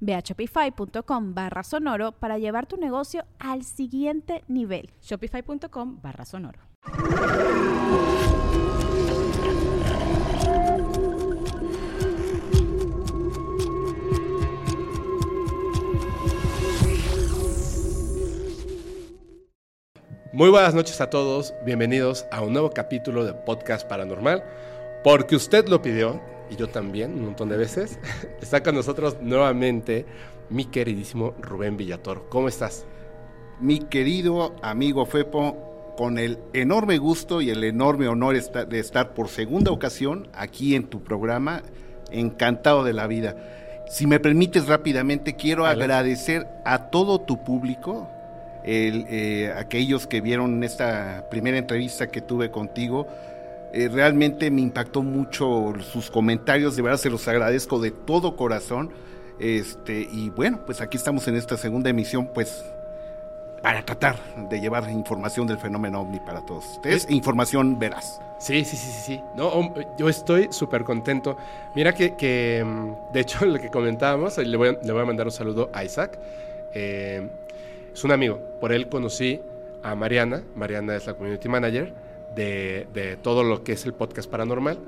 Ve a shopify.com barra sonoro para llevar tu negocio al siguiente nivel. Shopify.com barra sonoro. Muy buenas noches a todos, bienvenidos a un nuevo capítulo de Podcast Paranormal, porque usted lo pidió y yo también, un montón de veces. Está con nosotros nuevamente mi queridísimo Rubén Villator. ¿Cómo estás? Mi querido amigo Fepo, con el enorme gusto y el enorme honor de estar por segunda ocasión aquí en tu programa, encantado de la vida. Si me permites rápidamente, quiero agradecer a todo tu público, eh, aquellos que vieron esta primera entrevista que tuve contigo, eh, realmente me impactó mucho sus comentarios, de verdad se los agradezco de todo corazón. Este, y bueno, pues aquí estamos en esta segunda emisión, pues para tratar de llevar información del fenómeno ovni para todos ustedes, información veraz. Sí, sí, sí, sí, No, yo estoy súper contento. Mira que, mm, de hecho, lo que comentábamos, le voy a, le voy a mandar un saludo a Isaac. Eh, es un amigo, por él conocí a Mariana. Mariana es la community manager de, todo lo que es el podcast paranormal.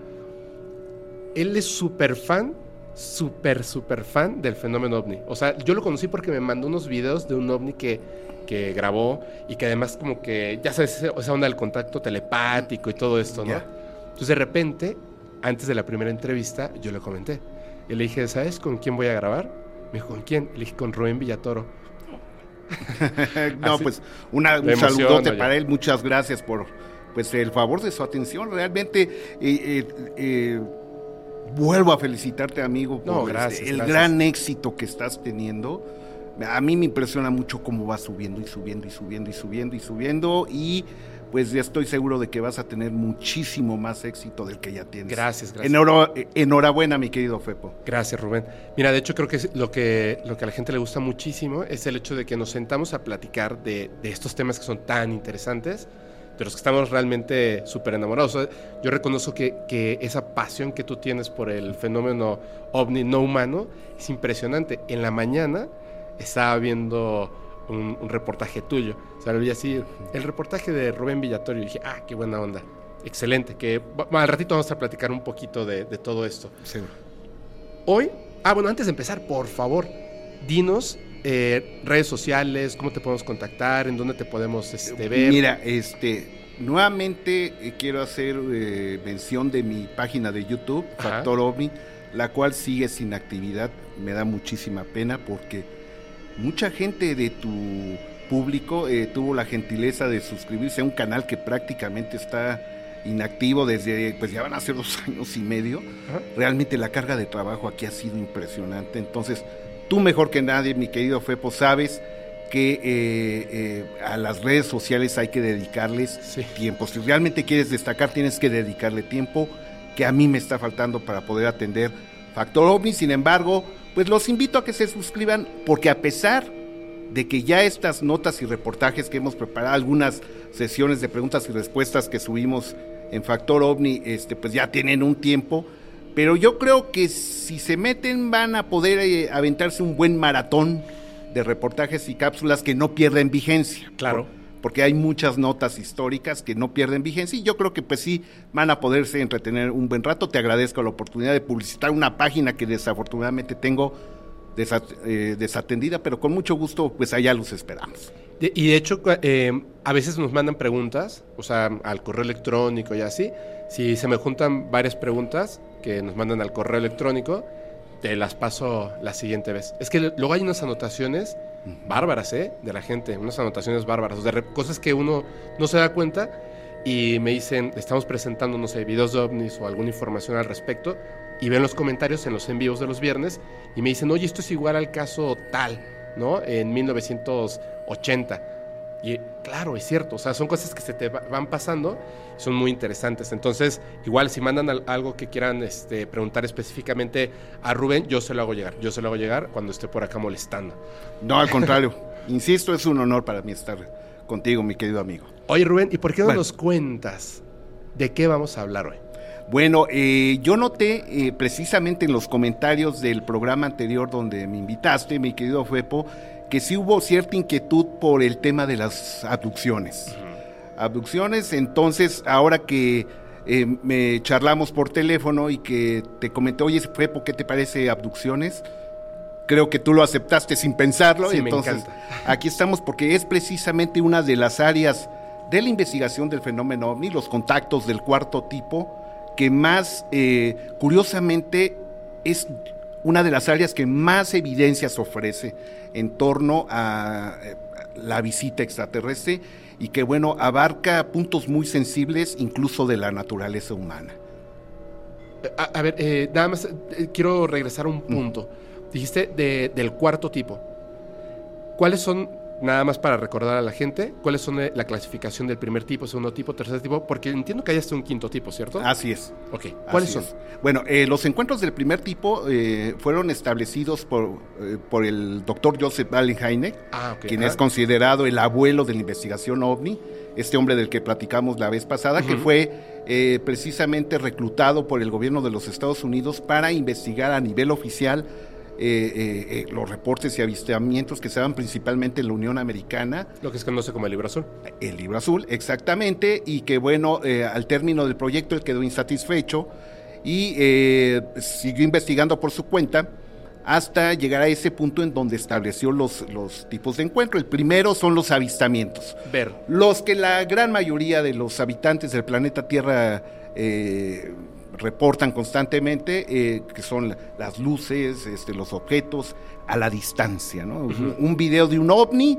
Él es súper fan, súper, súper fan del fenómeno ovni. O sea, yo lo conocí porque me mandó unos videos de un ovni que, que grabó y que además como que, ya sabes, esa onda del contacto telepático y todo esto, ¿no? Entonces de repente, antes de la primera entrevista, yo le comenté. Y le dije, ¿sabes con quién voy a grabar? Me dijo, ¿con quién? Le dije, con Rubén Villatoro. no, pues un saludote para él. Muchas gracias por pues el favor de su atención. Realmente eh, eh, eh, vuelvo a felicitarte, amigo, por el gran éxito que estás teniendo. A mí me impresiona mucho cómo va subiendo y subiendo y subiendo y subiendo y subiendo y pues ya estoy seguro de que vas a tener muchísimo más éxito del que ya tienes. Gracias, gracias. enhorabuena, mi querido Fepo. Gracias, Rubén. Mira, de hecho creo que lo que lo que a la gente le gusta muchísimo es el hecho de que nos sentamos a platicar de, de estos temas que son tan interesantes de los que estamos realmente súper enamorados. yo reconozco que, esa pasión que tú tienes por el fenómeno ovni no humano es impresionante. En la mañana estaba viendo un, reportaje tuyo. O sea, vi así, el reportaje de Rubén Villatorio y dije, ah, qué buena onda. Excelente, que al ratito vamos a platicar un poquito de, todo esto. Sí. Hoy, ah, bueno, antes de empezar, por favor, dinos eh, redes sociales, cómo te podemos contactar, en dónde te podemos este, ver. Mira, este, nuevamente eh, quiero hacer eh, mención de mi página de YouTube, Factor OVNI, la cual sigue sin actividad. Me da muchísima pena porque mucha gente de tu público tuvo la gentileza de suscribirse a un canal que prácticamente está inactivo desde, pues ya van a ser dos años y medio. Realmente la carga de trabajo aquí ha sido impresionante. Entonces, Tú mejor que nadie, mi querido Fepo, sabes que eh, eh, a las redes sociales hay que dedicarles tiempo. Si realmente quieres destacar, tienes que dedicarle tiempo que a mí me está faltando para poder atender Factor OVNI. Sin embargo, pues los invito a que se suscriban porque a pesar de que ya estas notas y reportajes que hemos preparado, algunas sesiones de preguntas y respuestas que subimos en Factor OVNI, este, pues ya tienen un tiempo, pero yo creo que si se meten van a poder eh, aventarse un buen maratón de reportajes y cápsulas que no pierden vigencia. Claro. porque hay muchas notas históricas que no pierden vigencia y yo creo que pues sí van a poderse entretener un buen rato. Te agradezco la oportunidad de publicitar una página que desafortunadamente tengo eh, desatendida, pero con mucho gusto pues allá los esperamos. y de hecho, eh, a veces nos mandan preguntas, o sea, al correo electrónico y así. Si se me juntan varias preguntas que nos mandan al correo electrónico, te las paso la siguiente vez. Es que luego hay unas anotaciones bárbaras, ¿eh? De la gente, unas anotaciones bárbaras, de cosas que uno no se da cuenta y me dicen, estamos presentando, no sé, videos de ovnis o alguna información al respecto y ven los comentarios en los envíos de los viernes y me dicen, oye, esto es igual al caso tal, ¿no? En 1980. Y claro, es cierto, o sea, son cosas que se te van pasando, son muy interesantes. Entonces, igual si mandan algo que quieran este, preguntar específicamente a Rubén, yo se lo hago llegar, yo se lo hago llegar cuando esté por acá molestando. No, al contrario, insisto, es un honor para mí estar contigo, mi querido amigo. Oye, Rubén, ¿y por qué no nos cuentas de qué vamos a hablar hoy? Bueno, eh, yo noté eh, precisamente en los comentarios del programa anterior donde me invitaste, mi querido Fepo, que sí hubo cierta inquietud por el tema de las abducciones. Abducciones, entonces ahora que eh, me charlamos por teléfono y que te comenté, oye, Fepo, ¿qué te parece abducciones? Creo que tú lo aceptaste sin pensarlo. Sí, entonces, aquí estamos porque es precisamente una de las áreas de la investigación del fenómeno ovni, los contactos del cuarto tipo, que más, eh, curiosamente, es una de las áreas que más evidencias ofrece en torno a eh, la visita extraterrestre y que, bueno, abarca puntos muy sensibles incluso de la naturaleza humana. A, a ver, eh, nada más eh, quiero regresar a un punto. Dijiste de, del cuarto tipo. ¿Cuáles son, nada más para recordar a la gente, cuáles son eh, la clasificación del primer tipo, segundo tipo, tercer tipo? Porque entiendo que hay hasta un quinto tipo, ¿cierto? Así es. Ok, ¿cuáles son? es. Bueno, eh, los encuentros del primer tipo eh, fueron establecidos por, eh, por el doctor Joseph Allen Hynek, Ah, quien Ah. es considerado el abuelo de la investigación ovni, este hombre del que platicamos la vez pasada, que fue eh, precisamente reclutado por el gobierno de los Estados Unidos para investigar a nivel oficial eh, eh, eh, los reportes y avistamientos que se daban principalmente en la Unión Americana, Lo que se conoce como el libro azul. el libro azul, exactamente, y que bueno, eh, al término del proyecto él quedó insatisfecho y eh, siguió investigando por su cuenta hasta llegar a ese punto en donde estableció los, los tipos de encuentro. El primero son los avistamientos, Ver. los que la gran mayoría de los habitantes del planeta Tierra eh, reportan constantemente, eh, que son la- las luces, este, los objetos a la distancia. ¿no? un, un video de un ovni,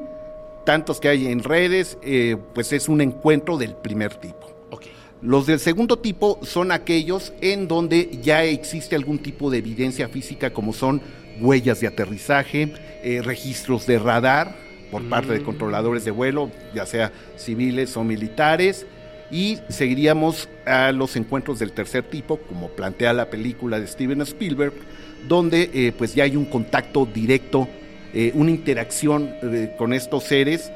tantos que hay en redes, eh, pues es un encuentro del primer tipo. Ok. Los del segundo tipo son aquellos en donde ya existe algún tipo de evidencia física, como son huellas de aterrizaje, eh, registros de radar por parte de Mm. controladores de vuelo, ya sea civiles o militares, y seguiríamos a los encuentros del tercer tipo, como plantea la película de Steven Spielberg, donde eh, pues ya hay un contacto directo, eh, una interacción eh, con estos seres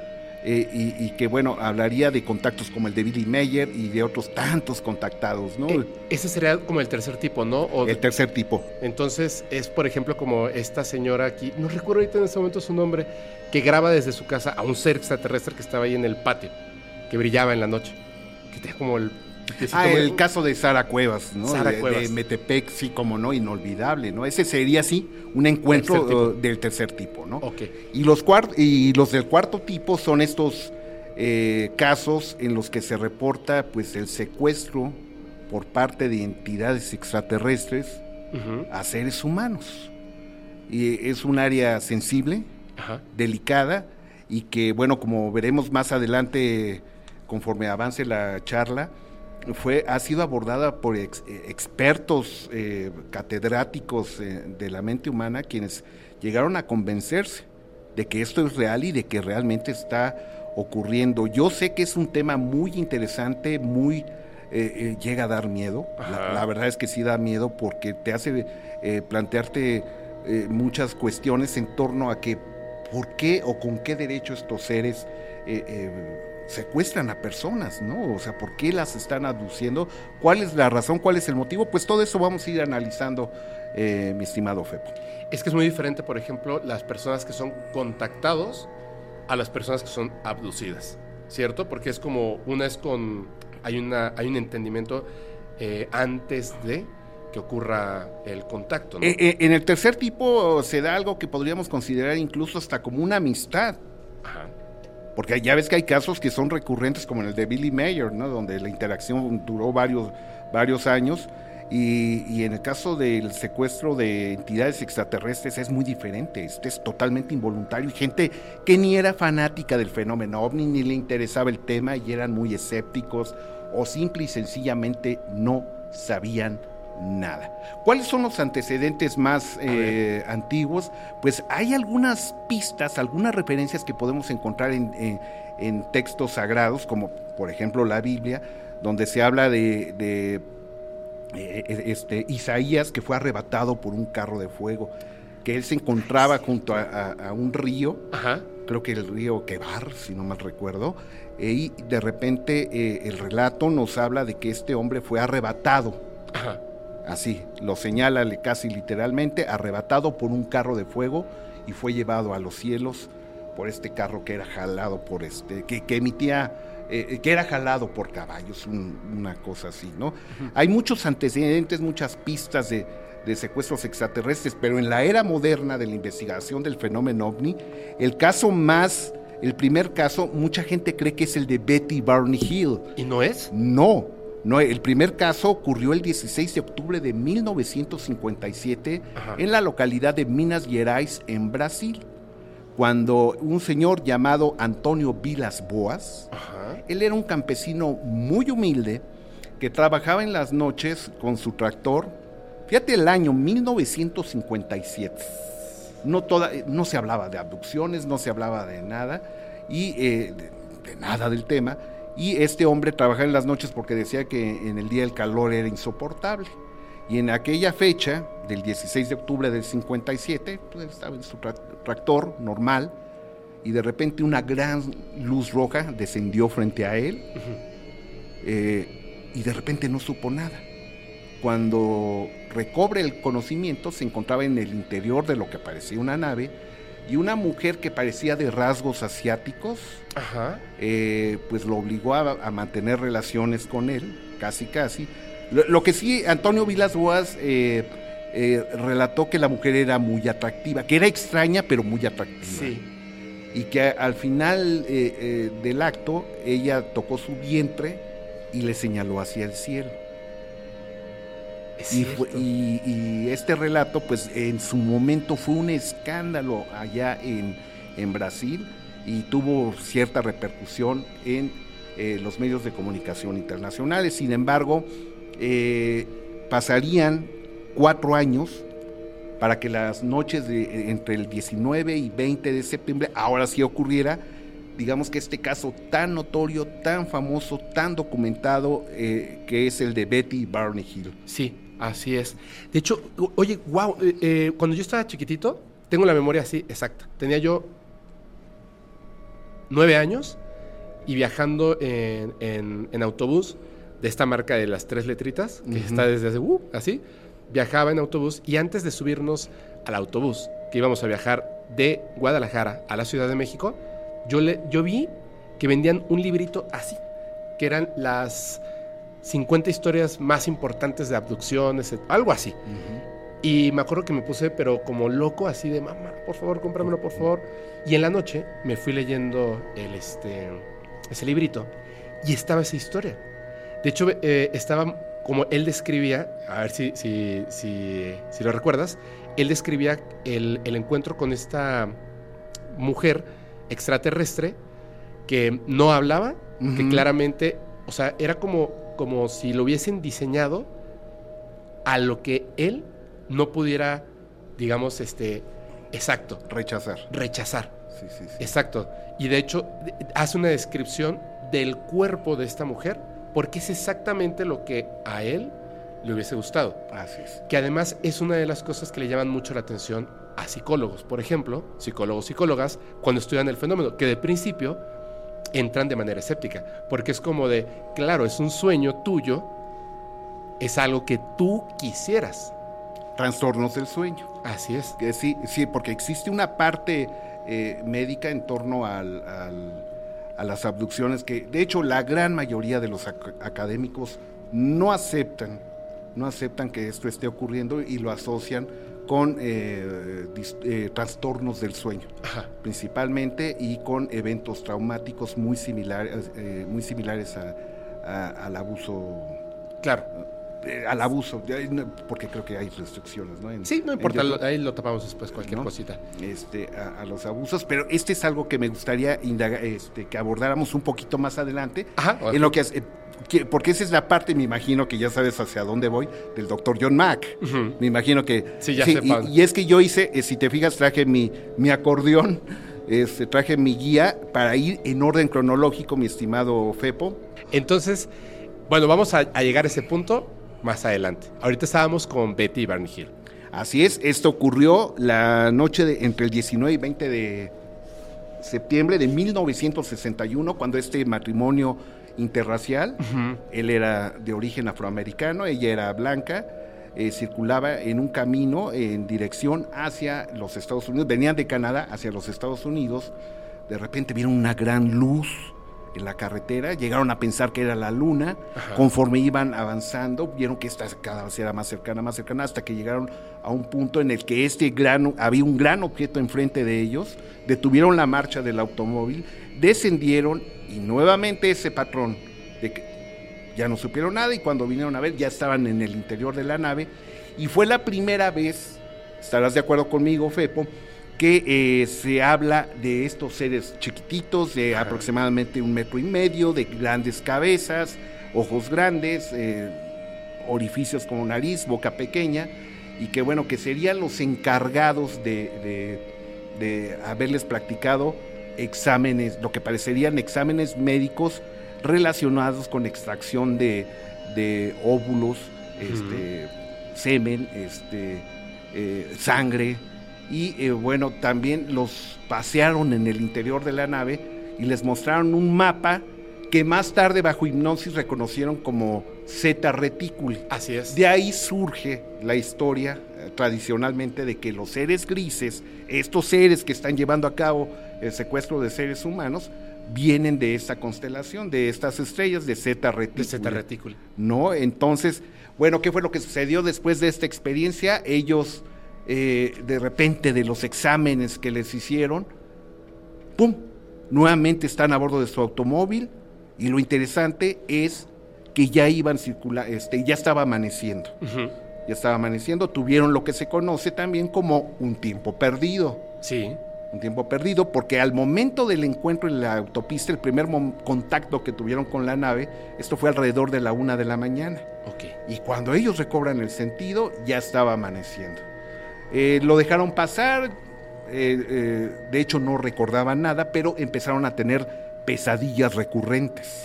eh, y, y que bueno, hablaría de contactos como el de Billy Mayer y de otros tantos contactados, ¿no? Ese sería como el tercer tipo, ¿no? O- el tercer tipo. Entonces es, por ejemplo, como esta señora aquí, no recuerdo ahorita en este momento su nombre, que graba desde su casa a un ser extraterrestre que estaba ahí en el patio, que brillaba en la noche, que tenía como el... Ah, el caso de Sara Cuevas, ¿no? Sara de, Cuevas. de Metepec, sí, como no, inolvidable, ¿no? Ese sería, sí, un encuentro Tercer eh, del tercer tipo, ¿no? Y los, y los del cuarto tipo son estos eh, casos en los que se reporta pues el secuestro por parte de entidades extraterrestres a seres humanos. Y es un área sensible, delicada, y que, bueno, como veremos más adelante, conforme avance la charla, fue, ha sido abordada por ex- eh, expertos, eh, catedráticos eh, de la mente humana, quienes llegaron a convencerse de que esto es real y de que realmente está ocurriendo. Yo sé que es un tema muy interesante, muy... eh, llega a dar miedo. La, verdad es que sí da miedo porque te hace plantearte muchas cuestiones en torno a que por qué o con qué derecho estos seres eh, eh, secuestran a personas, ¿no? O sea, ¿por qué las están aduciendo? ¿Cuál es la razón? ¿Cuál es el motivo? Pues todo eso vamos a ir analizando, eh, mi estimado Fepo. Es que es muy diferente, por ejemplo, las personas que son contactados a las personas que son abducidas, ¿cierto? Porque es como, una es con, hay, una, hay un entendimiento eh, antes de que ocurra el contacto, ¿no? Eh, eh, en el tercer tipo se da algo que podríamos considerar incluso hasta como una amistad. Ajá. Porque ya ves que hay casos que son recurrentes, como en el de Billy Mayer, ¿no? donde la interacción duró varios, varios años. Y, en el caso del secuestro de entidades extraterrestres es muy diferente, este es totalmente involuntario y gente que ni era fanática del fenómeno ovni ni le interesaba el tema y eran muy escépticos o simple y sencillamente no sabían nada. ¿Cuáles son los antecedentes más eh, antiguos? Pues hay algunas pistas, algunas referencias que podemos encontrar en, textos sagrados, como por ejemplo la Biblia, donde se habla de eh, eh, este, Isaías que fue arrebatado por un carro de fuego, que él se encontraba junto a, un río, creo que el río Quebar, si no mal recuerdo, eh, y de repente el relato nos habla de que este hombre fue arrebatado. Así, lo señala casi literalmente, arrebatado por un carro de fuego y fue llevado a los cielos por este carro que era jalado por este, que, que emitía eh, eh, que era jalado por caballos, una cosa así, ¿no? Hay muchos antecedentes, muchas pistas de, secuestros extraterrestres, pero en la era moderna de la investigación del fenómeno ovni, el caso más, el primer caso, mucha gente cree que es el de Betty Barney Hill. ¿Y no es? No, no, el primer caso ocurrió el 16 de octubre de 1957 en la localidad de Minas Gerais, en Brasil cuando un señor llamado Antonio Vilas Boas, él era un campesino muy humilde que trabajaba en las noches con su tractor. Fíjate el año 1957. No, toda, no se hablaba de abducciones, no se hablaba de nada, y eh, de, nada del tema. Y este hombre trabajaba en las noches porque decía que en el día el calor era insoportable. Y en aquella fecha, del 16 de octubre del 57, pues estaba en su tractor normal y de repente una gran luz roja descendió frente a él eh, y de repente no supo nada. Cuando recobre el conocimiento se encontraba en el interior de lo que parecía una nave y una mujer que parecía de rasgos asiáticos, eh, pues lo obligó a, mantener relaciones con él, casi casi. Lo, que sí, Antonio Vilas Boas eh, eh, relató que la mujer era muy atractiva, que era extraña pero muy atractiva. Sí. Y que al final eh, del acto ella tocó su vientre y le señaló hacia el cielo. Y, este relato, pues en su momento fue un escándalo allá en, en Brasil y tuvo cierta repercusión en los medios de comunicación internacionales. Sin embargo, pasarían cuatro años para que las noches de entre el 19 y 20 de septiembre ahora sí ocurriera, digamos que este caso tan notorio, tan famoso, tan documentado, eh, que es el de Betty Barney Hill. Sí, así es. De hecho, oye, wow, eh, eh, cuando yo estaba chiquitito, tengo la memoria así exacta. Tenía yo nueve años y viajando en, autobús de esta marca de las tres letritas, que está desde hace, uh, así viajaba en autobús y antes de subirnos al autobús, que íbamos a viajar de Guadalajara a la Ciudad de México, yo, le, yo vi que vendían un librito así, que eran las 50 historias más importantes de abducciones, algo así. Y me acuerdo que me puse, pero como loco, así de mamá, por favor, cómpramelo, por favor. Y en la noche me fui leyendo el, este, ese librito y estaba esa historia. De hecho, eh, estaba como él describía, a ver si, si, si, lo recuerdas, él describía el, encuentro con esta mujer extraterrestre que no hablaba, que claramente, o sea, era como, como si lo hubiesen diseñado a lo que él no pudiera, digamos, este, exacto. Rechazar. Rechazar. Sí, sí, sí. Exacto. Y de hecho, hace una descripción del cuerpo de esta mujer porque es exactamente lo que a él le hubiese gustado. Así es. Que además es una de las cosas que le llaman mucho la atención a psicólogos, por ejemplo, psicólogos, psicólogas, cuando estudian el fenómeno, que de principio entran de manera escéptica, porque es como de, claro, es un sueño tuyo, es algo que tú quisieras. Trastornos del sueño. Así es. sí, sí, porque existe una parte eh, médica en torno al a las abducciones que de hecho la gran mayoría de los académicos no aceptan, no aceptan que esto esté ocurriendo y lo asocian con eh, eh, trastornos del sueño, Ajá. principalmente, y con eventos traumáticos muy similares, eh, muy similares a- a- al abuso. Claro. eh, al abuso, porque creo que hay restricciones, ¿no? En- Sí, no importa, lo- ahí lo tapamos después, cualquier ¿No? cosita. este, a, a los abusos, pero este es algo que me gustaría indagar, este, que abordáramos un poquito más adelante, Ajá. en lo que, que- porque esa es la parte, me imagino que ya sabes hacia dónde voy, del doctor John Mack. Me imagino que... Sí, ya y, Pablo. y es que yo hice, eh, si te fijas, traje mi, mi acordeón, este, traje mi guía para ir en orden cronológico, mi estimado Fepo. Entonces, bueno, vamos a, a llegar a ese punto más adelante. Ahorita estábamos con Betty y Barney Hill. Así es, esto ocurrió la noche de, entre el 19 y 20 de septiembre de 1961, cuando este matrimonio interracial, él era de origen afroamericano, ella era blanca, eh, circulaba en un camino en dirección hacia los Estados Unidos, venían de Canadá hacia los Estados Unidos, de repente vieron una gran luz en la carretera, llegaron a pensar que era la luna, conforme iban avanzando, vieron que esta cada vez era más cercana, más cercana, hasta que llegaron a un punto en el que este gran, había un gran objeto enfrente de ellos, detuvieron la marcha del automóvil, descendieron y nuevamente ese patrón de que ya no supieron nada y cuando vinieron a ver ya estaban en el interior de la nave. Y fue la primera vez, estarás de acuerdo conmigo, Fepo, que eh, se habla de estos seres chiquititos, de aproximadamente un metro y medio, de grandes cabezas, ojos grandes, eh, orificios como nariz, boca pequeña, y que bueno, que serían los encargados de, de- de haberles practicado exámenes, lo que parecerían exámenes médicos relacionados con extracción de, de óvulos, este, semen, este, eh, sangre, y eh, bueno, también los pasearon en el interior de la nave y les mostraron un mapa que más tarde bajo hipnosis reconocieron como zeta reticuli. Así es. De ahí surge la historia eh, tradicionalmente de que los seres grises, estos seres que están llevando a cabo el secuestro de seres humanos, vienen de esta constelación, de estas estrellas de Zeta De Reticuli. Zeta Reticuli. ¿no? Entonces, bueno, ¿qué fue lo que sucedió después de esta experiencia? Ellos, eh, de repente, de los exámenes que les hicieron, ¡pum! Nuevamente están a bordo de su automóvil y lo interesante es que ya iban circulando, este, ya estaba amaneciendo. Ya estaba amaneciendo, tuvieron lo que se conoce también como un tiempo perdido Sí. Un tiempo perdido, porque al momento del encuentro en la autopista, el primer contacto que tuvieron con la nave, esto fue alrededor de la una de la mañana. Ok. Y cuando ellos recobran el sentido, ya estaba amaneciendo. Eh, lo dejaron pasar, eh, eh, de hecho no recordaban nada, pero empezaron a tener pesadillas recurrentes,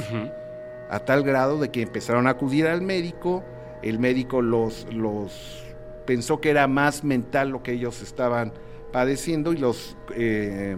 a tal grado de que empezaron a acudir al médico, el médico los, los pensó que era más mental lo que ellos estaban padeciendo y los, eh,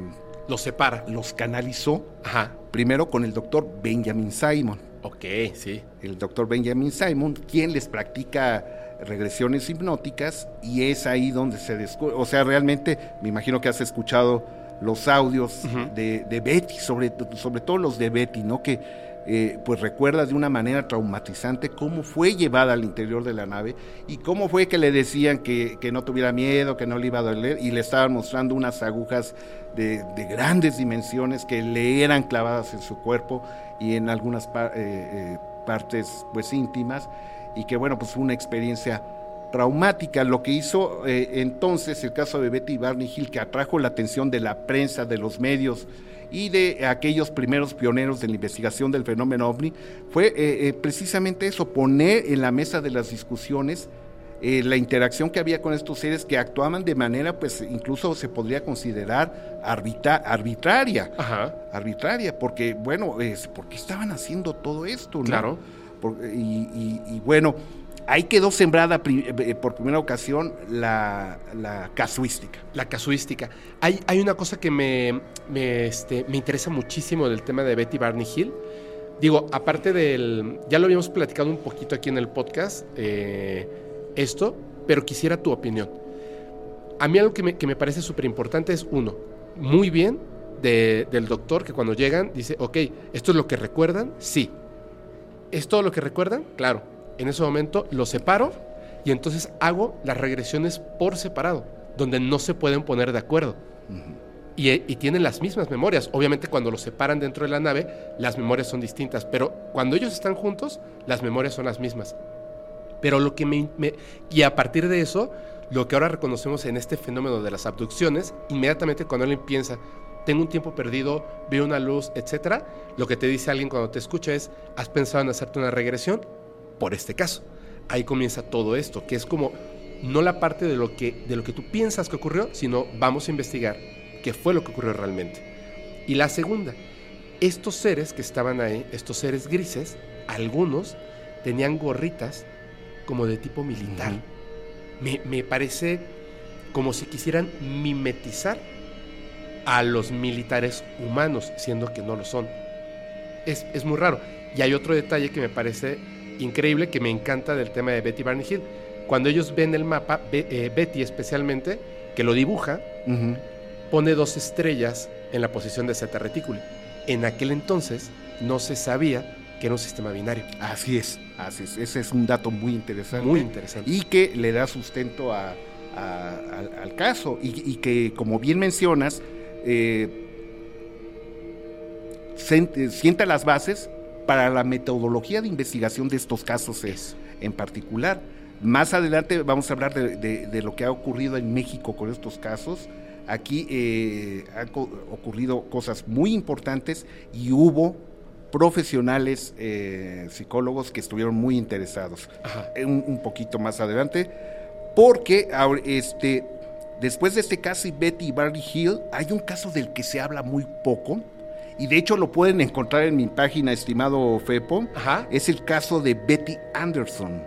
Lo separa. los canalizó Ajá. primero con el doctor Benjamin Simon. Ok, sí. El doctor Benjamin Simon, quien les practica regresiones hipnóticas y es ahí donde se descubre, o sea, realmente me imagino que has escuchado los audios de, de Betty, sobre, sobre todo los de Betty, ¿no? Que eh, pues recuerda de una manera traumatizante cómo fue llevada al interior de la nave y cómo fue que le decían que, que no tuviera miedo, que no le iba a doler y le estaban mostrando unas agujas de, de grandes dimensiones que le eran clavadas en su cuerpo y en algunas eh, eh, partes pues íntimas y que bueno pues fue una experiencia traumática. Lo que hizo entonces el caso de Betty Barney Hill que atrajo la atención de la prensa de los medios y de aquellos primeros pioneros de la investigación del fenómeno ovni fue eh, eh, precisamente eso poner en la mesa de las discusiones eh, la interacción que había con estos seres que actuaban de manera, pues incluso se podría considerar arbitra- arbitraria, Ajá. arbitraria, porque bueno, es, ¿por qué estaban haciendo todo esto? no? Claro. Por- y, y- y, bueno, ahí quedó sembrada pri- eh, por primera ocasión la, casuística. La casuística. Hay, hay una cosa que me, me, este, me interesa muchísimo del tema de Betty Barney Hill. Digo, aparte del. Ya lo habíamos platicado un poquito aquí en el podcast, eh, esto, pero quisiera tu opinión. A mí algo que me, que me parece súper importante es, uno, muy bien de- del doctor que cuando llegan dice, ok, ¿esto es lo que recuerdan? Sí. ¿Es todo lo que recuerdan? Claro. En ese momento lo separo Y entonces hago las regresiones por separado, donde no se pueden poner de acuerdo. y, y, tienen las mismas memorias. Obviamente cuando los separan dentro de la nave, las memorias son distintas, pero cuando ellos están juntos, las memorias son las mismas. Pero lo que me, me, Y a partir de eso, lo que ahora reconocemos en este fenómeno de las abducciones, inmediatamente cuando alguien piensa, tengo un tiempo perdido, veo una luz, etcétera, lo que te dice alguien cuando te escucha es, ¿has pensado en hacerte una regresión? Por este caso. Ahí comienza todo esto, que es como no la parte de lo que, de lo que tú piensas que ocurrió, sino vamos a investigar qué fue lo que ocurrió realmente. Y la segunda, estos seres que estaban ahí, estos seres grises, algunos tenían gorritas como de tipo militar. me, me, parece como si quisieran mimetizar a los militares humanos, siendo que no lo son. Es, es, muy raro. Y hay otro detalle que me parece increíble, que me encanta del tema de Betty Barney Hill. Cuando ellos ven el mapa, Be eh, Betty especialmente, que lo dibuja, uh -huh. pone dos estrellas en la posición de Zeta Reticuli. En aquel entonces no se sabía que era un sistema binario. Así es, así es. Ese es un dato muy interesante. Muy interesante. Y que le da sustento a, a, al, al, caso. Y, y, que, como bien mencionas, eh, sienta las bases para la metodología de investigación de estos casos es, en particular. Más adelante vamos a hablar de, de, de, lo que ha ocurrido en México con estos casos. Aquí eh, han ocurrido cosas muy importantes y hubo profesionales eh, psicólogos que estuvieron muy interesados. Un, un, poquito más adelante, porque este, después de este caso y Betty y Barney Hill, hay un caso del que se habla muy poco. Y de hecho lo pueden encontrar en mi página, estimado Fepo. Ajá. Es el caso de Betty Anderson.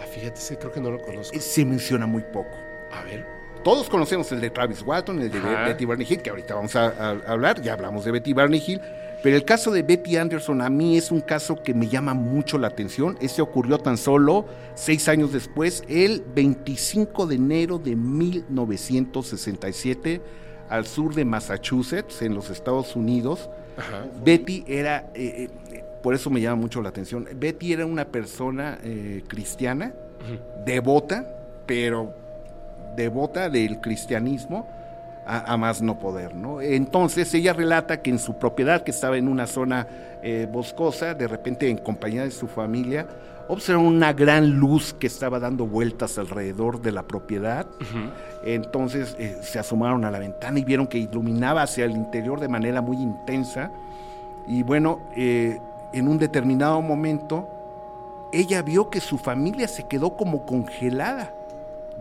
Ah, fíjate, creo que no lo conozco. Se menciona muy poco. A ver. Todos conocemos el de Travis Walton, el de Ajá. Betty Barney Hill, que ahorita vamos a, a, a hablar. Ya hablamos de Betty Barney Hill. Pero el caso de Betty Anderson a mí es un caso que me llama mucho la atención. Este ocurrió tan solo seis años después, el 25 de enero de 1967, al sur de Massachusetts, en los Estados Unidos. Ajá. Betty era, eh, eh, por eso me llama mucho la atención, Betty era una persona eh, cristiana, uh -huh. devota, pero devota del cristianismo a, a, más no poder, ¿no? Entonces ella relata que en su propiedad, que estaba en una zona eh, boscosa, de repente en compañía de su familia, observó una gran luz que estaba dando vueltas alrededor de la propiedad. Uh -huh. Entonces eh, se asomaron a la ventana y vieron que iluminaba hacia el interior de manera muy intensa. Y bueno, eh, en un determinado momento, ella vio que su familia se quedó como congelada,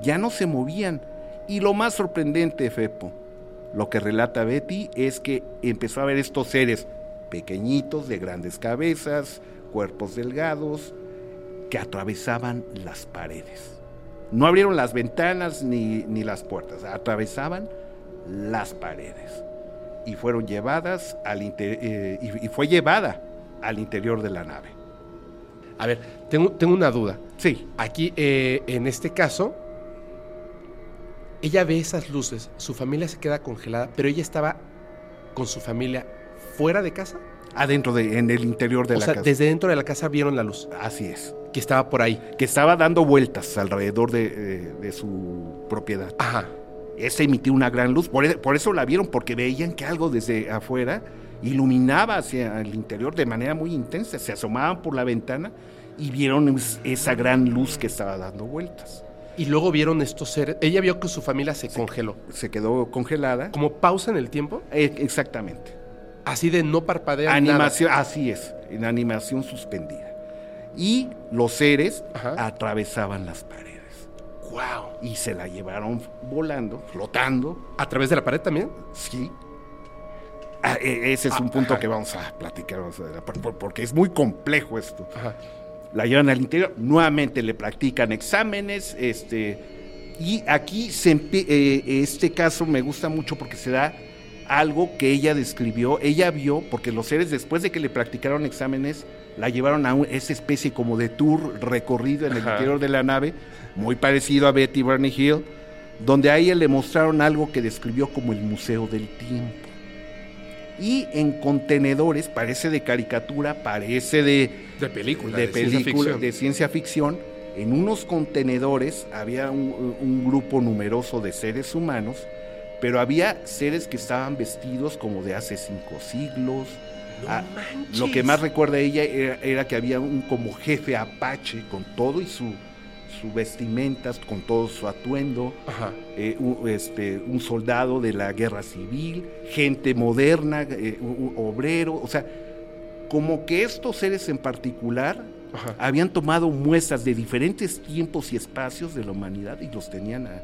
ya no se movían y lo más sorprendente, Fepo, lo que relata Betty es que empezó a ver estos seres pequeñitos, de grandes cabezas, cuerpos delgados, que atravesaban las paredes. No abrieron las ventanas ni, ni las puertas, atravesaban las paredes. Y fueron llevadas al eh, y, y fue llevada al interior de la nave. A ver, tengo, tengo una duda. Sí. Aquí, eh, en este caso, ella ve esas luces, su familia se queda congelada, pero ella estaba con su familia fuera de casa. Adentro de, en el interior de o la sea, casa. Desde dentro de la casa vieron la luz. Así es. Que estaba por ahí. Que estaba dando vueltas alrededor de, de, de su propiedad. Ajá. Esta emitió una gran luz, por, por, eso la vieron, porque veían que algo desde afuera iluminaba hacia el interior de manera muy intensa. Se asomaban por la ventana y vieron esa gran luz que estaba dando vueltas. Y luego vieron estos seres. Ella vio que su familia se, se congeló. Se quedó congelada. ¿Como pausa en el tiempo? Eh, exactamente. Así de no parpadear. Animación, nada. así es, en animación suspendida. Y los seres Ajá. atravesaban las paredes. ¡Wow! Y se la llevaron volando, flotando. ¿A través de la pared también? Sí. Ah, ese es ah, un punto ajá. que vamos a platicar, vamos a, porque es muy complejo esto. Ajá la llevan al interior, nuevamente le practican exámenes, este, y aquí se, eh, este caso me gusta mucho porque se da algo que ella describió, ella vio, porque los seres después de que le practicaron exámenes, la llevaron a un, esa especie como de tour recorrido en el Ajá. interior de la nave, muy parecido a Betty Barney Hill, donde a ella le mostraron algo que describió como el Museo del Tiempo. Y en contenedores, parece de caricatura, parece de, de película, de, de película, ciencia de ciencia ficción, En unos contenedores había un, un grupo numeroso de seres humanos, pero había seres que estaban vestidos como de hace cinco siglos. Ah, lo que más recuerda ella era, era que había un como jefe apache con todo y su, su vestimentas, con todo su atuendo, eh, un, este, un soldado de la guerra civil, gente moderna, eh, un- un obrero, o sea, como que estos seres en particular Ajá. habían tomado muestras de diferentes tiempos y espacios de la humanidad y los tenían a-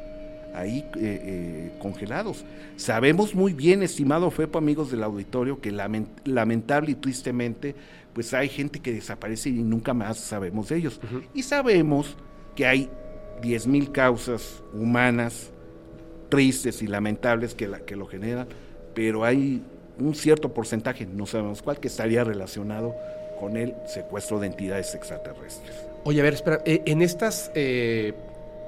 ahí eh, eh, congelados. Sabemos muy bien, estimado Fepo, amigos del auditorio, que lamen- lamentable y tristemente, pues hay gente que desaparece y nunca más sabemos de ellos. Y sabemos que hay 10.000 causas humanas tristes y lamentables que, la, que lo generan, pero hay un cierto porcentaje, no sabemos cuál, que estaría relacionado con el secuestro de entidades extraterrestres. Oye, a ver, espera, eh, en estas, eh,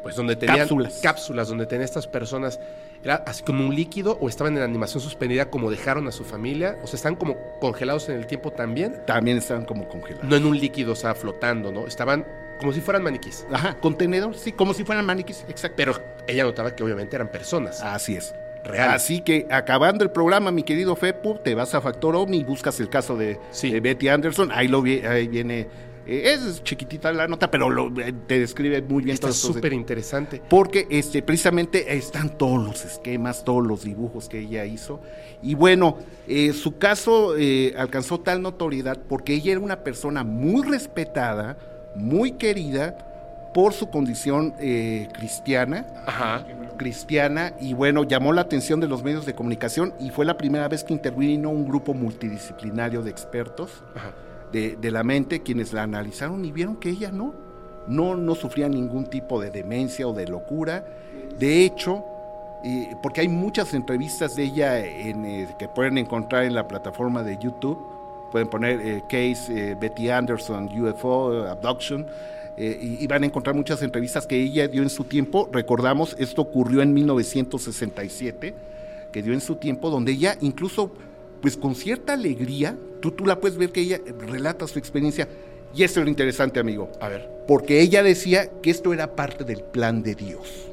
pues donde tenían Cápsulas. cápsulas, donde tenían estas personas, ¿era así como un líquido o estaban en animación suspendida como dejaron a su familia? O sea, están como congelados en el tiempo también, También estaban como congelados. no en un líquido, o sea, flotando, ¿no? Estaban como si fueran maniquís. Ajá, contenedor, sí, como si fueran maniquís, exacto. Pero ella notaba que obviamente eran personas Así es. reales. Así que acabando el programa, mi querido Fepu, te vas a Factor Omni y buscas el caso de, Sí. de Betty Anderson. Ahí lo vi- ahí viene, eh, es chiquitita la nota, pero lo- eh, te describe muy bien Está estos súper interesante. porque este, precisamente están todos los esquemas, todos los dibujos que ella hizo. Y bueno, eh, su caso eh, alcanzó tal notoriedad porque ella era una persona muy respetada, muy querida por su condición eh, cristiana, Ajá. cristiana, y bueno, llamó la atención de los medios de comunicación y fue la primera vez que intervino un grupo multidisciplinario de expertos Ajá. De, la mente quienes la analizaron y vieron que ella no, no, no sufría ningún tipo de demencia o de locura. De hecho, porque hay muchas entrevistas de ella en, eh, que pueden encontrar en la plataforma de YouTube. Pueden poner eh, Case eh, Betty Anderson, UFO, Abduction, y, y van a encontrar muchas entrevistas que ella dio en su tiempo. Recordamos, esto ocurrió en 1967, que dio en su tiempo, donde ella incluso, pues con cierta alegría, tú, tú la puedes ver que ella relata su experiencia. Y esto es lo interesante, amigo A ver. porque ella decía que esto era parte del plan de Dios.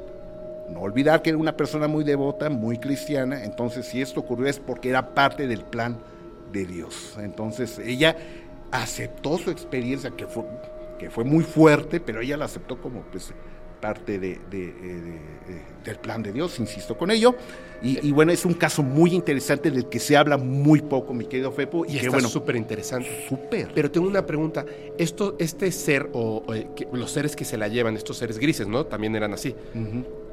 No olvidar que era una persona muy devota, muy cristiana, entonces si esto ocurrió es porque era parte del plan de Dios. Entonces ella aceptó su experiencia, que fue, que fue muy fuerte, pero ella la aceptó como pues parte de, de, eh, de, eh, del plan de Dios, insisto con ello. Y, y, bueno, es un caso muy interesante del que se habla muy poco, mi querido Fepo. Y, que está bueno, súper interesante. súper. Pero tengo una pregunta. Esto, este ser, o, o, eh, los seres que se la llevan, estos seres grises, ¿no? También eran así.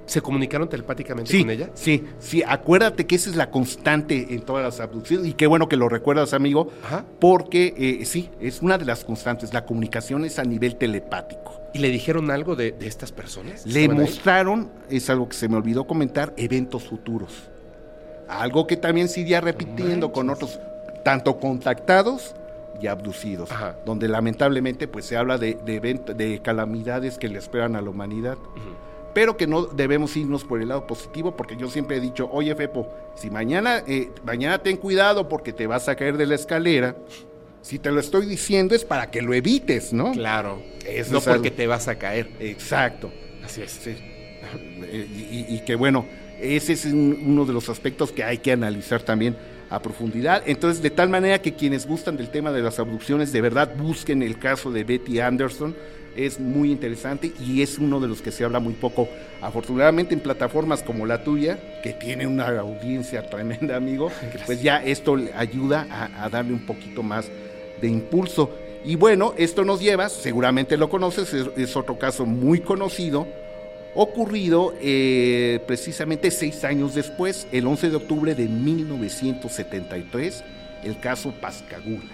¿Se comunicaron telepáticamente Sí, con ella? sí, sí, acuérdate que esa es la constante en todas las abducciones y qué bueno que lo recuerdas, amigo, Ajá. porque eh, sí, es una de las constantes, la comunicación es a nivel telepático. ¿Y le dijeron algo de, de estas personas? Le mostraron, es algo que se me olvidó comentar, eventos futuros. Algo que también se iría repitiendo con otros, tanto contactados y abducidos, Ajá. donde lamentablemente pues se habla de, de, de calamidades que le esperan a la humanidad. Pero que no debemos irnos por el lado positivo, porque yo siempre he dicho, oye Fepo, si mañana, eh, mañana ten cuidado porque te vas a caer de la escalera, si te lo estoy diciendo es para que lo evites, ¿no? Claro. Eso no es porque algo- te vas a caer. Exacto. Así es. Sí. Eh, Y, y- y que bueno, ese es un- uno de los aspectos que hay que analizar también a profundidad. Entonces, de tal manera que quienes gustan del tema de las abducciones, de verdad busquen el caso de Betty Anderson. Es muy interesante y es uno de los que se habla muy poco. Afortunadamente en plataformas como la tuya, que tiene una audiencia tremenda, amigo, pues ya esto le ayuda a, a darle un poquito más de impulso. Y bueno, esto nos lleva, seguramente lo conoces, es, es otro caso muy conocido, ocurrido eh, precisamente seis años después, el 11 de octubre de 1973, el caso Pascagula.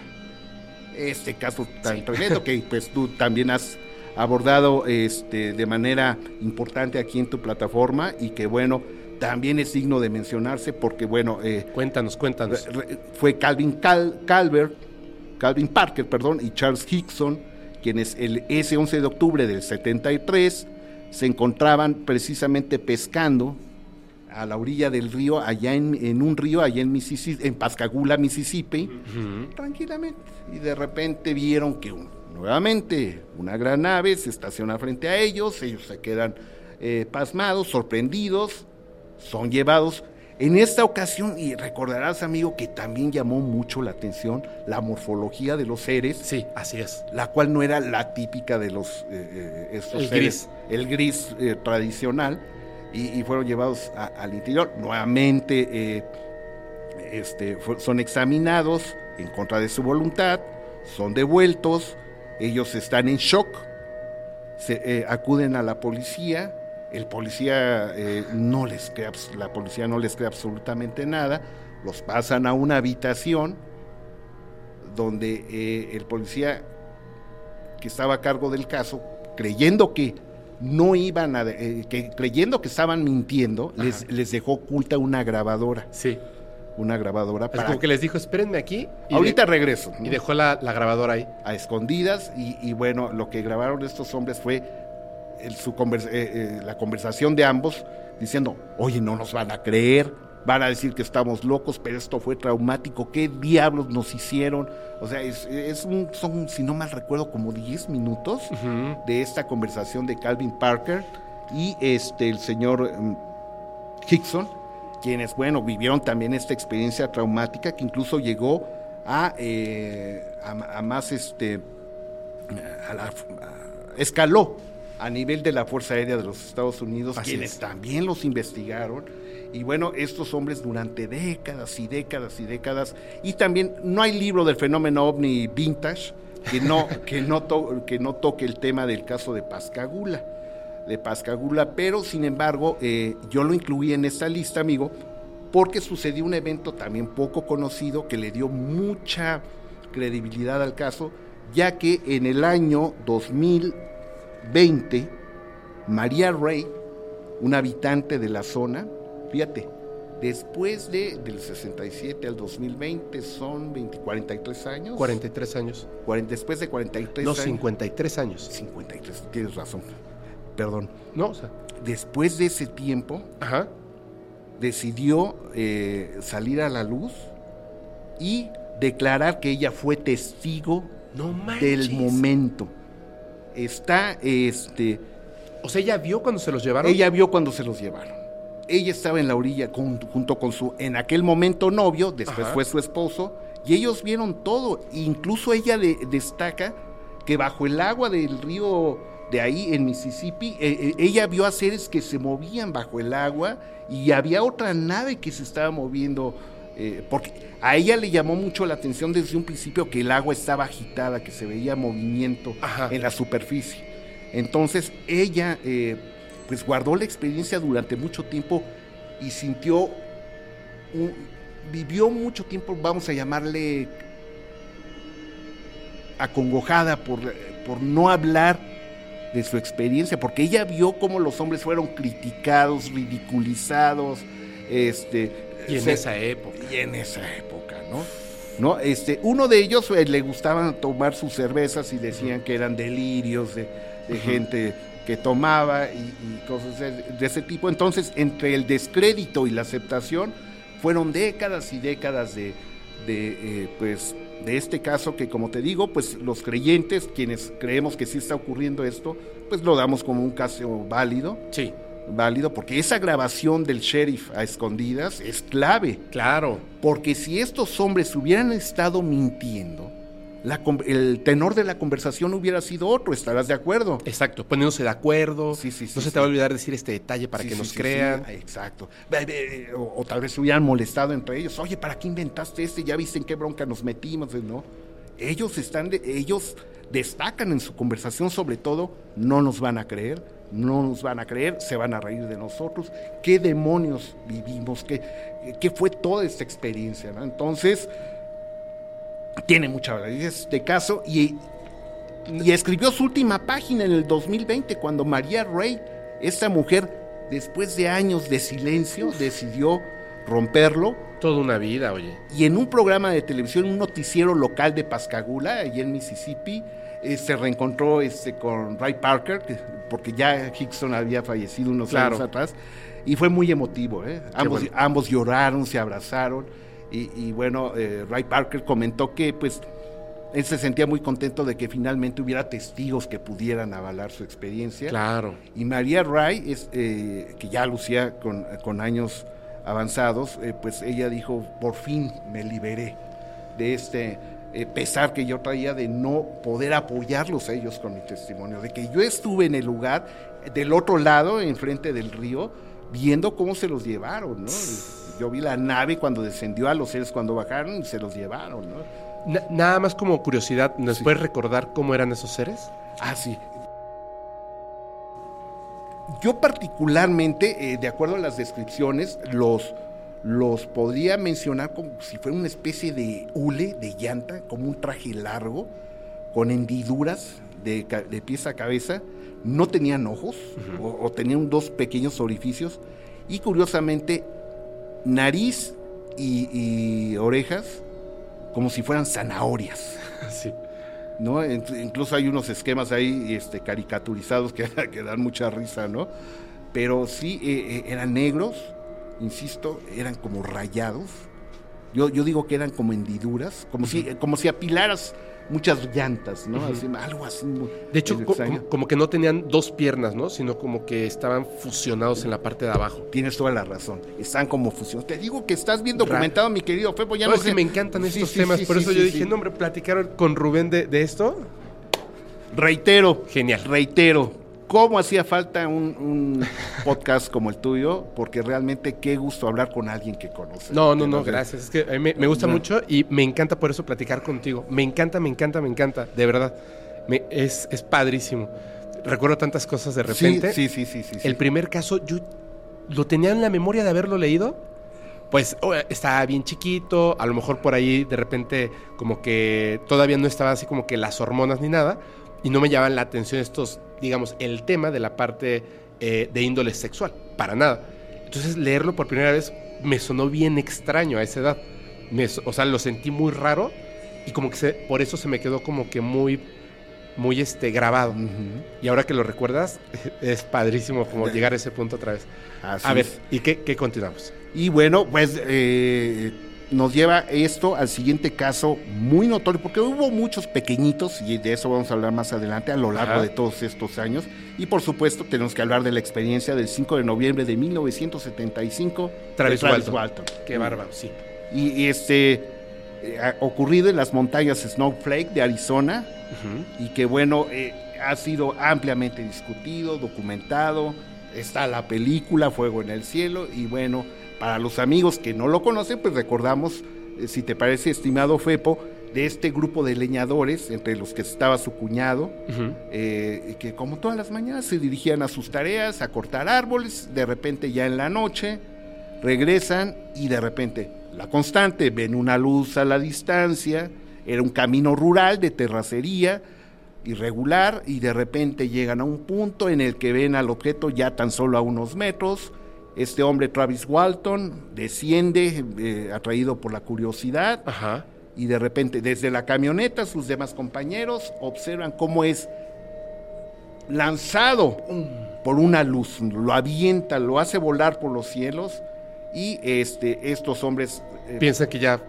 Este caso tan tremendo que pues tú también has abordado este, de manera importante aquí en tu plataforma y que bueno, también es digno de mencionarse porque bueno, eh, Cuéntanos, cuéntanos. Fue Calvin Cal- Calvert, Calvin Parker, perdón, y Charles Hickson, quienes el, ese 11 de octubre del 73 se encontraban precisamente pescando a la orilla del río, allá en, en un río, allá en Mississippi, en Pascagoula, Mississippi, tranquilamente. Y de repente vieron que un- nuevamente, una gran nave se estaciona frente a ellos, ellos se quedan eh, pasmados, sorprendidos, son llevados. En esta ocasión, y recordarás, amigo, que también llamó mucho la atención la morfología de los seres. Sí, así es. La cual no era la típica de los eh, eh, estos El seres, el gris eh, tradicional, y, y fueron llevados a- al interior. Nuevamente este, son examinados en contra de su voluntad, son devueltos, ellos están en shock, se, eh, acuden a la policía, el policía eh, no les cree, la policía no les cree absolutamente nada, los pasan a una habitación donde eh, el policía que estaba a cargo del caso, creyendo que no iban a, eh, que creyendo que estaban mintiendo, les, les dejó oculta una grabadora, Sí. Una grabadadora Es para como que les dijo, espérenme aquí. y ahorita de- regreso. ¿no? y dejó la, la grabadora ahí. a escondidas y, y bueno, lo que grabaron estos hombres fue el- su convers- eh, eh, la conversación de ambos diciendo, oye, no nos van a creer, van a decir que estamos locos, pero esto fue traumático, ¿qué diablos nos hicieron? O sea, es, es un, son, si no mal recuerdo, como 10 minutos de esta conversación de Calvin Parker y este el señor mm, Hickson, quienes, bueno, vivieron también esta experiencia traumática que incluso llegó a, eh, a, a más, este, a la- escaló a nivel de la Fuerza Aérea de los Estados Unidos, Así quienes es. también los investigaron. Y bueno, estos hombres durante décadas y décadas y décadas, y también no hay libro del fenómeno ovni vintage que no, que no, to- que no toque el tema del caso de Pascagula, de Pascagula, pero sin embargo eh, yo lo incluí en esta lista, amigo, porque sucedió un evento también poco conocido que le dio mucha credibilidad al caso, ya que en el año 2020, María Rey, una habitante de la zona, fíjate, después de, del 67 al 2020 son 20, 43 años. 43 años. Cuaren- después de 43 No, años. 53 años. 53, tienes razón. Perdón. No, o sea. Después de ese tiempo, Ajá. decidió eh, salir a la luz y declarar que ella fue testigo No del momento. Está, este, O sea, ella vio cuando se los llevaron. ella vio cuando se los llevaron. Ella estaba en la orilla con- junto con su, en aquel momento novio, después Ajá. fue su esposo, y ellos vieron todo. Incluso ella de- destaca que bajo el agua del río de ahí en Mississippi, eh, eh, ella vio a seres que se movían bajo el agua y había otra nave que se estaba moviendo. eh, porque a ella le llamó mucho la atención desde un principio que el agua estaba agitada, que se veía movimiento Ajá. en la superficie. Entonces ella eh, pues guardó la experiencia durante mucho tiempo y sintió, un- vivió mucho tiempo, vamos a llamarle acongojada por, por no hablar de su experiencia, porque ella vio cómo los hombres fueron criticados, ridiculizados, este, Y en se- esa época. y en esa época, ¿no? ¿No? Este, uno de ellos eh, le gustaban tomar sus cervezas y decían que eran delirios de, de gente que tomaba y, y cosas de, de ese tipo. Entonces, entre el descrédito y la aceptación, fueron décadas y décadas de, de, eh, pues, de este caso que, como te digo, pues los creyentes, quienes creemos que sí está ocurriendo esto, pues lo damos como un caso válido, Sí, válido, porque esa grabación del sheriff a escondidas es clave. claro. Porque si estos hombres hubieran estado mintiendo, la el tenor de la conversación hubiera sido otro, estarás de acuerdo. Exacto, poniéndose de acuerdo. Sí, sí, sí, no se te va a olvidar decir este detalle para que nos crean. sí, exacto. O, o tal vez se hubieran molestado entre ellos. Oye, ¿para qué inventaste este? Ya viste en qué bronca nos metimos, ¿no? Ellos están, de- ellos destacan en su conversación, sobre todo, no nos van a creer, no nos van a creer, se van a reír de nosotros. ¿Qué demonios vivimos? ¿Qué, qué fue toda esta experiencia? ¿no? Entonces, tiene mucha validez este caso y, y escribió su última página en el 2020 cuando María Rey, esta mujer, después de años de silencio, decidió romperlo Toda una vida, oye. y en un programa de televisión, un noticiero local de Pascagoula, allí en Mississippi, eh, se reencontró este, con Ray Parker, que- porque ya Hickson había fallecido unos Claro. años atrás, y fue muy emotivo. ¿eh? Ambos, bueno. ambos lloraron, se abrazaron, y, y bueno, eh, Ray Parker comentó que pues él se sentía muy contento de que finalmente hubiera testigos que pudieran avalar su experiencia. Claro. Y María Ray, es, eh, que ya lucía con, con años avanzados, eh, pues ella dijo, por fin me liberé de este eh, pesar que yo traía de no poder apoyarlos a ellos con mi testimonio, de que yo estuve en el lugar del otro lado, enfrente del río, viendo cómo se los llevaron, ¿no? Yo vi la nave cuando descendió a los seres cuando bajaron y se los llevaron, ¿no? Na- nada más como curiosidad, ¿nos puedes recordar cómo eran esos seres? Ah, sí. Yo particularmente, eh, de acuerdo a las descripciones, los, los podría mencionar como si fuera una especie de hule, de llanta, como un traje largo, con hendiduras de, de pies a cabeza. No tenían ojos, o, o tenían dos pequeños orificios. Y curiosamente, nariz y, y orejas como si fueran zanahorias. Sí. ¿no? In- Incluso hay unos esquemas ahí este, caricaturizados que, que dan mucha risa, ¿no? Pero sí, eh, eh, eran negros, insisto, eran como rayados. Yo, yo digo que eran como hendiduras, como, si, como si apilaras muchas llantas, ¿no? Así, algo así. muy De hecho, co- como, que no tenían dos piernas, ¿no? Sino como que estaban fusionados en la parte de abajo. Tienes toda la razón. Están como fusionados. Te digo que estás bien Ra- documentado, mi querido Fepo. Ya No, no, es que sé. me encantan estos sí, temas, sí, por eso yo dije, no, hombre, platicaron con Rubén de, de esto. Reitero, Genial. reitero, cómo hacía falta un, un podcast como el tuyo, porque realmente qué gusto hablar con alguien que conoce. No, no, no, gracias. Es que a mí me, me gusta No. mucho y me encanta por eso platicar contigo. Me encanta, me encanta, me encanta, de verdad. Me- es, es padrísimo. Recuerdo tantas cosas de repente. Sí, sí, sí, sí. sí, El sí. primer caso, yo lo tenía en la memoria de haberlo leído. Pues oh, estaba bien chiquito, a lo mejor por ahí de repente como que todavía no estaba así como que las hormonas ni nada, y no me llamaban la atención estos, digamos, el tema de la parte eh, de índole sexual, para nada. Entonces leerlo por primera vez me sonó bien extraño a esa edad. Me o sea, lo sentí muy raro y como que se- por eso se me quedó como que muy, muy este, grabado. Y ahora que lo recuerdas, es padrísimo como llegar a ese punto otra vez. Así a ver, es. ¿y qué, qué continuamos? Y bueno, pues eh, nos lleva esto al siguiente caso muy notorio, porque hubo muchos pequeñitos, y de eso vamos a hablar más adelante a lo largo Ajá. de todos estos años. Y por supuesto, tenemos que hablar de la experiencia del 5 de noviembre de 1975 Travis de Walton. Walton. Qué bárbaro, sí. Y, y este eh, ocurrido en las montañas Snowflake de Arizona y que bueno, eh, ha sido ampliamente discutido, documentado, está la película Fuego en el Cielo y bueno, para los amigos que no lo conocen, pues recordamos, eh, si te parece, estimado Fepo, de este grupo de leñadores, entre los que estaba su cuñado, eh, que como todas las mañanas se dirigían a sus tareas, a cortar árboles, de repente ya en la noche regresan y de repente la constante, ven una luz a la distancia, era un camino rural de terracería irregular y de repente llegan a un punto en el que ven al objeto ya tan solo a unos metros. Este hombre, Travis Walton, desciende, eh, atraído por la curiosidad, Ajá. y de repente desde la camioneta sus demás compañeros observan cómo es lanzado por una luz, lo avienta, lo hace volar por los cielos y este, estos hombres eh, Piensa que ya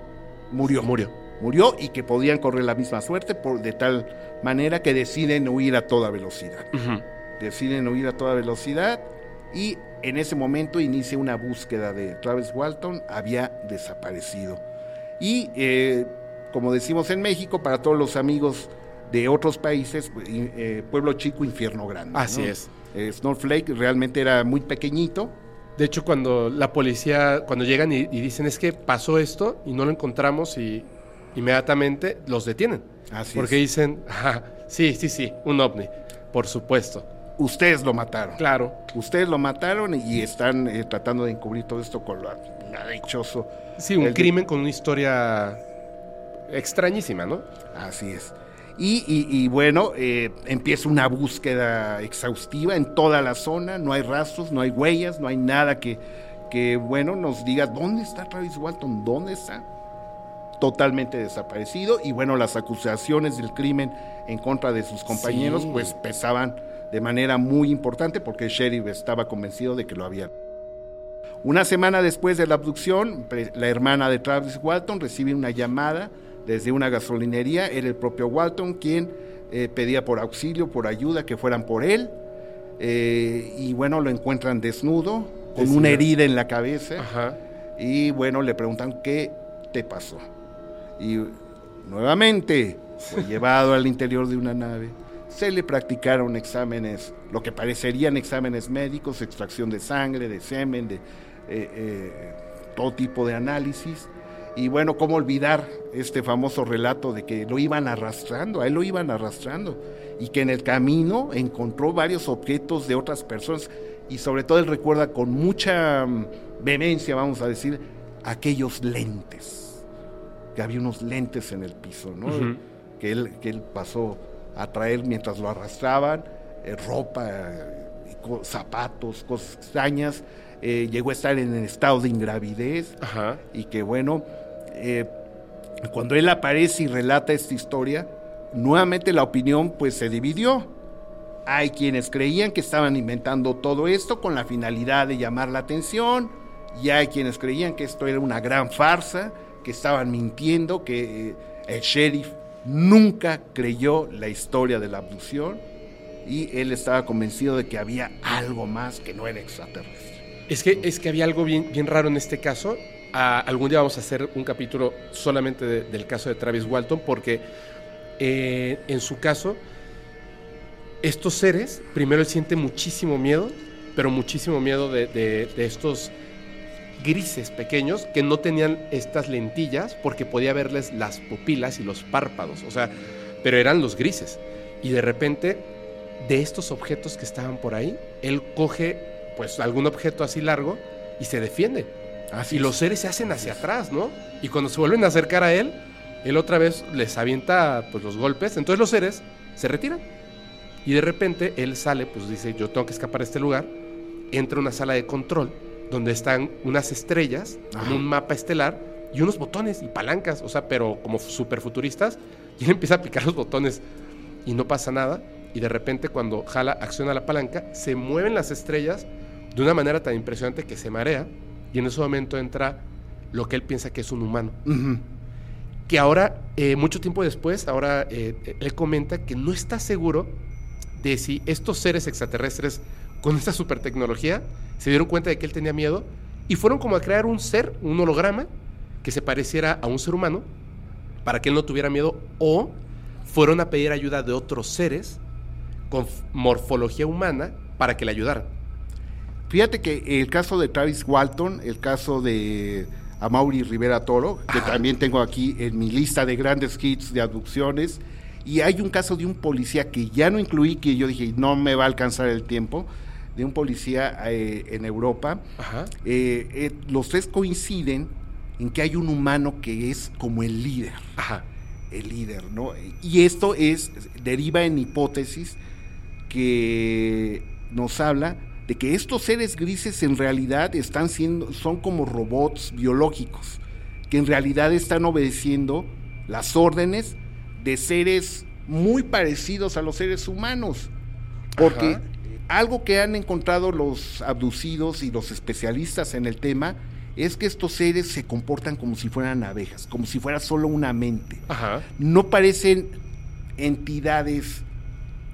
murió, murió. murió y que podían correr la misma suerte por, de tal manera que deciden huir a toda velocidad. Deciden huir a toda velocidad y en ese momento inicia una búsqueda de Travis Walton, había desaparecido. Y eh, como decimos en México, para todos los amigos de otros países, pues, eh, pueblo chico, infierno grande. Así ¿no? es. Eh, Snowflake realmente era muy pequeñito. De hecho, cuando la policía, cuando llegan y, y dicen es que pasó esto y no lo encontramos y inmediatamente los detienen. Así porque es. dicen, ajá, sí, sí, sí, un ovni, por supuesto. Ustedes lo mataron. Claro. Ustedes lo mataron y están eh, tratando de encubrir todo esto con lo dichoso. Sí, un El de- crimen con una historia extrañísima, ¿no? Así es. Y, y- y bueno, eh, empieza una búsqueda exhaustiva en toda la zona, no hay rastros, no hay huellas, no hay nada que, que bueno, nos diga dónde está Travis Walton, dónde está. Totalmente desaparecido y bueno, las acusaciones del crimen en contra de sus compañeros Sí. pues pesaban de manera muy importante porque el sheriff estaba convencido de que lo habían. Una semana después de la abducción, la hermana de Travis Walton recibe una llamada desde una gasolinería. Era el propio Walton quien eh, pedía por auxilio, por ayuda, que fueran por él. Eh, y bueno, lo encuentran desnudo, con una herida en la cabeza. Y bueno, le preguntan qué te pasó. Y nuevamente fue llevado al interior de una nave. Se le practicaron exámenes, lo que parecerían exámenes médicos, extracción de sangre, de semen, de eh, todo tipo de análisis. Y bueno, ¿cómo olvidar este famoso relato de que lo iban arrastrando? A él lo iban arrastrando. Y que en el camino encontró varios objetos de otras personas. Y sobre todo él recuerda con mucha mm, vehemencia, vamos a decir, aquellos lentes. Que había unos lentes en el piso, ¿no? que, él, que él pasó a traer mientras lo arrastraban, eh, ropa, zapatos, cosas extrañas. Eh, llegó a estar en el estado de ingravidez y que bueno, eh, cuando él aparece y relata esta historia, nuevamente la opinión pues se dividió. Hay quienes creían que estaban inventando todo esto con la finalidad de llamar la atención, y hay quienes creían que esto era una gran farsa, que estaban mintiendo, que eh, el sheriff nunca creyó la historia de la abducción y él estaba convencido de que había algo más que no era extraterrestre. Es que, es que había algo bien, bien raro en este caso algún día vamos a hacer un capítulo solamente del caso de Travis Walton, porque eh, en su caso, estos seres, primero él siente muchísimo miedo, pero muchísimo miedo de, estos grises pequeños que no tenían estas lentillas porque podía verles las pupilas y los párpados, o sea, pero eran los grises. Y de repente, de estos objetos que estaban por ahí, él coge pues algún objeto así largo y se defiende y los seres se hacen hacia atrás, ¿no? Y cuando se vuelven a acercar a él, él otra vez les avienta pues los golpes. Entonces los seres se retiran. Y de repente él sale, pues dice, yo tengo que escapar de este lugar. Entra a una sala de control donde están unas estrellas, un mapa estelar y unos botones y palancas, o sea, pero como super futuristas. Y él empieza a picar los botones y no pasa nada. Y de repente cuando jala, acciona la palanca, se mueven las estrellas de una manera tan impresionante que se marea y en ese momento entra lo que él piensa que es un humano. Que ahora, eh, mucho tiempo después, ahora eh, él comenta que no está seguro de si estos seres extraterrestres con esta super tecnología se dieron cuenta de que él tenía miedo y fueron como a crear un ser, un holograma que se pareciera a un ser humano para que él no tuviera miedo o fueron a pedir ayuda de otros seres con morfología humana para que le ayudaran. Fíjate que el caso de Travis Walton, el caso de Amaury Rivera Toro, que también tengo aquí en mi lista de grandes hits de abducciones, y hay un caso de un policía que ya no incluí, que yo dije, no me va a alcanzar el tiempo, de un policía eh, en Europa. Eh, eh, los tres coinciden en que hay un humano que es como el líder. El líder, ¿no? Y esto es, deriva en hipótesis que nos habla de que estos seres grises en realidad están siendo, son como robots biológicos, que en realidad están obedeciendo las órdenes de seres muy parecidos a los seres humanos. Porque algo que han encontrado los abducidos y los especialistas en el tema es que estos seres se comportan como si fueran abejas, como si fuera solo una mente. No parecen entidades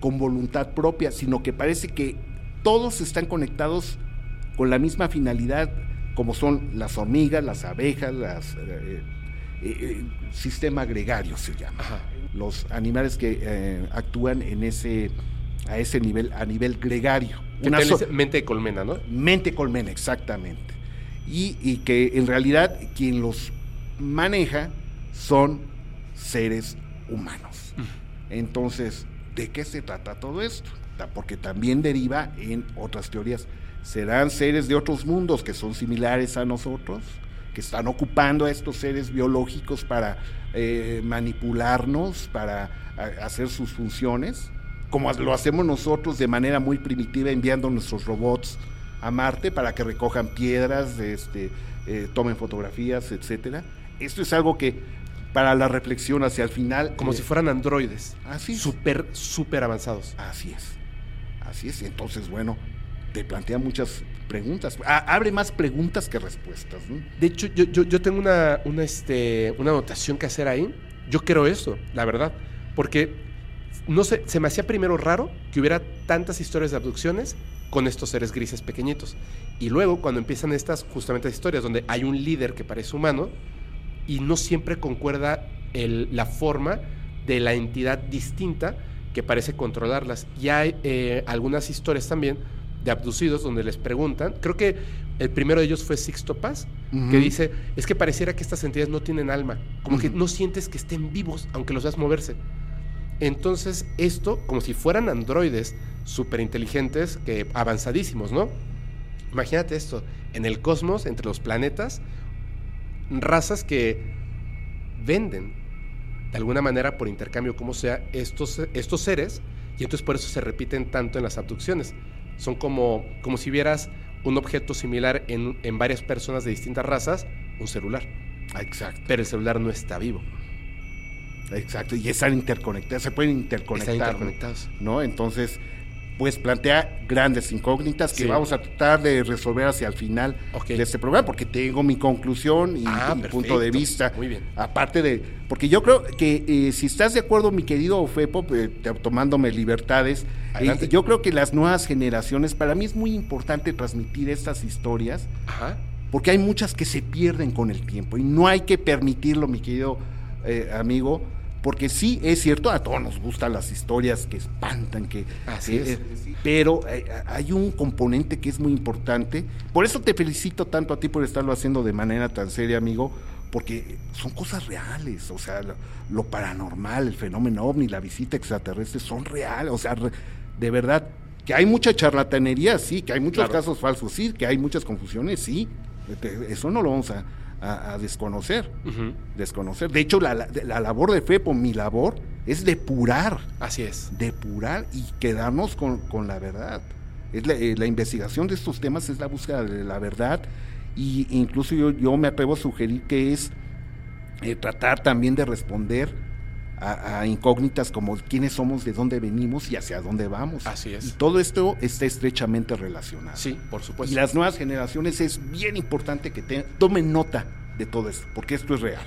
con voluntad propia, sino que parece que todos están conectados con la misma finalidad, como son las hormigas, las abejas, las eh, eh, eh, sistema gregario se llama. Los animales que actúan en ese a ese nivel, a nivel gregario. Una mente de colmena, ¿no? Mente colmena, exactamente. Y, que en realidad quien los maneja son seres humanos. Entonces, ¿de qué se trata todo esto? porque también deriva en otras teorías. ¿Serán seres de otros mundos que son similares a nosotros? que están ocupando a estos seres biológicos para eh, manipularnos, para hacer sus funciones, como lo hacemos nosotros de manera muy primitiva enviando nuestros robots a Marte para que recojan piedras, este, eh, tomen fotografías, etcétera. Esto es algo que para la reflexión hacia el final. Como si fueran androides. Así Súper, súper avanzados. Así es. Así es, entonces, bueno, te plantea muchas preguntas. abre más preguntas que respuestas. De hecho, yo, yo, tengo una, una, este, una anotación que hacer ahí, yo creo eso, la verdad, porque no sé, se me hacía primero raro que hubiera tantas historias de abducciones con estos seres grises pequeñitos. Y luego cuando empiezan estas justamente historias donde hay un líder que parece humano y no siempre concuerda el, la forma de la entidad distinta que parece controlarlas. Y hay eh, algunas historias también de abducidos donde les preguntan, creo que el primero de ellos fue Sixto Paz, que dice, es que pareciera que estas entidades no tienen alma, como que no sientes que estén vivos aunque los veas moverse. Entonces esto, como si fueran androides súper inteligentes, que avanzadísimos, ¿no? Imagínate esto, en el cosmos, entre los planetas, razas que venden de alguna manera por intercambio, como sea, estos, estos seres, y entonces por eso se repiten tanto en las abducciones. Son como, como si vieras un objeto similar en, en varias personas de distintas razas, un celular. Exacto. Pero el celular no está vivo. Exacto, y están interconectados, se pueden interconectar. Están interconectados. ¿no? Entonces, pues plantea grandes incógnitas que Sí. vamos a tratar de resolver hacia el final de este programa, porque tengo mi conclusión y Ah, mi perfecto. punto de vista. Muy bien. Aparte de, porque yo creo que eh, si estás de acuerdo, mi querido Fepo, eh, tomándome libertades, eh, yo creo que las nuevas generaciones, para mí es muy importante transmitir estas historias, Ajá. porque hay muchas que se pierden con el tiempo y no hay que permitirlo, mi querido eh, amigo, porque sí, es cierto, a todos nos gustan las historias que espantan, que... Así que, es. eh, pero eh, hay un componente que es muy importante. Por eso te felicito tanto a ti por estarlo haciendo de manera tan seria, amigo, porque son cosas reales, o sea, lo, lo paranormal, el fenómeno ovni, la visita extraterrestre son reales, o sea, re- de verdad, que hay mucha charlatanería, sí, que hay muchos Claro. casos falsos, sí, que hay muchas confusiones, sí, Te- eso no lo vamos a, a- a desconocer, desconocer. De hecho, la, la- la labor de FEPO, mi labor, es depurar, Así es. depurar y quedarnos con, con la verdad. Es la, eh, la investigación de estos temas es la búsqueda de la verdad y incluso yo, yo me atrevo a sugerir que es eh, tratar también de responder a, a incógnitas como quiénes somos, de dónde venimos y hacia dónde vamos. Así es. Y todo esto está estrechamente relacionado. Sí, por supuesto. Y las nuevas generaciones es bien importante que te- tomen nota de todo esto, porque esto es real.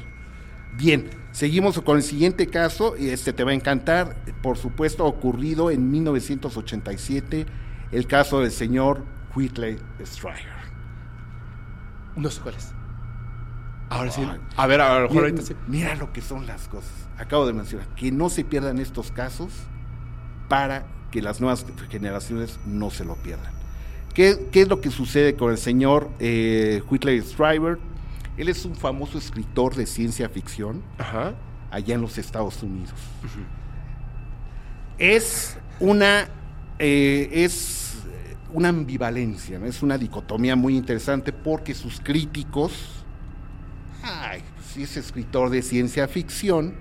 Bien, seguimos con el siguiente caso, este te va a encantar, por supuesto, ocurrido en 1987, el caso del señor Whitley Stryer. No sé cuál es. Ahora sí. A ver, a lo mejor ahorita sí. mira lo que son las cosas. Acabo de mencionar, que no se pierdan estos casos para que las nuevas generaciones no se lo pierdan. ¿Qué, qué es lo que sucede con el señor eh, Whitley Strieber? Él es un famoso escritor de ciencia ficción Ajá. allá en los Estados Unidos. Es una eh, es una ambivalencia, ¿no? es una dicotomía muy interesante porque sus críticos, ay, si es escritor de ciencia ficción,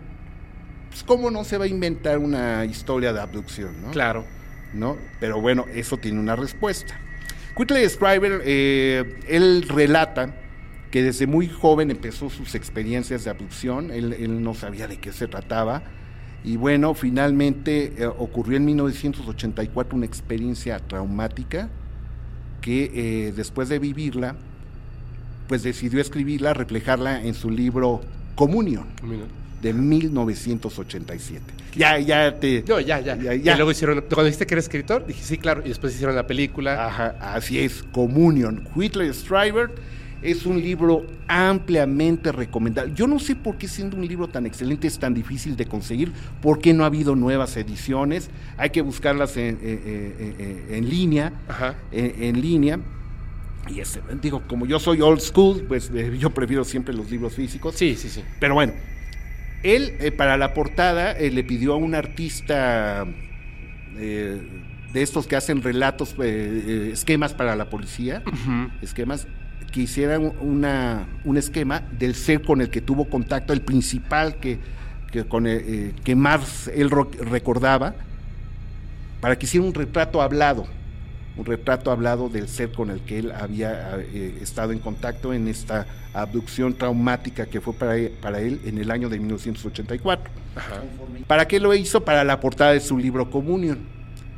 pues cómo no se va a inventar una historia de abducción, ¿no? Claro. ¿no? Pero bueno, eso tiene una respuesta. Whitley Strieber, eh, él relata que desde muy joven empezó sus experiencias de abducción, él, él no sabía de qué se trataba, y bueno, finalmente eh, ocurrió en 1984 una experiencia traumática que eh, después de vivirla, pues decidió escribirla, reflejarla en su libro Communion Mira. de 1987. Ya, ya te... No, ya, ya. Ya, Y ya. luego hicieron. Cuando dijiste que eres escritor, dije sí, claro. Y después hicieron la película. Ajá, así es, Communion. Whitley Strieber es un libro ampliamente recomendable. Yo no sé por qué siendo un libro tan excelente es tan difícil de conseguir, por qué no ha habido nuevas ediciones, hay que buscarlas en, eh, eh, eh, en línea, Ajá. en línea. Y este, digo, como yo soy old school, pues eh, yo prefiero siempre los libros físicos. Sí, sí, sí. Pero bueno, él eh, para la portada eh, le pidió a un artista eh, de estos que hacen relatos, esquemas para la policía, esquemas, que hiciera un- una, un esquema del ser con el que tuvo contacto, el principal que, que, con que más él recordaba, para que hiciera un retrato hablado, un retrato hablado del ser con el que él había eh, estado en contacto en esta abducción traumática que fue para él, para él en el año de 1984. Ajá. ¿Para qué lo hizo? Para la portada de su libro Communion,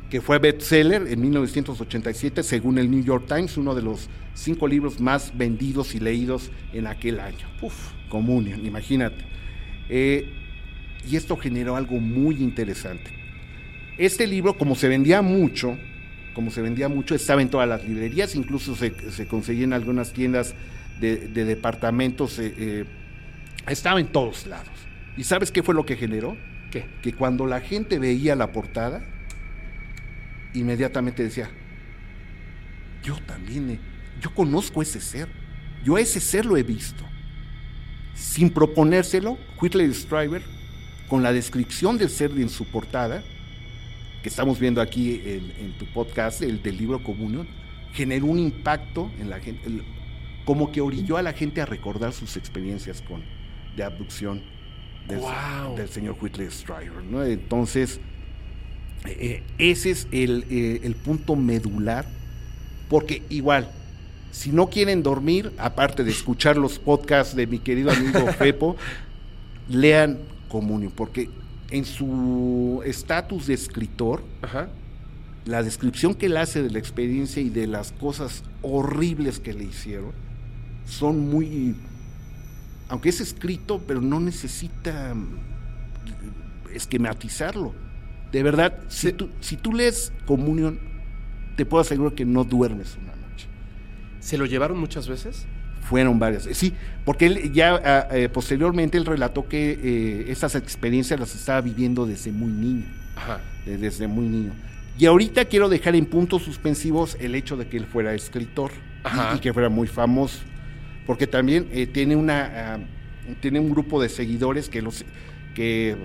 que fue bestseller en 1987 según el New York Times, uno de los cinco libros más vendidos y leídos en aquel año. Uf. Communion, imagínate. Eh, y esto generó algo muy interesante. Este libro, como se vendía mucho, como se vendía mucho, estaba en todas las librerías, incluso se, se conseguía en algunas tiendas de, departamentos, eh, eh, estaba en todos lados. ¿Y sabes qué fue lo que generó? ¿Qué? Que cuando la gente veía la portada, inmediatamente decía, yo también, yo conozco ese ser, yo a ese ser lo he visto. Sin proponérselo, Whitley Strieber, con la descripción del ser en su portada, que estamos viendo aquí en, tu podcast, el del libro Comunión, generó un impacto en la gente, como que orilló a la gente a recordar sus experiencias con, de abducción del, señor Whitley Strieber. ¿no? Entonces, eh, eh, ese es el, eh, el punto medular, porque igual, si no quieren dormir, aparte de escuchar los podcasts de mi querido amigo Pepo, lean Comunión, porque en su estatus de escritor, la descripción que él hace de la experiencia y de las cosas horribles que le hicieron son muy, aunque es escrito, pero no necesita esquematizarlo. De verdad, si, tú, si tú lees Comunión, te puedo asegurar que no duermes una noche. ¿Se lo llevaron muchas veces? Fueron varias. Sí, porque él ya ah, eh, posteriormente él relató que eh, esas experiencias las estaba viviendo desde muy niño. Ajá. desde muy niño. Y ahorita quiero dejar en puntos suspensivos el hecho de que él fuera escritor y, que fuera muy famoso. Porque también eh, tiene una ah, tiene un grupo de seguidores que los que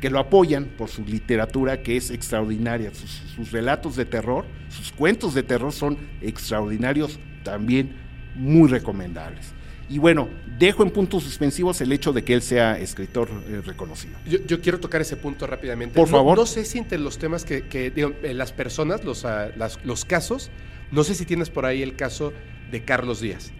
que lo apoyan por su literatura que es extraordinaria. sus, relatos de terror, sus cuentos de terror son extraordinarios también muy recomendables. Y bueno, dejo en puntos suspensivos el hecho de que él sea escritor eh, reconocido. Yo, quiero tocar ese punto rápidamente. Por favor. No sé si entre los temas que, eh, las personas, los, ah, los casos, no sé si tienes por ahí el caso de Carlos Díaz.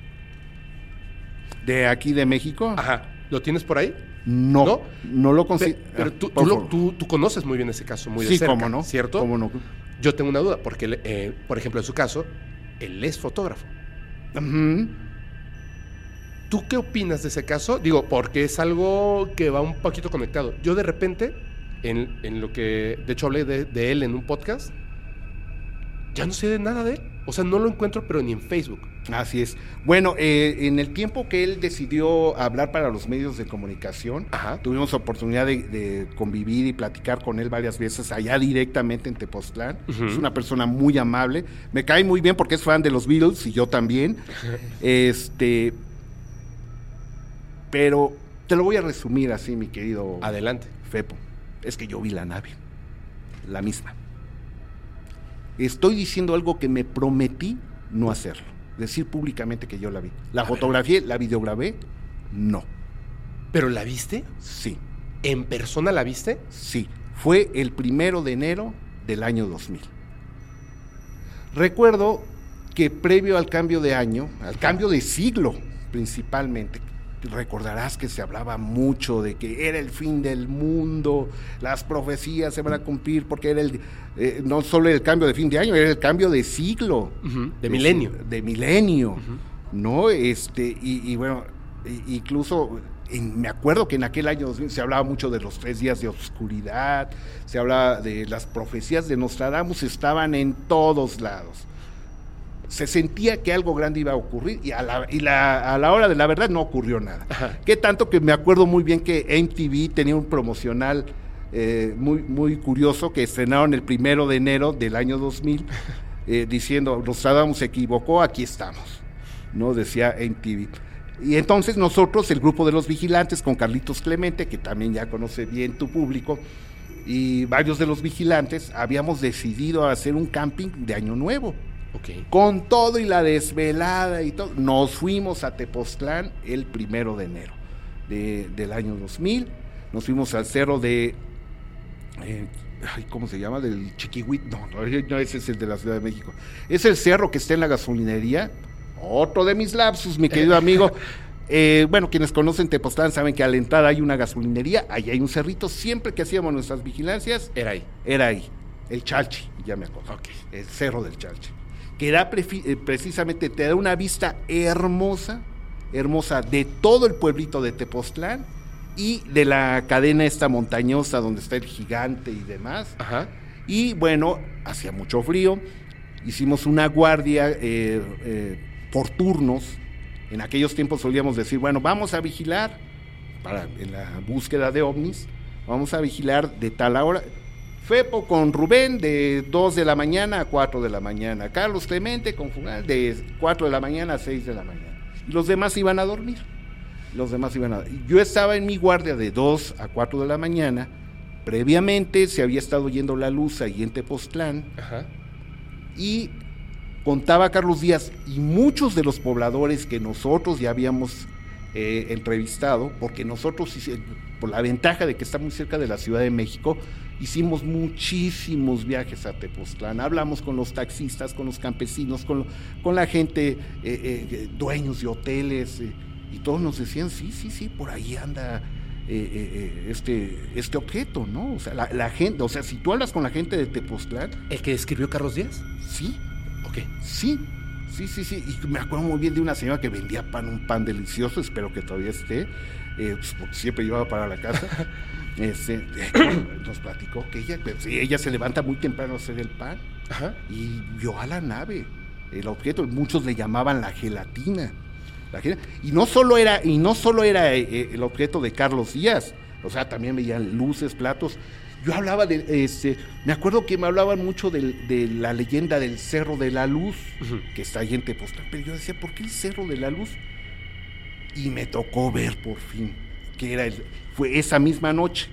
¿De aquí de México? Ajá. ¿Lo tienes por ahí? No, no, lo considero. Pero, ah, tú, tú, conoces muy bien ese caso, muy de sí, cerca, no, ¿cierto? ¿Cómo no? Yo tengo una duda, porque, eh, por ejemplo, en su caso, él es fotógrafo. ¿Tú qué opinas de ese caso? Digo, porque es algo que va un poquito conectado. Yo de repente, en, lo que, de hecho hablé de, él en un podcast, ya no sé de nada de él. O sea, no lo encuentro, pero ni en Facebook. Así es. Bueno, eh, en el tiempo que él decidió hablar para los medios de comunicación, tuvimos oportunidad de, convivir y platicar con él varias veces allá directamente en Tepoztlán. Es una persona muy amable. Me cae muy bien porque es fan de los Beatles y yo también. este, pero te lo voy a resumir así, mi querido. Adelante. Fepo. Es que yo vi la nave, la misma. Estoy diciendo algo que me prometí no hacerlo decir públicamente que yo la vi. La fotografía, la videograbé, no. ¿Pero la viste? Sí. ¿En persona la viste? Sí. Fue el primero de enero del año 2000. Recuerdo que previo al cambio de año, al cambio de siglo principalmente, recordarás que se hablaba mucho de que era el fin del mundo, las profecías se van a cumplir porque era el eh, no solo el cambio de fin de año, era el cambio de siglo, de, milenio, de milenio, ¿no? Este y, bueno, incluso me acuerdo que en aquel año se hablaba mucho de los tres días de oscuridad, se hablaba de las profecías de Nostradamus estaban en todos lados se sentía que algo grande iba a ocurrir y a la, y a la hora de la verdad no ocurrió nada. Qué tanto que me acuerdo muy bien que MTV tenía un promocional eh, muy, muy curioso que estrenaron el primero de enero del año 2000 eh, diciendo, Nostradamus se equivocó, aquí estamos, ¿no? Decía MTV. Y entonces nosotros, el grupo de los vigilantes, con Carlitos Clemente, que también ya conoce bien tu público, y varios de los vigilantes, habíamos decidido hacer un camping de Año Nuevo. Con todo y la desvelada y todo, nos fuimos a Tepoztlán el primero de enero del año 2000. Nos fuimos al cerro de. Eh, ¿Cómo se llama? Del Chiquihuit. No, no, ese es el de la Ciudad de México. Es el cerro que está en la gasolinería. Otro de mis lapsus, mi querido amigo. Eh, bueno, quienes conocen Tepoztlán saben que a la entrada hay una gasolinería, ahí hay un cerrito. Siempre que hacíamos nuestras vigilancias, era ahí. Era ahí. El Chalchi, ya me acuerdo. El cerro del Chalchi que da eh, precisamente, te da una vista hermosa, hermosa de todo el pueblito de Tepoztlán y de la cadena esta montañosa donde está el gigante y demás. Ajá. Y bueno, hacía mucho frío, hicimos una guardia eh, eh, por turnos. En aquellos tiempos solíamos decir, bueno, vamos a vigilar para en la búsqueda de ovnis, vamos a vigilar de tal hora. Fepo con Rubén de 2 de la mañana a 4 de la mañana. Carlos Clemente con Fugal de 4 de la mañana a 6 de la mañana. Los demás iban a dormir. Los demás iban a Yo estaba en mi guardia de 2 a 4 de la mañana. Previamente se había estado yendo la luz ahí en Tepoztlán. Ajá. Y contaba Carlos Díaz y muchos de los pobladores que nosotros ya habíamos eh, entrevistado, porque nosotros, por la ventaja de que está muy cerca de la Ciudad de México, hicimos muchísimos viajes a Tepoztlán, hablamos con los taxistas, con los campesinos, con, con la gente, eh, eh, dueños de hoteles, y todos nos decían, sí, sí, sí, por ahí anda este, este objeto, ¿no? O sea, la, la, gente, o sea, si tú hablas con la gente de Tepoztlán. ¿El que escribió Carlos Díaz? Sí. Ok. Sí, sí, sí, sí. Y me acuerdo muy bien de una señora que vendía pan, un pan delicioso, espero que todavía esté, eh, pues, porque siempre llevaba para la casa. Este, nos platicó que ella, pues, ella se levanta muy temprano a hacer el pan Ajá. y vio a la nave, el objeto, muchos le llamaban la gelatina. La gel- y no solo era, y no solo era eh, eh, el objeto de Carlos Díaz, o sea, también veían luces, platos. Yo hablaba de, este, me acuerdo que me hablaban mucho de, la leyenda del Cerro de la Luz, que está ahí en Tepoztlán, pero yo decía, ¿por qué el Cerro de la Luz? Y me tocó ver por fin que era el, fue esa misma noche.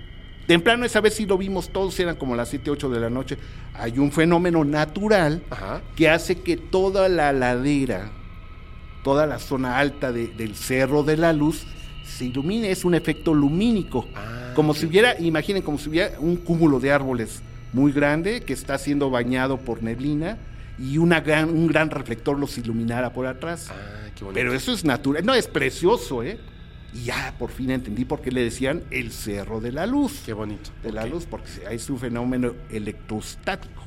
Temprano esa vez sí lo vimos, todos eran como las 7, 8 de la noche. Hay un fenómeno natural Ajá. que hace que toda la ladera, toda la zona alta de- del Cerro de la Luz se ilumine, es un efecto lumínico. Ah, como si hubiera, imaginen, como si hubiera un cúmulo de árboles muy grande que está siendo bañado por neblina y una gran, un gran reflector los iluminara por atrás. Ah, qué bonito. Pero eso es natural, no, es precioso, ¿eh? Y ya por fin entendí por qué le decían el Cerro de la Luz. Qué bonito. De la luz, porque es un fenómeno electrostático,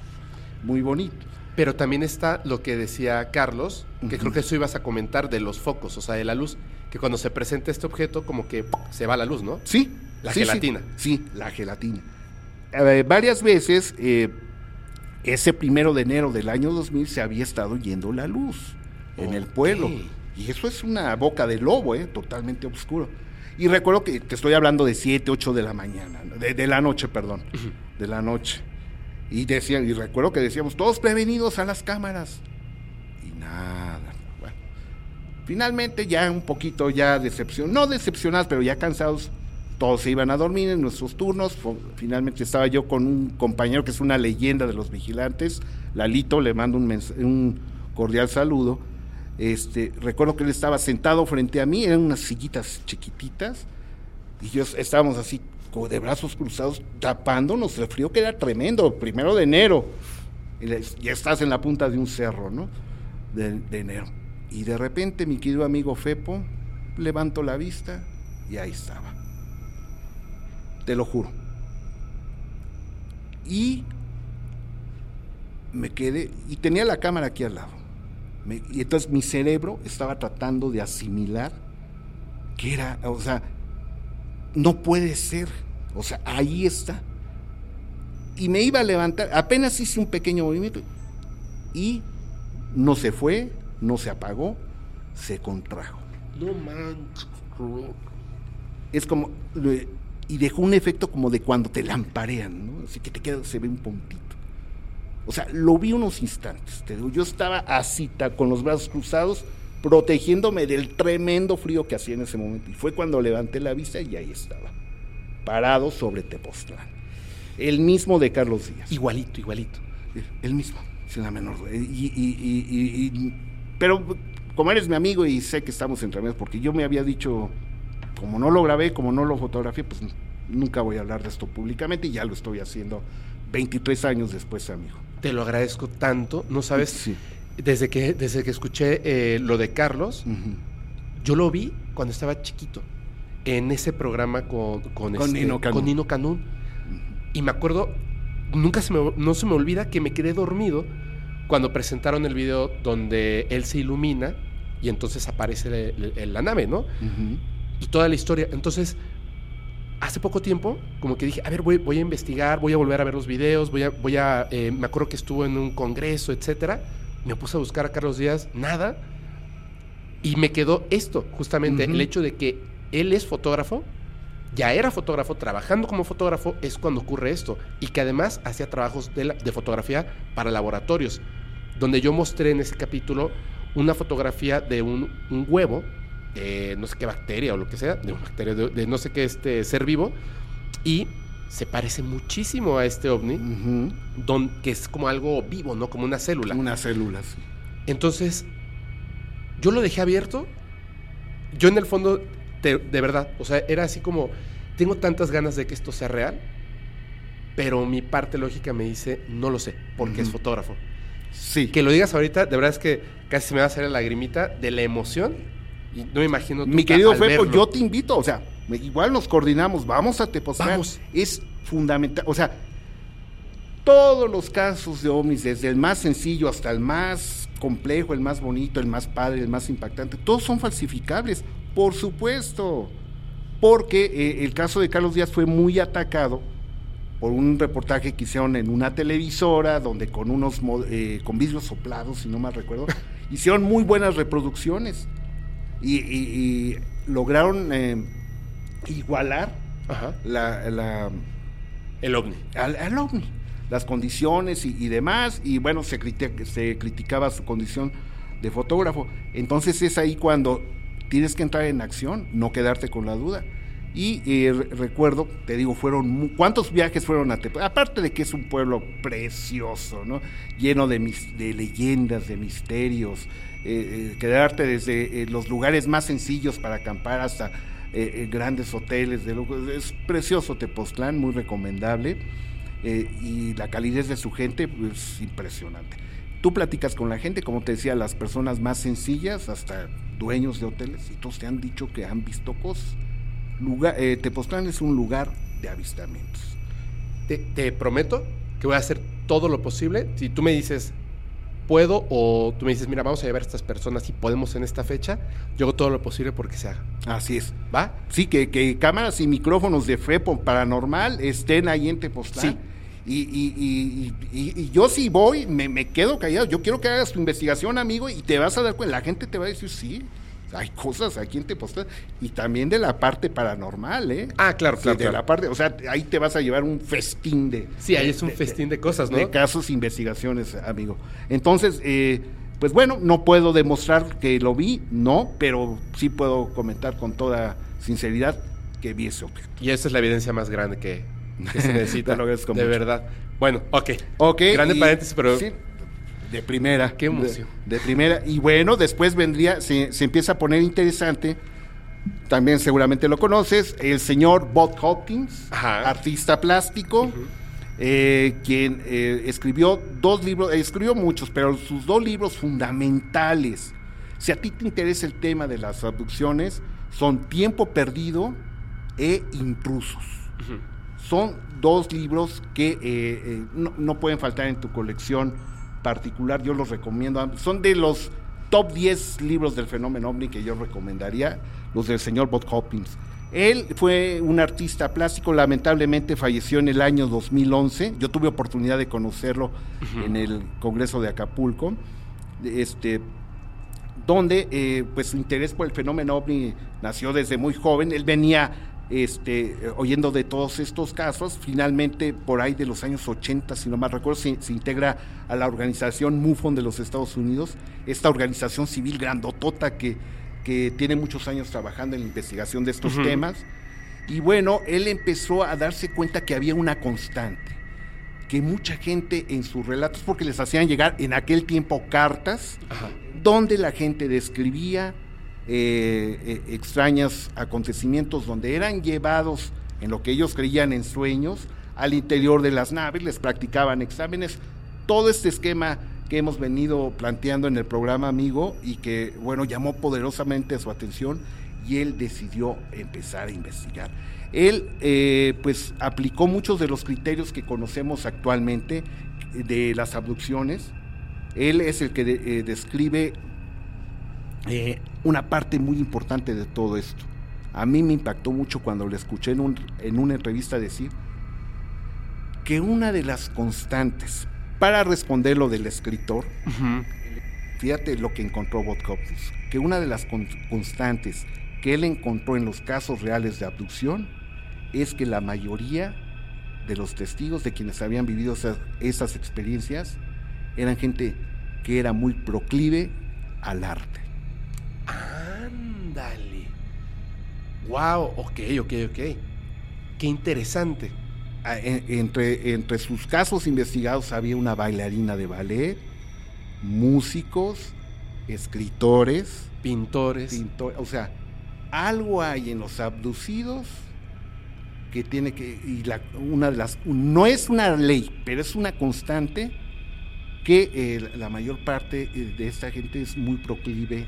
muy bonito. Pero también está lo que decía Carlos, que creo que eso ibas a comentar de los focos, o sea, de la luz, que cuando se presenta este objeto como que se va la luz, ¿no? Sí. La sí, gelatina. Sí, la gelatina. Eh, varias veces, eh, ese primero de enero del año 2000 se había estado yendo la luz en el pueblo. Y eso es una boca de lobo, ¿eh? totalmente oscuro. Y recuerdo que te estoy hablando de 7, 8 de la mañana, de, de la noche, perdón, de la noche. Y decían, y recuerdo que decíamos, todos prevenidos a las cámaras. Y nada. Bueno, finalmente ya un poquito ya decepción, no decepcionados, pero ya cansados, todos se iban a dormir en nuestros turnos. Finalmente estaba yo con un compañero que es una leyenda de los vigilantes, Lalito, le mando un, un cordial saludo. Este, recuerdo que él estaba sentado frente a mí, eran unas sillitas chiquititas, y yo estábamos así, de brazos cruzados, tapándonos el frío que era tremendo, primero de enero. Y le- ya estás en la punta de un cerro, ¿no? De, de enero. Y de repente, mi querido amigo Fepo, levanto la vista y ahí estaba. Te lo juro. Y me quedé, y tenía la cámara aquí al lado. Me- y entonces mi cerebro estaba tratando de asimilar que era, o sea, no puede ser. O sea, ahí está. Y me iba a levantar, apenas hice un pequeño movimiento y no se fue, no se apagó, se contrajo. No manches. Es como, y dejó un efecto como de cuando te lamparean, ¿no? Así que te queda, se ve un puntito. O sea, lo vi unos instantes. Te digo, yo estaba así, con los brazos cruzados, protegiéndome del tremendo frío que hacía en ese momento. Y fue cuando levanté la vista y ahí estaba, parado sobre Tepoztlán. El mismo de Carlos Díaz. Igualito, igualito. El mismo, sin la menor duda. Y, y- y- y- y- pero como eres mi amigo y sé que estamos entre amigos, porque yo me había dicho, como no lo grabé, como no lo fotografié, pues nunca voy a hablar de esto públicamente y ya lo estoy haciendo 23 años después, amigo. Te lo agradezco tanto. No sabes, Sí. desde que, desde que escuché eh, lo de Carlos, yo lo vi cuando estaba chiquito, en ese programa con, con, Con este, Nino Canún. con Nino Canún. Y me acuerdo, nunca se me, no se me olvida que me quedé dormido cuando presentaron el video donde él se ilumina y entonces aparece la nave, ¿no? Y toda la historia. Entonces, hace poco tiempo, como que dije, a ver, voy, voy a investigar, voy a volver a ver los videos, voy a, voy a, eh, me acuerdo que estuvo en un congreso, etcétera. Me puse a buscar a Carlos Díaz, nada. Y me quedó esto, justamente, el hecho de que él es fotógrafo, ya era fotógrafo, trabajando como fotógrafo, es cuando ocurre esto. Y que además hacía trabajos de, la- de fotografía para laboratorios, donde yo mostré en ese capítulo una fotografía de un, un huevo, de no sé qué bacteria o lo que sea, de una bacteria, de, de no sé qué este ser vivo, y se parece muchísimo a este ovni, don, que es como algo vivo, ¿no? Como una célula. Una célula, sí. Entonces, yo lo dejé abierto. Yo en el fondo, te- de verdad, o sea, era así como, tengo tantas ganas de que esto sea real, pero mi parte lógica me dice, no lo sé, porque es fotógrafo. Sí. Que lo digas ahorita, de verdad es que casi se me va a hacer la lagrimita de la emoción. Y no me imagino Mi querido Fepo, verlo. yo te invito, o sea, igual nos coordinamos, vamos a Tepoztlán. Vamos. Es fundamental, o sea, todos los casos de ovnis, desde el más sencillo hasta el más complejo, el más bonito, el más padre, el más impactante, todos son falsificables, por supuesto, porque eh, el caso de Carlos Díaz fue muy atacado por un reportaje que hicieron en una televisora donde con unos eh, con vidrios soplados, si no mal recuerdo, hicieron muy buenas reproducciones y, y- y lograron eh, igualar Ajá. la, la- El ovni. al, al ovni, las condiciones y, y demás, y bueno, se, se criticaba su condición de fotógrafo. Entonces es ahí cuando tienes que entrar en acción, no quedarte con la duda. Y eh, re- recuerdo, te digo, fueron cuántos viajes fueron a Tepa, aparte de que es un pueblo precioso, ¿no? Lleno de, mis- de leyendas, de misterios, eh, eh, quedarte desde los lugares más sencillos para acampar hasta grandes hoteles de. Es precioso Tepoztlán, muy recomendable. y la calidez de su gente es pues, impresionante. Tú platicas con la gente, como te decía, las personas más sencillas, hasta dueños de hoteles, y todos te han dicho que han visto cosas. Lugar, eh, Tepoztlán es un lugar de avistamientos. Te, te prometo que voy a hacer todo lo posible. Si tú me dices, puedo, o tú me dices, mira, vamos a llevar a estas personas y podemos en esta fecha, yo hago todo lo posible porque se haga. Así es. ¿Va? Sí, que, que cámaras y micrófonos de FEPO paranormal estén ahí en Tepoztlán. Sí. Y, y- y- y- y yo si voy, me, me quedo callado. Yo quiero que hagas tu investigación, amigo, y te vas a dar cuenta. La gente te va a decir, sí, hay cosas aquí en Tepoztlán. Y también de la parte paranormal, ¿eh? Ah, claro, Sí, claro, de claro. la parte, o sea, ahí te vas a llevar un festín de... Sí, ahí es un de- festín de cosas, ¿no? de casos, investigaciones, amigo. Entonces, eh, pues bueno, no puedo demostrar que lo vi, no, pero sí puedo comentar con toda sinceridad que vi ese objeto. Y esa es la evidencia más grande que, que se necesita. De mucho. verdad. Bueno, ok. Ok. Grande y- paréntesis, pero sí, de primera. Qué emoción. De, de primera. Y bueno, después vendría, se, se empieza a poner interesante. También seguramente lo conoces, el señor Bob Hopkins, Ajá. artista plástico, eh, quien eh, escribió dos libros, eh, escribió muchos, pero sus dos libros fundamentales. Si a ti te interesa el tema de las abducciones, son Tiempo Perdido e Intrusos. Son dos libros que no, no pueden faltar en tu colección particular, yo los recomiendo. Son de los top 10 libros del fenómeno ovni que yo recomendaría, los del señor Bob Hopkins. Él fue un artista plástico, lamentablemente falleció en el año 2011. Yo tuve oportunidad de conocerlo en el Congreso de Acapulco, este, donde eh, pues su interés por el fenómeno ovni nació desde muy joven. Él venía este, oyendo de todos estos casos. Finalmente, por ahí de los años 80, si no mal recuerdo, se, se integra a la organización MUFON de los Estados Unidos, esta organización civil grandotota que, que tiene muchos años trabajando en la investigación de estos Ujú. temas. Y bueno, él empezó a darse cuenta que había una constante, que mucha gente en sus relatos, porque les hacían llegar en aquel tiempo cartas, Ajá. donde la gente describía eh, eh, extraños acontecimientos, donde eran llevados en lo que ellos creían en sueños al interior de las naves, les practicaban exámenes, todo este esquema que hemos venido planteando en el programa amigo y que bueno llamó poderosamente su atención y él decidió empezar a investigar. Él eh, pues aplicó muchos de los criterios que conocemos actualmente de las abducciones. Él es el que de- describe eh, una parte muy importante de todo esto, a mí me impactó mucho cuando le escuché en, un, en una entrevista decir que una de las constantes para responder lo del escritor, fíjate lo que encontró Bob Hopkins, que una de las constantes que él encontró en los casos reales de abducción es que la mayoría de los testigos de quienes habían vivido esas, experiencias eran gente que era muy proclive al arte. Wow, ok, ok, ok. Qué interesante. Ah, entre, entre sus casos investigados había una bailarina de ballet, músicos, escritores, pintores. o sea, algo hay en los abducidos que tiene que y la, una de las no es una ley, pero es una constante que eh, la mayor parte eh, de esta gente es muy proclive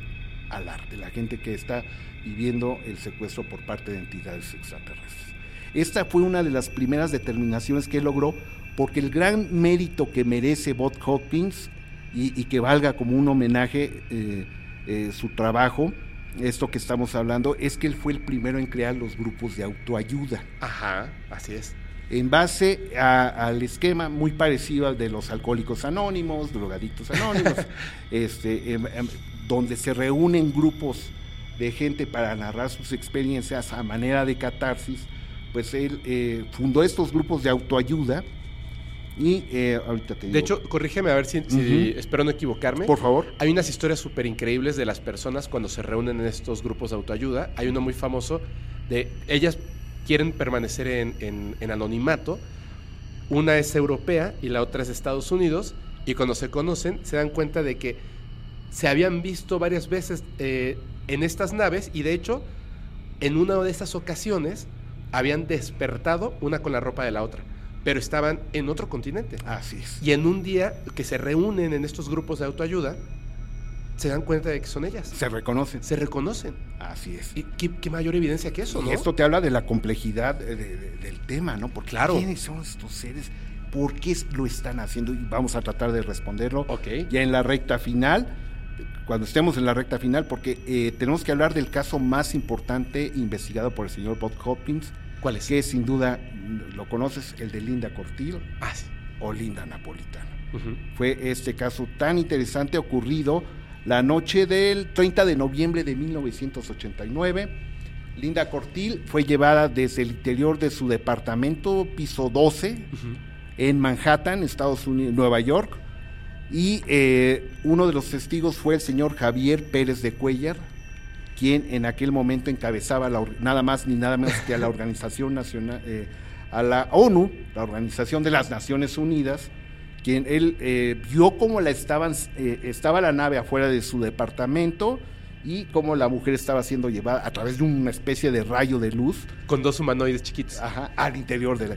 al arte, la gente que está viviendo el secuestro por parte de entidades extraterrestres. Esta fue una de las primeras determinaciones que logró, porque el gran mérito que merece Bob Hopkins y, que valga como un homenaje eh, eh, su trabajo, esto que estamos hablando, es que él fue el primero en crear los grupos de autoayuda. Ajá, así es. En base al esquema muy parecido al de los alcohólicos anónimos, drogadictos anónimos, este, em, em, donde se reúnen grupos de gente para narrar sus experiencias a manera de catarsis pues él eh, fundó estos grupos de autoayuda y eh, ahorita te digo. De hecho, corrígeme a ver si, espero no equivocarme. Por favor. Hay unas historias súper increíbles de las personas cuando se reúnen en estos grupos de autoayuda. Hay uno muy famoso de ellas quieren permanecer en, anonimato. Una es europea y la otra es de Estados Unidos. Y cuando se conocen, se dan cuenta de que se habían visto varias veces eh, en estas naves y de hecho, en una de esas ocasiones, habían despertado una con la ropa de la otra, pero estaban en otro continente. Así es. Y en un día que se reúnen en estos grupos de autoayuda, se dan cuenta de que son ellas. Se reconocen. Se reconocen. Así es. ¿Y qué, mayor evidencia que eso, y esto te habla de la complejidad del tema, ¿no? Porque claro. ¿quiénes son estos seres? ¿Por qué lo están haciendo? Y vamos a tratar de responderlo Ok. ya en la recta final cuando estemos en la recta final, porque eh, tenemos que hablar del caso más importante investigado por el señor Bob Hopkins. ¿Cuál es? Que sin duda, lo conoces, el de Linda Cortil ah, o Linda Napolitano. Fue este caso tan interesante ocurrido la noche del 30 de noviembre de 1989. Linda Cortil fue llevada desde el interior de su departamento, piso 12, en Manhattan, Estados Unidos, Nueva York, y eh, uno de los testigos fue el señor Javier Pérez de Cuellar, quien en aquel momento encabezaba nada más ni nada menos que a la Organización Nacional, eh, a la ONU, la Organización de las Naciones Unidas, quien él eh, vio cómo la estaban, estaba la nave afuera de su departamento y cómo la mujer estaba siendo llevada a través de una especie de rayo de luz. Con dos humanoides chiquitos. al interior de la,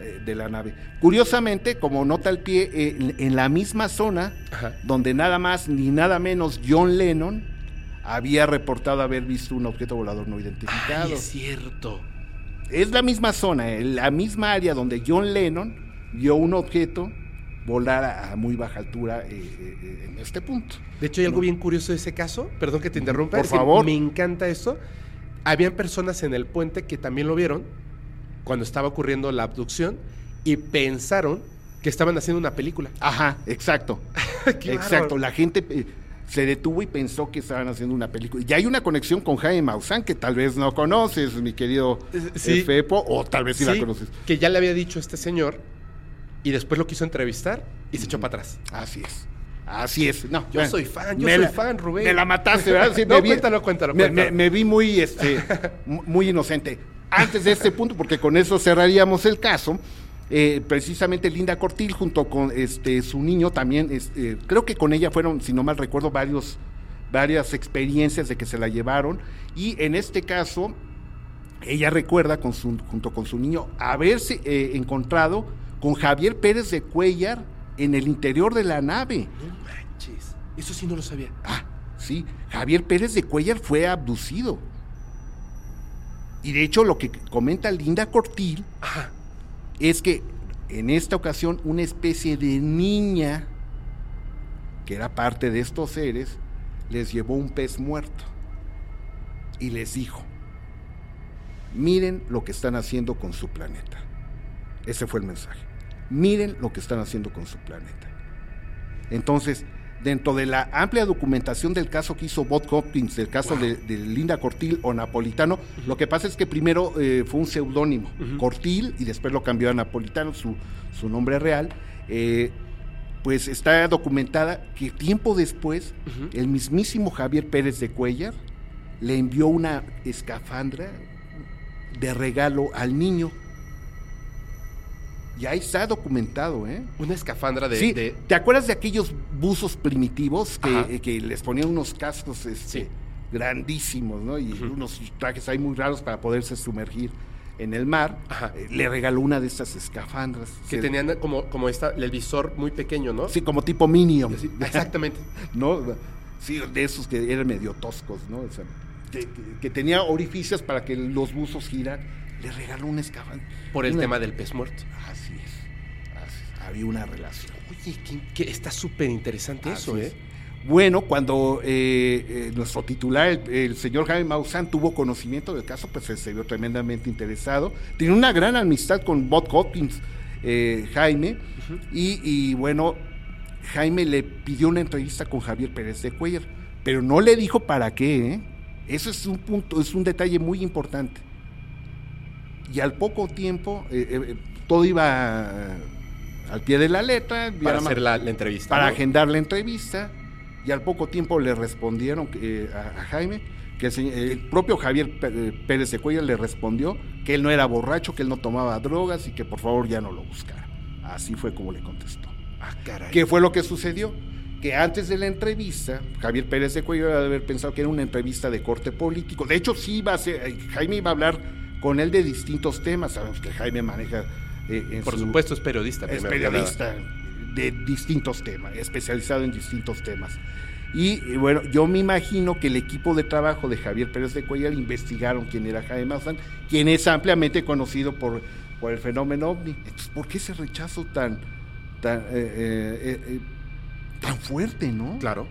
eh, de la nave. Curiosamente, como nota al pie, en, la misma zona, donde nada más ni nada menos John Lennon había reportado haber visto un objeto volador no identificado. es cierto. Es la misma zona, la misma área donde John Lennon vio un objeto volar a, muy baja altura eh, eh, eh, en este punto. De hecho, hay algo bien curioso de ese caso, perdón que te interrumpa. Por favor. Me encanta esto. Habían personas en el puente que también lo vieron cuando estaba ocurriendo la abducción y pensaron que estaban haciendo una película. Ajá, exacto. exacto. La gente se detuvo y pensó que estaban haciendo una película. Y hay una conexión con Jaime Maussan que tal vez no conoces, mi querido Fepo, o tal vez sí, la conoces. Que ya le había dicho este señor y después lo quiso entrevistar y se echó para atrás. Así es. Así es. No, yo soy fan, yo soy fan, Rubén. Me la mataste, ¿verdad? Sí, no, cuéntalo, cuéntalo. Me, vi muy, este, muy inocente. Antes de este punto, porque con eso cerraríamos el caso, eh, precisamente Linda Cortil junto con este su niño también, este, creo que con ella fueron, si no mal recuerdo, varios, varias experiencias de que se la llevaron. Y en este caso, ella recuerda con su, junto con su niño haberse eh, encontrado con Javier Pérez de Cuellar en el interior de la nave. No manches, eso sí no lo sabía. Ah, sí, Javier Pérez de Cuellar fue abducido. Y de hecho lo que comenta Linda Cortil es que en esta ocasión una especie de niña, que era parte de estos seres, les llevó un pez muerto y les dijo, miren lo que están haciendo con su planeta. Ese fue el mensaje. Miren lo que están haciendo con su planeta. Entonces, dentro de la amplia documentación del caso que hizo Bob Hopkins, del caso de, Linda Cortil o Napolitano, lo que pasa es que primero eh, fue un seudónimo, Cortil, y después lo cambió a Napolitano, su, su nombre real. Eh, pues está documentada que tiempo después el mismísimo Javier Pérez de Cuellar le envió una escafandra de regalo al niño. Y ahí está documentado, ¿eh? Una escafandra de... Sí, ¿te acuerdas de aquellos buzos primitivos que, les ponían unos cascos este, grandísimos, ¿no? Y unos trajes ahí muy raros para poderse sumergir en el mar, eh, le regaló una de estas escafandras. Que tenían como, como esta, el visor muy pequeño, ¿no? Sí, como tipo Minion. exactamente. ¿No? Sí, de esos que eran medio toscos, ¿no? O sea, que, tenía orificios para que los buzos giran. Le regaló una escafandra. Por el tema del pez muerto. Así es. Había una relación. Oye, que, está súper interesante eso, ¿eh? Bueno, cuando eh, eh, nuestro titular, el, señor Jaime Maussan, tuvo conocimiento del caso, pues se vio tremendamente interesado. Tiene una gran amistad con Bob Hopkins, eh, Jaime, y, bueno, Jaime le pidió una entrevista con Javier Pérez de Cuellar, pero no le dijo para qué, ¿eh? Eso es un punto, es un detalle muy importante. Y al poco tiempo, todo iba al pie de la letra. Para hacer la, entrevista. Para agendar la entrevista y al poco tiempo le respondieron eh, a, Jaime que el, propio Javier eh, Pérez de Cuellar le respondió que él no era borracho, que él no tomaba drogas y que por favor ya no lo buscara. Así fue como le contestó. Ah, caray. ¿Qué fue lo que sucedió? Que antes de la entrevista, Javier Pérez de Cuellar debe haber pensado que era una entrevista de corte político. De hecho, sí iba a ser, eh, Jaime iba a hablar con él de distintos temas. Sabemos que Jaime maneja. Por supuesto, es periodista. Es periodista de distintos temas, especializado en distintos temas. Y bueno, yo me imagino que el equipo de trabajo de Javier Pérez de Cuellar investigaron quién era Jaime Maussan, quien es ampliamente conocido por, por el fenómeno ovni. Entonces, ¿por qué ese rechazo tan, tan, eh, eh, eh, tan fuerte, no? Claro.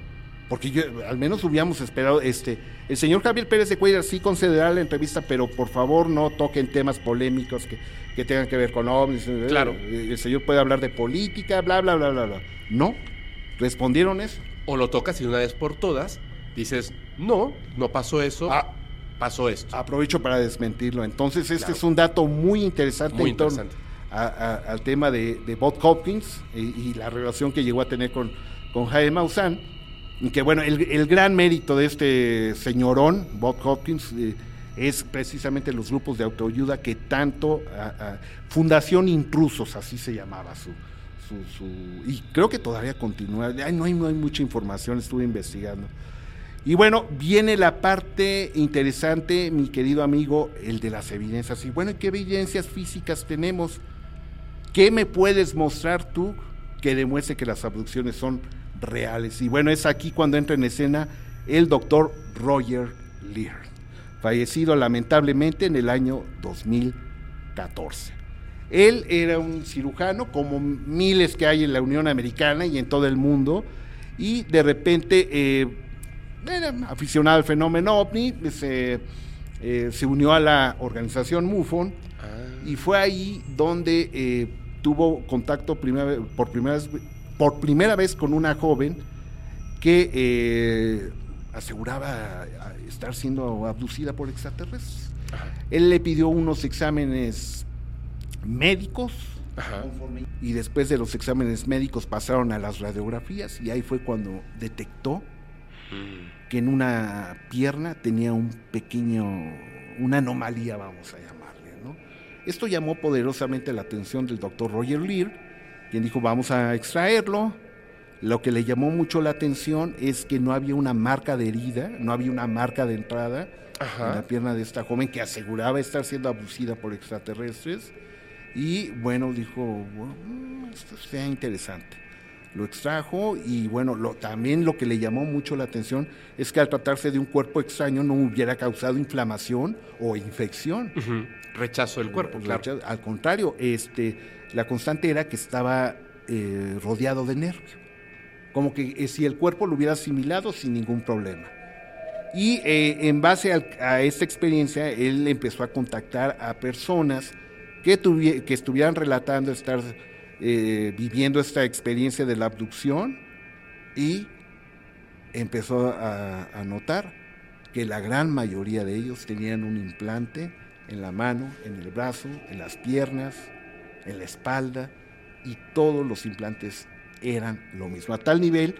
Porque yo, al menos hubiéramos esperado, este, el señor Javier Pérez de Cuellar sí concederá la entrevista, pero por favor no toquen temas polémicos que, que tengan que ver con ovnis. Claro. El señor puede hablar de política, bla, bla, bla, bla, bla. No, respondieron eso. O lo tocas y de una vez por todas dices, no, no pasó eso, ah, pasó esto. Aprovecho para desmentirlo. Entonces, este es un dato muy interesante, muy interesante. al tema de, Bob Hopkins y, la relación que llegó a tener con, con Jaime Maussan que bueno, el, gran mérito de este señorón, Bob Hopkins, eh, es precisamente los grupos de autoayuda que tanto, Fundación Intrusos, así se llamaba su, su, y creo que todavía continúa, no, hay, no hay mucha información, estuve investigando. Y bueno, viene la parte interesante, mi querido amigo, el de las evidencias. Y bueno, ¿qué evidencias físicas tenemos? ¿Qué me puedes mostrar tú que demuestre que las abducciones son reales. Y bueno, es aquí cuando entra en escena el doctor Roger Lear, fallecido lamentablemente en el año 2014. Él era un cirujano, como miles que hay en la Unión Americana y en todo el mundo, y de repente eh, era aficionado al fenómeno ovni, se, eh, se unió a la organización MUFON ah. y fue ahí donde eh, tuvo contacto por primera vez por primera vez con una joven que eh, aseguraba estar siendo abducida por extraterrestres. Él le pidió unos exámenes médicos y después de los exámenes médicos pasaron a las radiografías y ahí fue cuando detectó mm. que en una pierna tenía un pequeño, una anomalía, vamos a llamarle. ¿no? Esto llamó poderosamente la atención del doctor Roger Lear, quien dijo vamos a extraerlo. Lo que le llamó mucho la atención es que no había una marca de herida, no había una marca de entrada en la pierna de esta joven que aseguraba estar siendo abusida por extraterrestres. Y bueno, dijo, esto sea interesante. Lo extrajo y bueno, lo, también lo que le llamó mucho la atención es que al tratarse de un cuerpo extraño no hubiera causado inflamación o infección. Rechazo del cuerpo, claro. Al contrario, este, la constante era que estaba eh, rodeado de nervio, como que eh, si el cuerpo lo hubiera asimilado sin ningún problema. Y eh, en base a esta experiencia, él empezó a contactar a personas que, que estuvieran relatando estar viviendo esta experiencia de la abducción y empezó a notar que la gran mayoría de ellos tenían un implante en la mano, en el brazo, en las piernas, en la espalda, y todos los implantes eran lo mismo. A tal nivel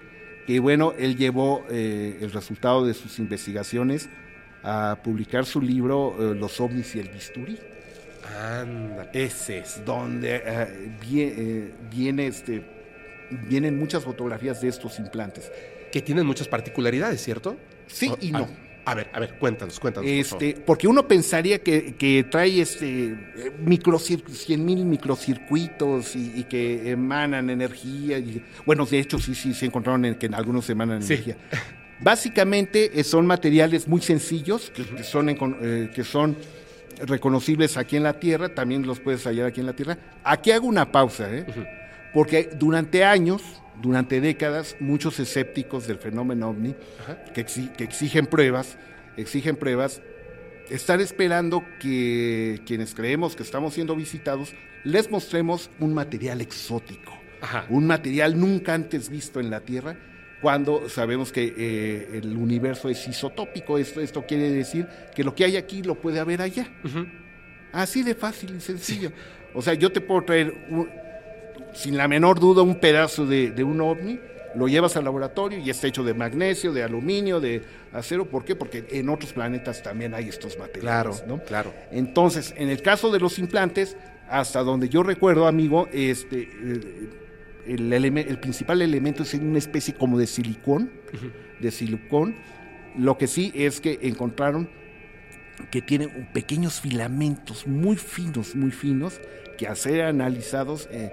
que, bueno, él llevó eh, el resultado de sus investigaciones a publicar su libro eh, Los ovnis y el bisturí. Anda, ese es. Donde eh, viene, este, vienen muchas fotografías de estos implantes. Que tienen muchas particularidades, ¿cierto? Sí y no. A ver, a ver, cuéntanos, cuéntanos. Este, porque uno pensaría que, trae este microcir 100 mil microcircuitos y, que emanan energía. Y, bueno, de hecho sí, sí, se encontraron en, que en algunos emanan energía. Básicamente eh, son materiales muy sencillos que, son, eh, que son reconocibles aquí en la Tierra, también los puedes hallar aquí en la Tierra. Aquí hago una pausa, ¿eh? porque durante años durante décadas muchos escépticos del fenómeno ovni que, exigen pruebas, exigen pruebas, están esperando que quienes creemos que estamos siendo visitados les mostremos un material exótico, un material nunca antes visto en la Tierra, cuando sabemos que eh, el universo es isotópico. Esto, esto quiere decir que lo que hay aquí lo puede haber allá. Así de fácil y sencillo. O sea, yo te puedo traer un, sin la menor duda un pedazo de, un ovni, lo llevas al laboratorio y está hecho de magnesio, de aluminio, de acero. ¿Por qué? Porque en otros planetas también hay estos materiales. Claro, ¿no? claro. Entonces, en el caso de los implantes, hasta donde yo recuerdo, amigo, este, eh, el, principal elemento es una especie como de silicón, de silicón. Lo que sí es que encontraron que tienen pequeños filamentos muy finos, muy finos, que al ser analizados eh,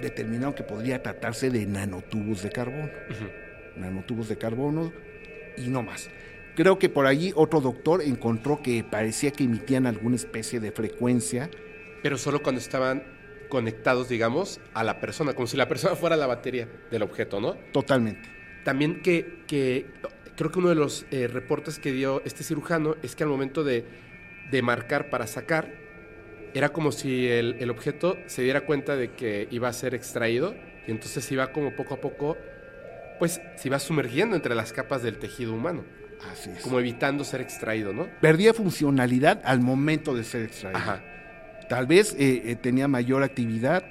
determinaron que podría tratarse de nanotubos de carbono. Nanotubos de carbono y no más. Creo que por allí otro doctor encontró que parecía que emitían alguna especie de frecuencia. Pero solo cuando estaban conectados, digamos, a la persona, como si la persona fuera la batería del objeto, ¿no? Totalmente. También que, que creo que uno de los eh, reportes que dio este cirujano es que al momento de, de marcar para sacar, era como si el, objeto se diera cuenta de que iba a ser extraído y entonces iba como poco a poco, pues se iba sumergiendo entre las capas del tejido humano. Así es. Como evitando ser extraído, ¿no? Perdía funcionalidad al momento de ser extraído. Ajá. Tal vez eh, eh, tenía mayor actividad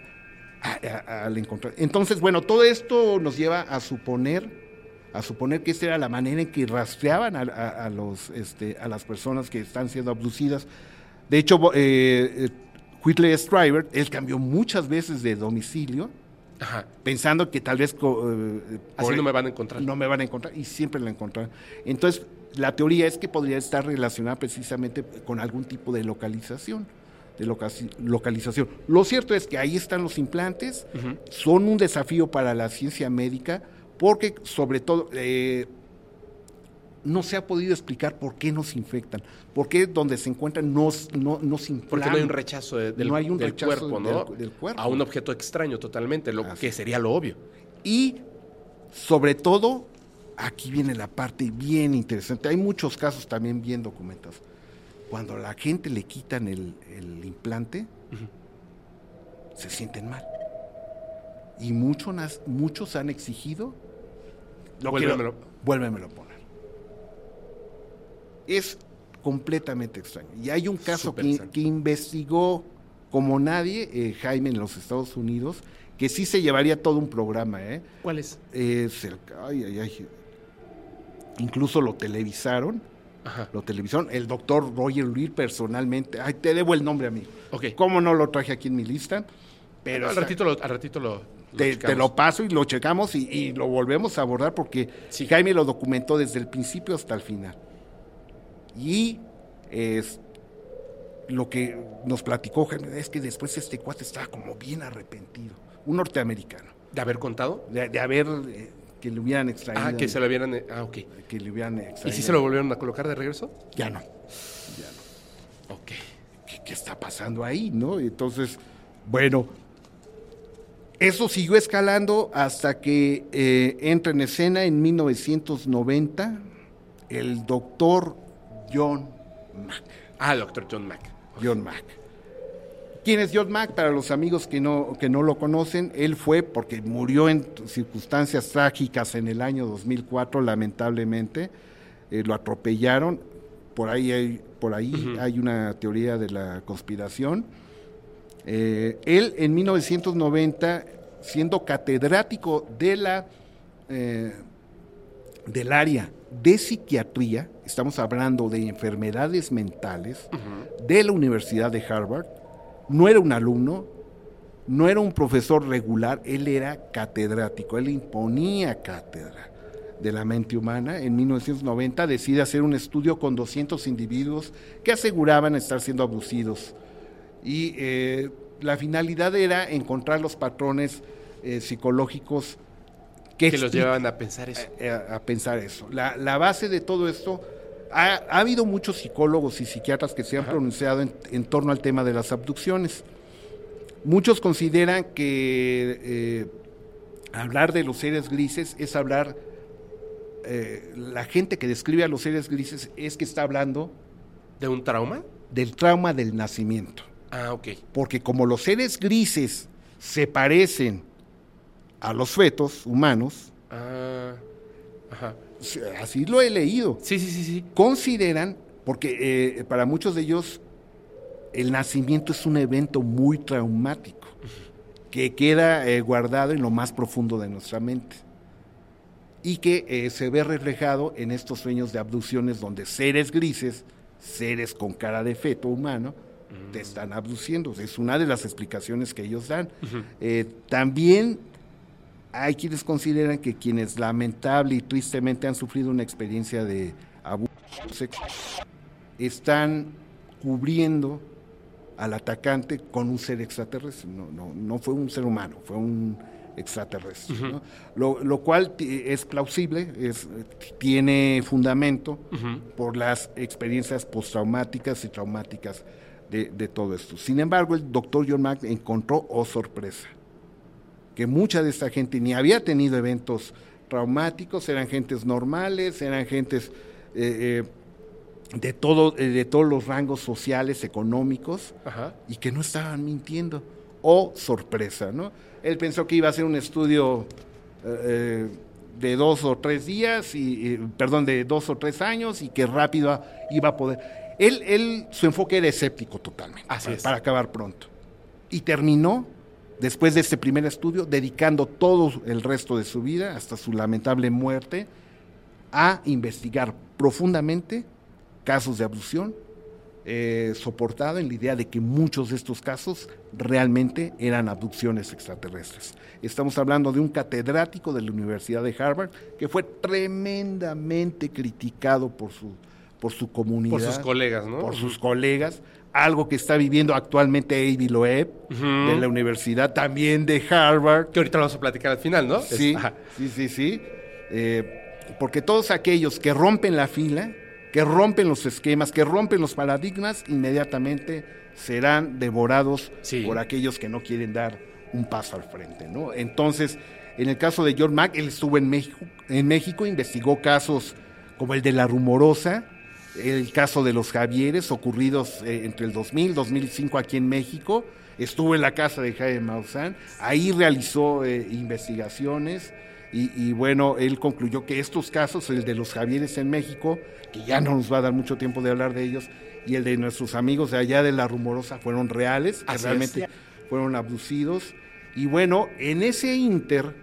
al encontrar. Entonces, bueno, todo esto nos lleva a suponer, a suponer que esta era la manera en que rastreaban a, los, este, a las personas que están siendo abducidas de hecho, eh, eh, Whitley Strieber, él cambió muchas veces de domicilio, pensando que tal vez... Eh, Así no me van a encontrar. No me van a encontrar, y siempre la encontraron. Entonces, la teoría es que podría estar relacionada precisamente con algún tipo de localización. De localización. Lo cierto es que ahí están los implantes, son un desafío para la ciencia médica, porque sobre todo... Eh, no se ha podido explicar por qué nos infectan, por qué donde se encuentran no, no, nos inflaman. Porque no hay un rechazo del, cuerpo, ¿no? Del, cuerpo. A un objeto extraño totalmente, lo que sería lo obvio. Y sobre todo, aquí viene la parte bien interesante. Hay muchos casos también bien documentados. Cuando a la gente le quitan el, implante, se sienten mal. Y muchos, muchos han exigido. Lo vuélvemelo. vuélvemelo poner es completamente extraño. Y hay un caso que, investigó como nadie eh, Jaime en los Estados Unidos, que sí se llevaría todo un programa. ¿eh? ¿Cuál es? ay, ay, ay. Incluso lo televisaron. Ajá. Lo televisaron. El doctor Roger Lee personalmente. Ay, te debo el nombre, amigo. Ok. ¿Cómo no lo traje aquí en mi lista? Pero al, ratito lo, al ratito lo, te, lo paso y lo checamos y, lo volvemos a abordar porque Jaime lo documentó desde el principio hasta el final. Y es, lo que nos platicó es que después este cuate estaba como bien arrepentido, un norteamericano. ¿De haber contado? De, haber, eh, que le hubieran extraído. Ah, que se lo hubieran, eh, ah, ok. Que le hubieran extraído. ¿Y si se lo volvieron a colocar de regreso? Ya no, ya no. Ok. ¿Qué, está pasando ahí, no? Entonces, bueno, eso siguió escalando hasta que eh, entra en escena en 1990 el doctor John Mack. Ah, doctor John Mack. John Mack. ¿Quién es John Mack? Para los amigos que no, que no lo conocen, él fue porque murió en circunstancias trágicas en el año 2004, lamentablemente. Eh, lo atropellaron. Por ahí hay, por ahí hay una teoría de la conspiración. Eh, él en 1990, siendo catedrático de la, eh, del área de psiquiatría, estamos hablando de enfermedades mentales, de la Universidad de Harvard, no era un alumno, no era un profesor regular, él era catedrático, él imponía cátedra de la mente humana. En 1990 decide hacer un estudio con 200 individuos que aseguraban estar siendo abducidos. Y eh, la finalidad era encontrar los patrones eh, psicológicos que, los llevaban a pensar eso. Eh, a, pensar eso. La, base de todo esto, ha, habido muchos psicólogos y psiquiatras que se han pronunciado en, torno al tema de las abducciones. Muchos consideran que hablar de los seres grises es hablar eh, la gente que describe a los seres grises es que está hablando... ¿De un trauma? Del trauma del nacimiento. Ah, ok. Porque como los seres grises se parecen a los fetos humanos, ah, ajá. así lo he leído. Sí, sí, sí, sí. Consideran, porque eh, para muchos de ellos el nacimiento es un evento muy traumático, que queda eh, guardado en lo más profundo de nuestra mente y que eh, se ve reflejado en estos sueños de abducciones donde seres grises, seres con cara de feto humano, te están abduciendo. Es una de las explicaciones que ellos dan. Eh, también hay quienes consideran que quienes lamentable y tristemente han sufrido una experiencia de abuso sexual están cubriendo al atacante con un ser extraterrestre. No, no, no fue un ser humano, fue un extraterrestres, lo, cual es plausible, es, tiene fundamento por las experiencias postraumáticas y traumáticas de, todo esto. Sin embargo, el doctor John Mack encontró, oh sorpresa, que mucha de esta gente ni había tenido eventos traumáticos, eran gentes normales, eran gentes eh, eh, de, todo, eh, de todos los rangos sociales, económicos, y que no estaban mintiendo. Oh, sorpresa, ¿no? Él pensó que iba a ser un estudio de dos o tres días, y, perdón, de dos o tres años y que rápido iba a poder. Él, él su enfoque era escéptico totalmente, Así para, para acabar pronto. Y terminó, después de este primer estudio, dedicando todo el resto de su vida, hasta su lamentable muerte, a investigar profundamente casos de abducción eh, soportado en la idea de que muchos de estos casos realmente eran abducciones extraterrestres. Estamos hablando de un catedrático de la Universidad de Harvard que fue tremendamente criticado por su, por su comunidad. Por sus colegas, ¿no? Por sus colegas. Algo que está viviendo actualmente Avi Loeb de la Universidad, también de Harvard. Que ahorita vamos a platicar al final, ¿no? Sí, sí, sí, sí. Eh, porque todos aquellos que rompen la fila, que rompen los esquemas, que rompen los paradigmas, inmediatamente serán devorados por aquellos que no quieren dar un paso al frente. ¿no? Entonces, en el caso de John Mack, él estuvo en México, en México, investigó casos como el de la rumorosa, el caso de los Javieres, ocurridos eh, entre el 2000 y 2005 aquí en México. Estuvo en la casa de Jaime Maussan, ahí realizó eh, investigaciones y, bueno, él concluyó que estos casos, el de los Javieres en México, que ya no nos va a dar mucho tiempo de hablar de ellos, y el de nuestros amigos de allá de La Rumorosa fueron reales, que realmente fueron abducidos. Y bueno, en ese inter,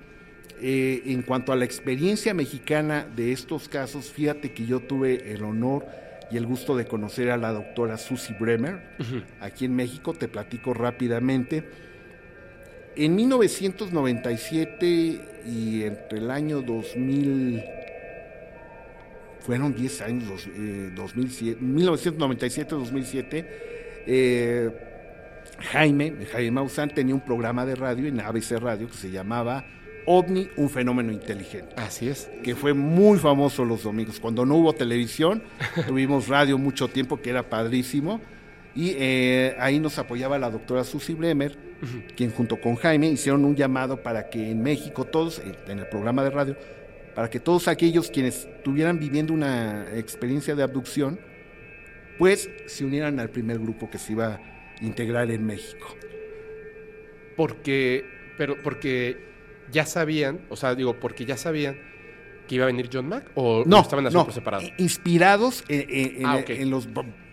eh, en cuanto a la experiencia mexicana de estos casos, fíjate que yo tuve el honor y el gusto de conocer a la doctora Susie Bremer aquí en México, te platico rápidamente. En 1997 y entre el año 2000, fueron 10 años, 1997-2007, eh, Jaime, Jaime Maussan tenía un programa de radio en ABC Radio que se llamaba OVNI, un fenómeno inteligente. Así es. Que fue muy famoso los domingos. Cuando no hubo televisión, tuvimos radio mucho tiempo, que era padrísimo. Y eh, ahí nos apoyaba la doctora Susi Bremer, quien junto con Jaime hicieron un llamado para que en México todos, en el programa de radio, para que todos aquellos quienes estuvieran viviendo una experiencia de abducción, pues se unieran al primer grupo que se iba a integrar en México. Porque, pero porque ya sabían, o sea, digo, porque ya sabían que iba a venir John Mack o No, estaban haciendo no, por separado. inspirados en, en- en- Ah, en los...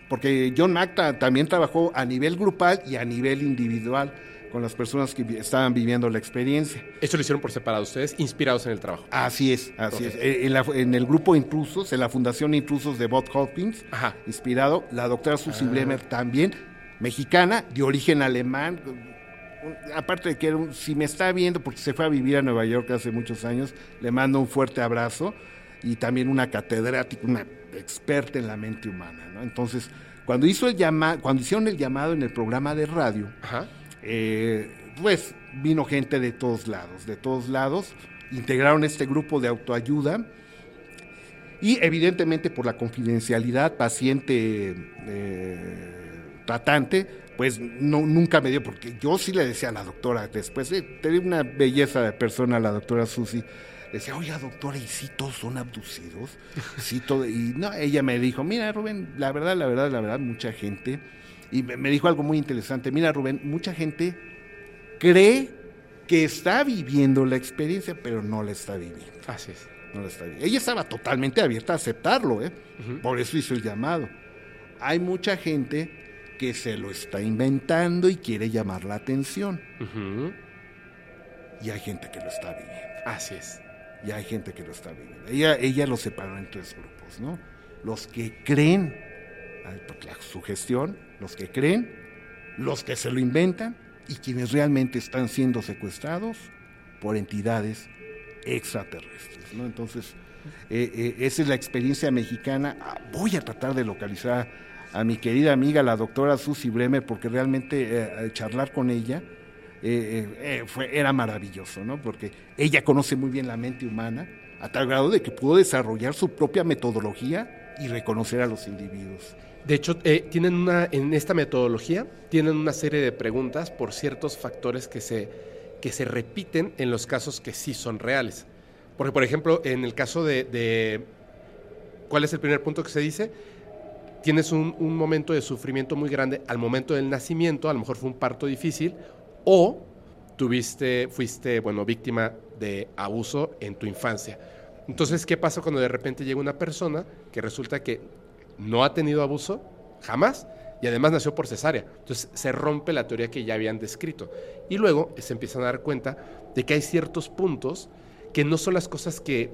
Porque John Mack ta- también trabajó a nivel grupal y a nivel individual con las personas que estaban viviendo la experiencia. Eso lo hicieron por separado ustedes, inspirados en el trabajo. Así es, así es. Eh, En, la- en el grupo Intrusos, en la Fundación Intrusos de Bob Hopkins, Ajá. inspirado, la doctora Susie Ah. Blemer también, mexicana, de origen alemán. Aparte de que era un- si me está viendo, porque se fue a vivir a Nueva York hace muchos años, le mando un fuerte abrazo y también una catedrática, una experta en la mente humana. ¿no? Entonces, cuando, hizo el llama, cuando hicieron el llamado en el programa de radio, Ajá. eh, pues vino gente de todos lados, de todos lados, integraron este grupo de autoayuda y evidentemente por la confidencialidad paciente eh, tratante, pues no, nunca me dio, porque yo sí le decía a la doctora después, eh, tenía una belleza de persona la doctora Susi, decía, oiga doctora, ¿y si todos son abducidos? Sí, todo, y no, ella me dijo, mira Rubén, la verdad, la verdad, la verdad, mucha gente, y me dijo algo muy interesante, mira Rubén, mucha gente cree que está viviendo la experiencia, pero no la está viviendo. Así es. No la está viviendo. Ella estaba totalmente abierta a aceptarlo, ¿eh? Por eso hizo el llamado. Hay mucha gente que se lo está inventando y quiere llamar la atención, y hay gente que lo está viviendo. Así es. Y hay gente que lo está viviendo. Ella, ella lo separó en tres grupos, ¿no? Los que creen, por la sugestión, los que creen, los que se lo inventan y quienes realmente están siendo secuestrados por entidades extraterrestres, ¿no? Entonces, eh, eh, esa es la experiencia mexicana. Ah, Voy a tratar de localizar a mi querida amiga, la doctora Susi Bremer, porque realmente eh, charlar con ella eh, eh, eh, fue, era maravilloso, ¿no? Porque ella conoce muy bien la mente humana, a tal grado de que pudo desarrollar su propia metodología y reconocer a los individuos. De hecho, eh, tienen una, en esta metodología, tienen una serie de preguntas por ciertos factores que se, que se repiten en los casos que sí son reales. Porque, por ejemplo, en el caso de- ¿cuál es el primer punto que se dice? Tienes un, momento de sufrimiento muy grande al momento del nacimiento, a lo mejor fue un parto difícil, o tuviste, fuiste, bueno, víctima de abuso en tu infancia. Entonces, ¿qué pasa cuando de repente llega una persona que resulta que no ha tenido abuso jamás y además nació por cesárea? Entonces se rompe la teoría que ya habían descrito. Y luego se empiezan a dar cuenta de que hay ciertos puntos que no son las cosas que,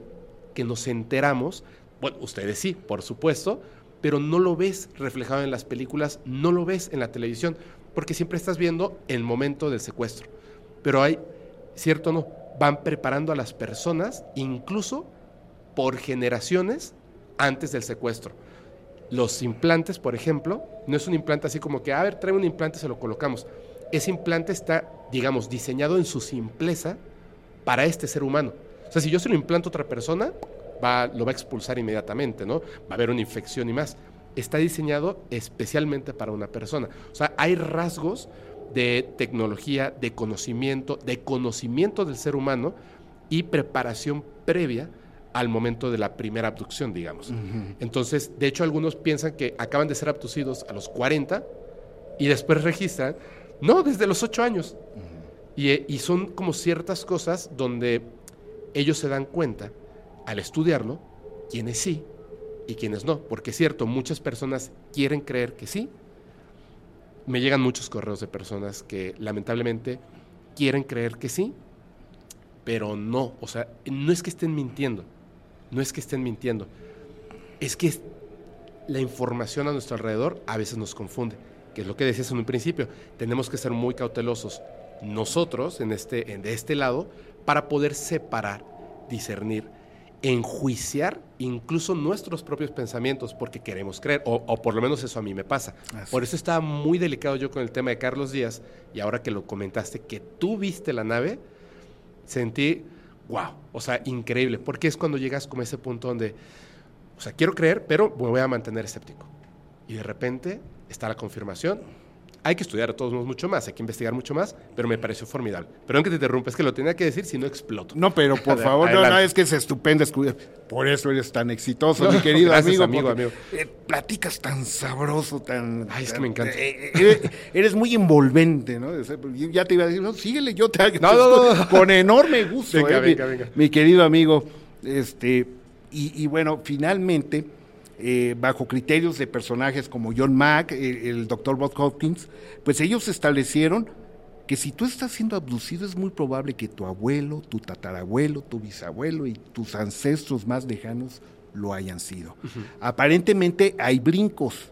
que nos enteramos. Bueno, ustedes sí, por supuesto, pero no lo ves reflejado en las películas, no lo ves en la televisión, porque siempre estás viendo el momento del secuestro. Pero hay, cierto o no, van preparando a las personas, incluso por generaciones antes del secuestro. Los implantes, por ejemplo, no es un implante así como que, a ver, trae un implante, se lo colocamos. Ese implante está, digamos, diseñado en su simpleza para este ser humano. O sea, si yo se lo implanto a otra persona, va, lo va a expulsar inmediatamente, ¿no? Va a haber una infección y más. Está diseñado especialmente para una persona. O sea, hay rasgos de tecnología, de conocimiento, de conocimiento del ser humano y preparación previa al momento de la primera abducción, digamos. Entonces, de hecho, algunos piensan que acaban de ser abducidos a los 40 y después registran, no, desde los 8 años. y, eh, y son como ciertas cosas donde ellos se dan cuenta, al estudiarlo, quienes sí y quienes no. Porque es cierto, muchas personas quieren creer que sí. Me llegan muchos correos de personas que lamentablemente quieren creer que sí, pero no. O sea, no es que estén mintiendo, no es que estén mintiendo, es que la información a nuestro alrededor a veces nos confunde, que es lo que decías en un principio. Tenemos que ser muy cautelosos nosotros en este, en, de este lado para poder separar, discernir, enjuiciar incluso nuestros propios pensamientos porque queremos creer, o, o por lo menos eso a mí me pasa. Así Por eso estaba muy delicado yo con el tema de Carlos Díaz y ahora que lo comentaste, que tú viste la nave, sentí, wow, o sea, increíble, porque es cuando llegas como a ese punto donde, o sea, quiero creer, pero me voy a mantener escéptico. Y de repente está la confirmación Hay que estudiar a todos modos mucho más, hay que investigar mucho más, pero me pareció formidable. Perdón que te interrumpa, es que lo tenía que decir si no exploto. No, pero por favor, no, no, es que es estupendo escuchar. Por eso eres tan exitoso, mi querido gracias, amigo. amigo, amigo. Eh, platicas tan sabroso, tan. Ay, es que me encanta. eh, eh, eres, muy envolvente, ¿no? Ya te iba a decir, no, síguele, yo te No, no, no. Con enorme gusto, Venga, eh, venga, mi, venga. mi querido amigo. Este, y, y bueno, finalmente, eh, bajo criterios de personajes como John Mack, el, el doctor Bob Hopkins, pues ellos establecieron que si tú estás siendo abducido es muy probable que tu abuelo, tu tatarabuelo, tu bisabuelo y tus ancestros más lejanos lo hayan sido. Aparentemente hay brincos.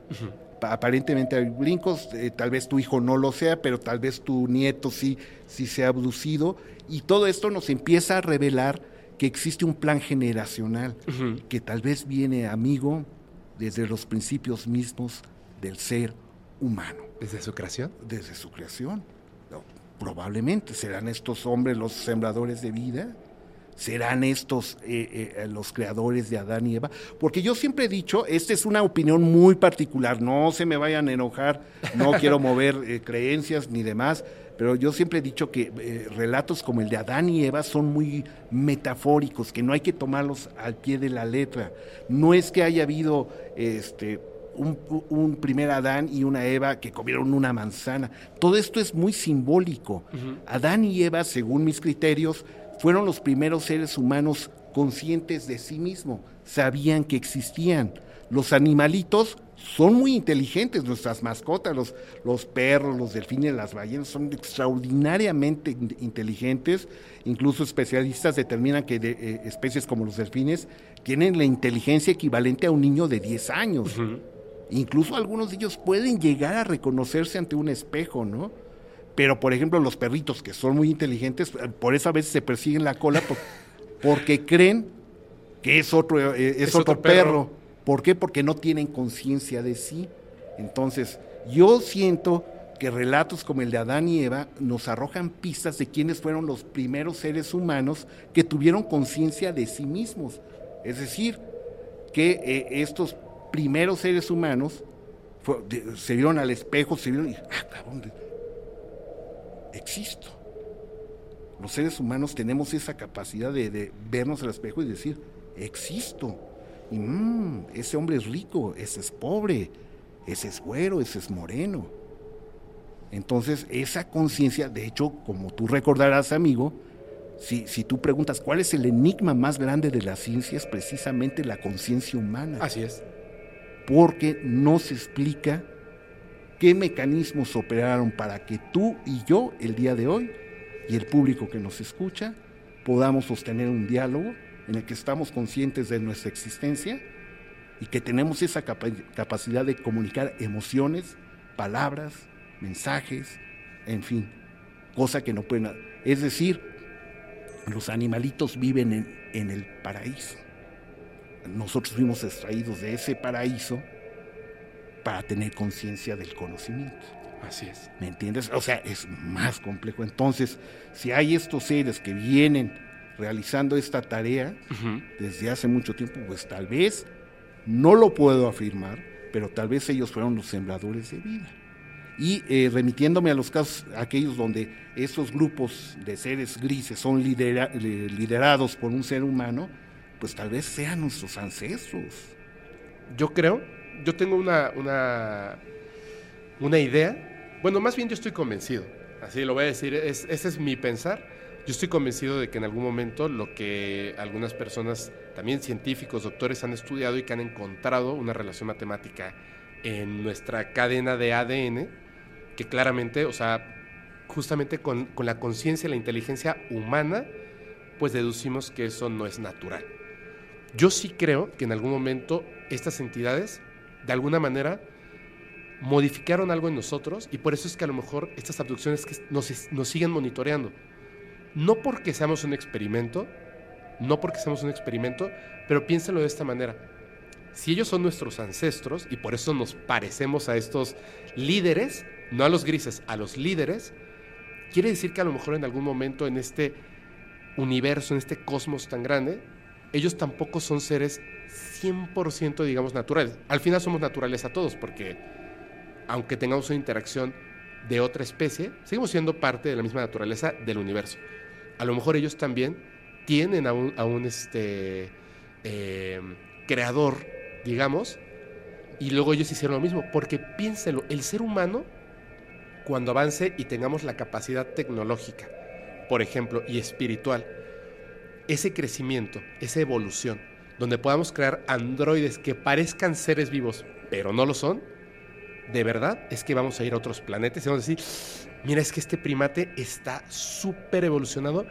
Pa- Aparentemente hay brincos, eh, tal vez tu hijo no lo sea, pero tal vez tu nieto sí, sí sea abducido. Y todo esto nos empieza a revelar que existe un plan generacional, que tal vez viene amigo desde los principios mismos del ser humano ¿Desde su creación? desde su creación. No, probablemente serán estos hombres los sembradores de vida, serán estos eh, eh, los creadores de Adán y Eva. Porque yo siempre he dicho, esta es una opinión muy particular, no se me vayan a enojar, no quiero mover eh, creencias ni demás, pero yo siempre he dicho que eh, relatos como el de Adán y Eva son muy metafóricos, que no hay que tomarlos al pie de la letra. No es que haya habido este un, un primer Adán y una Eva que comieron una manzana. Todo esto es muy simbólico. Adán y Eva, según mis criterios, fueron los primeros seres humanos conscientes de sí mismos, sabían que existían. Los animalitos son muy inteligentes, nuestras mascotas, los, los perros, los delfines, las ballenas, son extraordinariamente in- inteligentes. Incluso especialistas determinan que de- eh, especies como los delfines tienen la inteligencia equivalente a un niño de 10 años. Incluso algunos de ellos pueden llegar a reconocerse ante un espejo, ¿no? Pero, por ejemplo, los perritos, que son muy inteligentes, eh, por eso a veces se persiguen la cola por- porque creen que es otro, eh, es Es otro, otro perro. perro. ¿Por qué? Porque no tienen conciencia de sí. Entonces, yo siento que relatos como el de Adán y Eva nos arrojan pistas de quiénes fueron los primeros seres humanos que tuvieron conciencia de sí mismos. Es decir, que eh, estos primeros seres humanos se vieron al espejo, se vieron y, ah, cabrón, existo. Los seres humanos tenemos esa capacidad de, de vernos al espejo y decir, existo. Y "Mm, ese hombre es rico, ese es pobre, ese es güero, ese es moreno. Entonces, esa conciencia, de hecho, como tú recordarás, amigo, si, si tú preguntas cuál es el enigma más grande de la ciencia, es precisamente la conciencia humana Así es. porque no se explica qué mecanismos operaron para que tú y yo el día de hoy y el público que nos escucha podamos sostener un diálogo en el que estamos conscientes de nuestra existencia y que tenemos esa capa- capacidad de comunicar emociones, palabras, mensajes, en fin, cosa que no pueden... Es decir, los animalitos viven en, en el paraíso nosotros fuimos extraídos de ese paraíso para tener conciencia del conocimiento. Así es. ¿Me entiendes? O sea, es más complejo. Entonces, si hay estos seres que vienen realizando esta tarea desde hace mucho tiempo, pues tal vez, no lo puedo afirmar, pero tal vez ellos fueron los sembradores de vida. Y eh, remitiéndome a los casos, aquellos donde estos grupos de seres grises son lidera- liderados por un ser humano, pues tal vez sean nuestros ancestros. Yo creo, yo tengo una, una, una idea. Bueno, más bien yo estoy convencido. Así lo voy a decir, es, ese es mi pensar. Yo estoy convencido de que en algún momento lo que algunas personas, también científicos, doctores, han estudiado y que han encontrado una relación matemática en nuestra cadena de ADN, que claramente, o sea, justamente con, con la conciencia y la inteligencia humana, pues deducimos que eso no es natural. Yo sí creo que en algún momento estas entidades, de alguna manera, modificaron algo en nosotros y por eso es que a lo mejor estas abducciones que nos, nos siguen monitoreando. No porque seamos un experimento, no porque seamos un experimento, pero piénsenlo de esta manera. Si ellos son nuestros ancestros y por eso nos parecemos a estos líderes, no a los grises, a los líderes, quiere decir que a lo mejor en algún momento en este universo, en este cosmos tan grande, ellos tampoco son seres 100% digamos naturales. Al final somos naturales a todos porque aunque tengamos una interacción de otra especie, seguimos siendo parte de la misma naturaleza del universo. A lo mejor ellos también tienen a un, este, eh, creador, digamos, y luego ellos hicieron lo mismo, porque piénselo, el ser humano, cuando avance y tengamos la capacidad tecnológica, por ejemplo, y espiritual, ese crecimiento, esa evolución, donde podamos crear androides que parezcan seres vivos, pero no lo son, de verdad es que vamos a ir a otros planetas y vamos a decir, mira, es que este primate está súper evolucionado,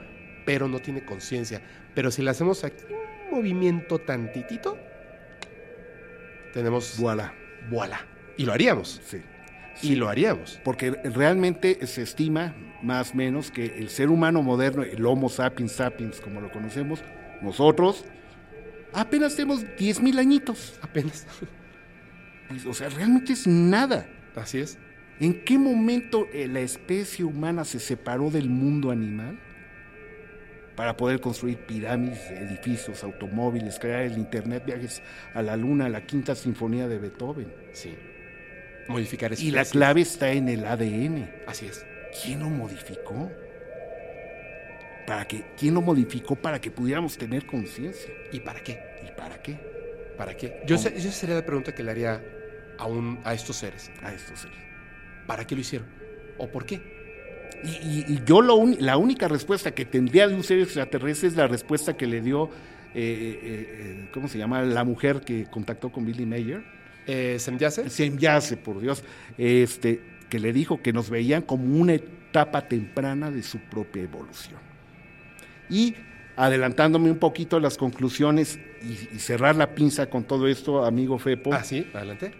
pero no tiene conciencia. Pero si le hacemos aquí un movimiento tantitito, tenemos... Voilà. Voilà. Y lo haríamos. Sí. Y lo haríamos. Porque realmente se estima, más o menos, que el ser humano moderno, el Homo sapiens sapiens, como lo conocemos, nosotros, apenas tenemos 10.000 añitos. Apenas. O sea, realmente es nada. Así es. ¿En qué momento eh, la especie humana se separó del mundo animal para poder construir pirámides, edificios, automóviles, crear el Internet, viajes a la luna, la quinta sinfonía de Beethoven? Sí. Modificar Y la clave está en el ADN. Así es. ¿Quién lo modificó? ¿Para qué? ¿Quién lo modificó para que pudiéramos tener conciencia? ¿Y para qué? ¿Y para qué? ¿Para qué? Yo sé- esa sería la pregunta que le haría a, un, a estos seres. A estos seres. ¿Para qué lo hicieron? ¿O por qué? Y, y- y yo lo la única respuesta que tendría de un ser extraterrestre es la respuesta que le dio, eh, eh, eh, ¿cómo se llama? La mujer que contactó con Billy Mayer. Eh, ¿Semyase? Semyase, por Dios, este, que le dijo que nos veían como una etapa temprana de su propia evolución. Y adelantándome un poquito a las conclusiones y, y cerrar la pinza con todo esto, amigo Fepo. Ah, sí, adelante.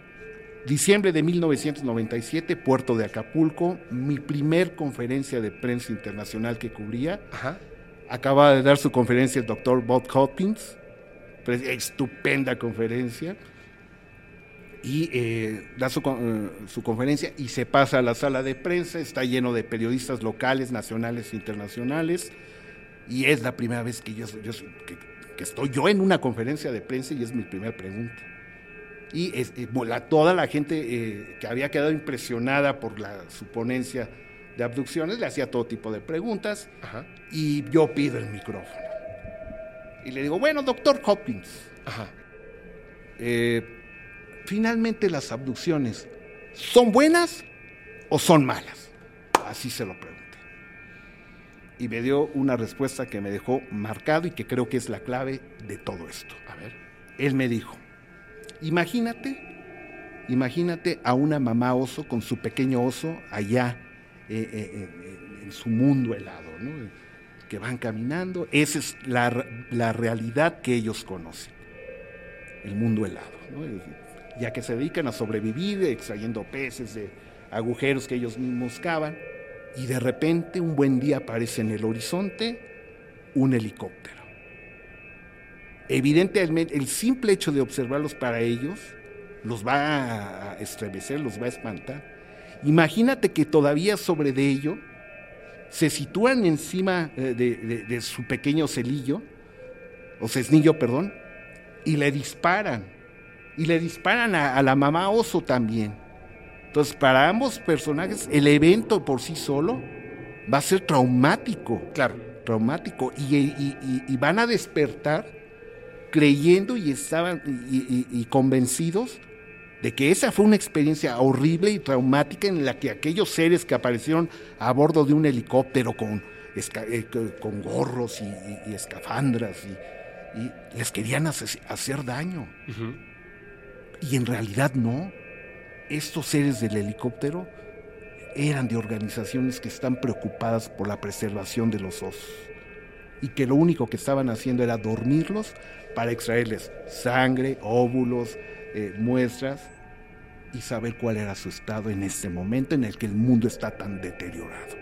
Diciembre de 1997, Puerto de Acapulco, mi primer conferencia de prensa internacional que cubría. Ajá. Acaba de dar su conferencia el doctor Bob Hopkins, estupenda conferencia. Y eh, da su, eh, su conferencia y se pasa a la sala de prensa, está lleno de periodistas locales, nacionales e internacionales. Y es la primera vez que yo, yo- que, que estoy yo en una conferencia de prensa y es mi primera pregunta. Y eh, la- toda la gente eh, que había quedado impresionada por la, su ponencia de abducciones le hacía todo tipo de preguntas Ajá. y yo pido el micrófono. Y le digo, bueno, doctor Hopkins, Ajá. eh, finalmente las abducciones, ¿son buenas o son malas? Así se lo pregunté. Y me dio una respuesta que me dejó marcado y que creo que es la clave de todo esto. A ver. Él me dijo, imagínate, imagínate a una mamá oso con su pequeño oso allá eh, eh, eh, en su mundo helado, ¿no? que van caminando. Esa es la, la realidad que ellos conocen, el mundo helado, ¿no? ya que se dedican a sobrevivir extrayendo peces de agujeros que ellos mismos cavan. Y de repente un buen día aparece en el horizonte un helicóptero. Evidentemente, el simple hecho de observarlos para ellos los va a estremecer, los va a espantar. Imagínate que todavía sobre de ello se sitúan encima eh, de, de- de su pequeño celillo, o cesnillo, perdón, y le disparan. Y le disparan a, a la mamá oso también. Entonces, para ambos personajes, el evento por sí solo va a ser traumático Claro. traumático y, y- y- y van a despertar creyendo y estaban y, y- y convencidos de que esa fue una experiencia horrible y traumática en la que aquellos seres que aparecieron a bordo de un helicóptero con, eh, co- con gorros y, y- y escafandras y, y les querían hace- hacer daño. Y en realidad no. Estos seres del helicóptero eran de organizaciones que están preocupadas por la preservación de los osos y que lo único que estaban haciendo era dormirlos para extraerles sangre, óvulos, eh, muestras y saber cuál era su estado en este momento en el que el mundo está tan deteriorado.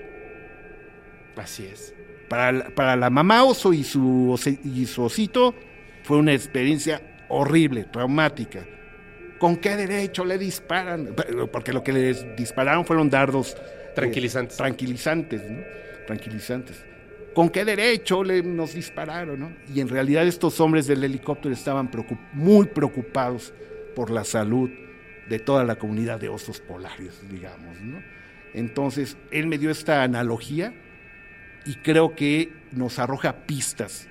Así es. Para la, para la mamá oso y su, y su osito fue una experiencia horrible, traumática. ¿Con qué derecho le disparan? Porque lo que les dispararon fueron dardos eh, Tranquilizantes. tranquilizantes, ¿no? Tranquilizantes. ¿Con qué derecho le, nos dispararon? ¿no? Y en realidad estos hombres del helicóptero estaban muy preocupados por la salud de toda la comunidad de osos polares, digamos. ¿no? Entonces, él me dio esta analogía y creo que nos arroja pistas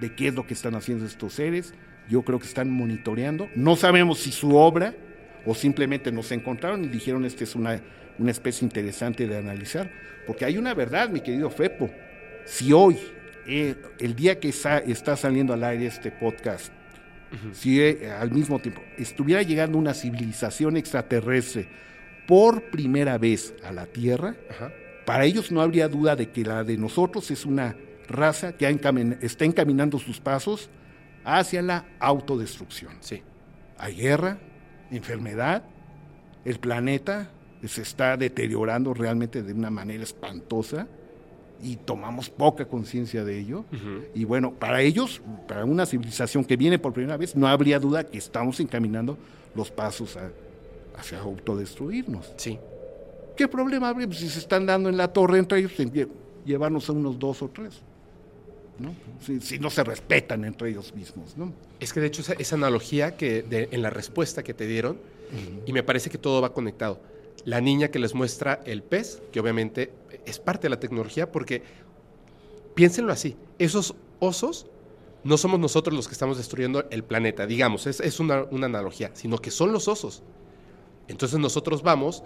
de qué es lo que están haciendo estos seres. Yo creo que están monitoreando. No sabemos si su obra o simplemente nos encontraron y dijeron, esta es una, una especie interesante de analizar. Porque hay una verdad, mi querido Fepo. Si hoy, eh, el día que está, está, saliendo al aire este podcast, si eh, al mismo tiempo estuviera llegando una civilización extraterrestre por primera vez a la Tierra, para ellos no habría duda de que la de nosotros es una raza que está encaminando sus pasos hacia la autodestrucción. Sí. Hay guerra, enfermedad, el planeta se está deteriorando realmente de una manera espantosa y tomamos poca conciencia de ello. Y bueno, para ellos, para una civilización que viene por primera vez, no habría duda que estamos encaminando los pasos hacia autodestruirnos. Sí. ¿Qué problema habría pues, si se están dando en la torre entre ellos, llevarnos a unos dos o tres? ¿no? Si, no se respetan entre ellos mismos. ¿no? Es que de hecho esa, analogía que en la respuesta que te dieron, y me parece que todo va conectado. La niña que les muestra el pez, que obviamente es parte de la tecnología, porque piénsenlo así, esos osos no somos nosotros los que estamos destruyendo el planeta, digamos, es, es una, una analogía, sino que son los osos. Entonces nosotros vamos,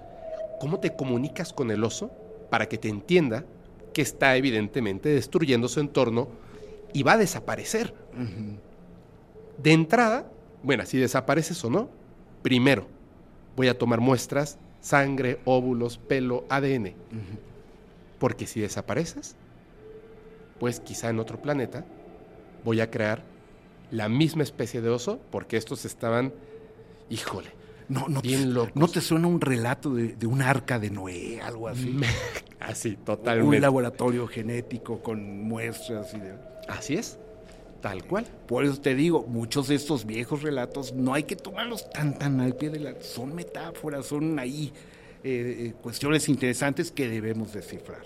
¿cómo te comunicas con el oso para que te entienda que está evidentemente destruyendo su entorno y va a desaparecer. De entrada, bueno, si desapareces o no, primero voy a tomar muestras, sangre, óvulos, pelo, ADN. Porque si desapareces, pues quizá en otro planeta voy a crear la misma especie de oso, porque estos estaban, híjole, no, no, bien te, ¿No te suena un relato de, de, un arca de Noé, algo así? así, totalmente. Un laboratorio genético con muestras y de... Así es, tal cual. Por eso te digo, muchos de estos viejos relatos no hay que tomarlos tan, tan al pie de la... Son metáforas, son ahí eh, eh, cuestiones interesantes que debemos descifrar.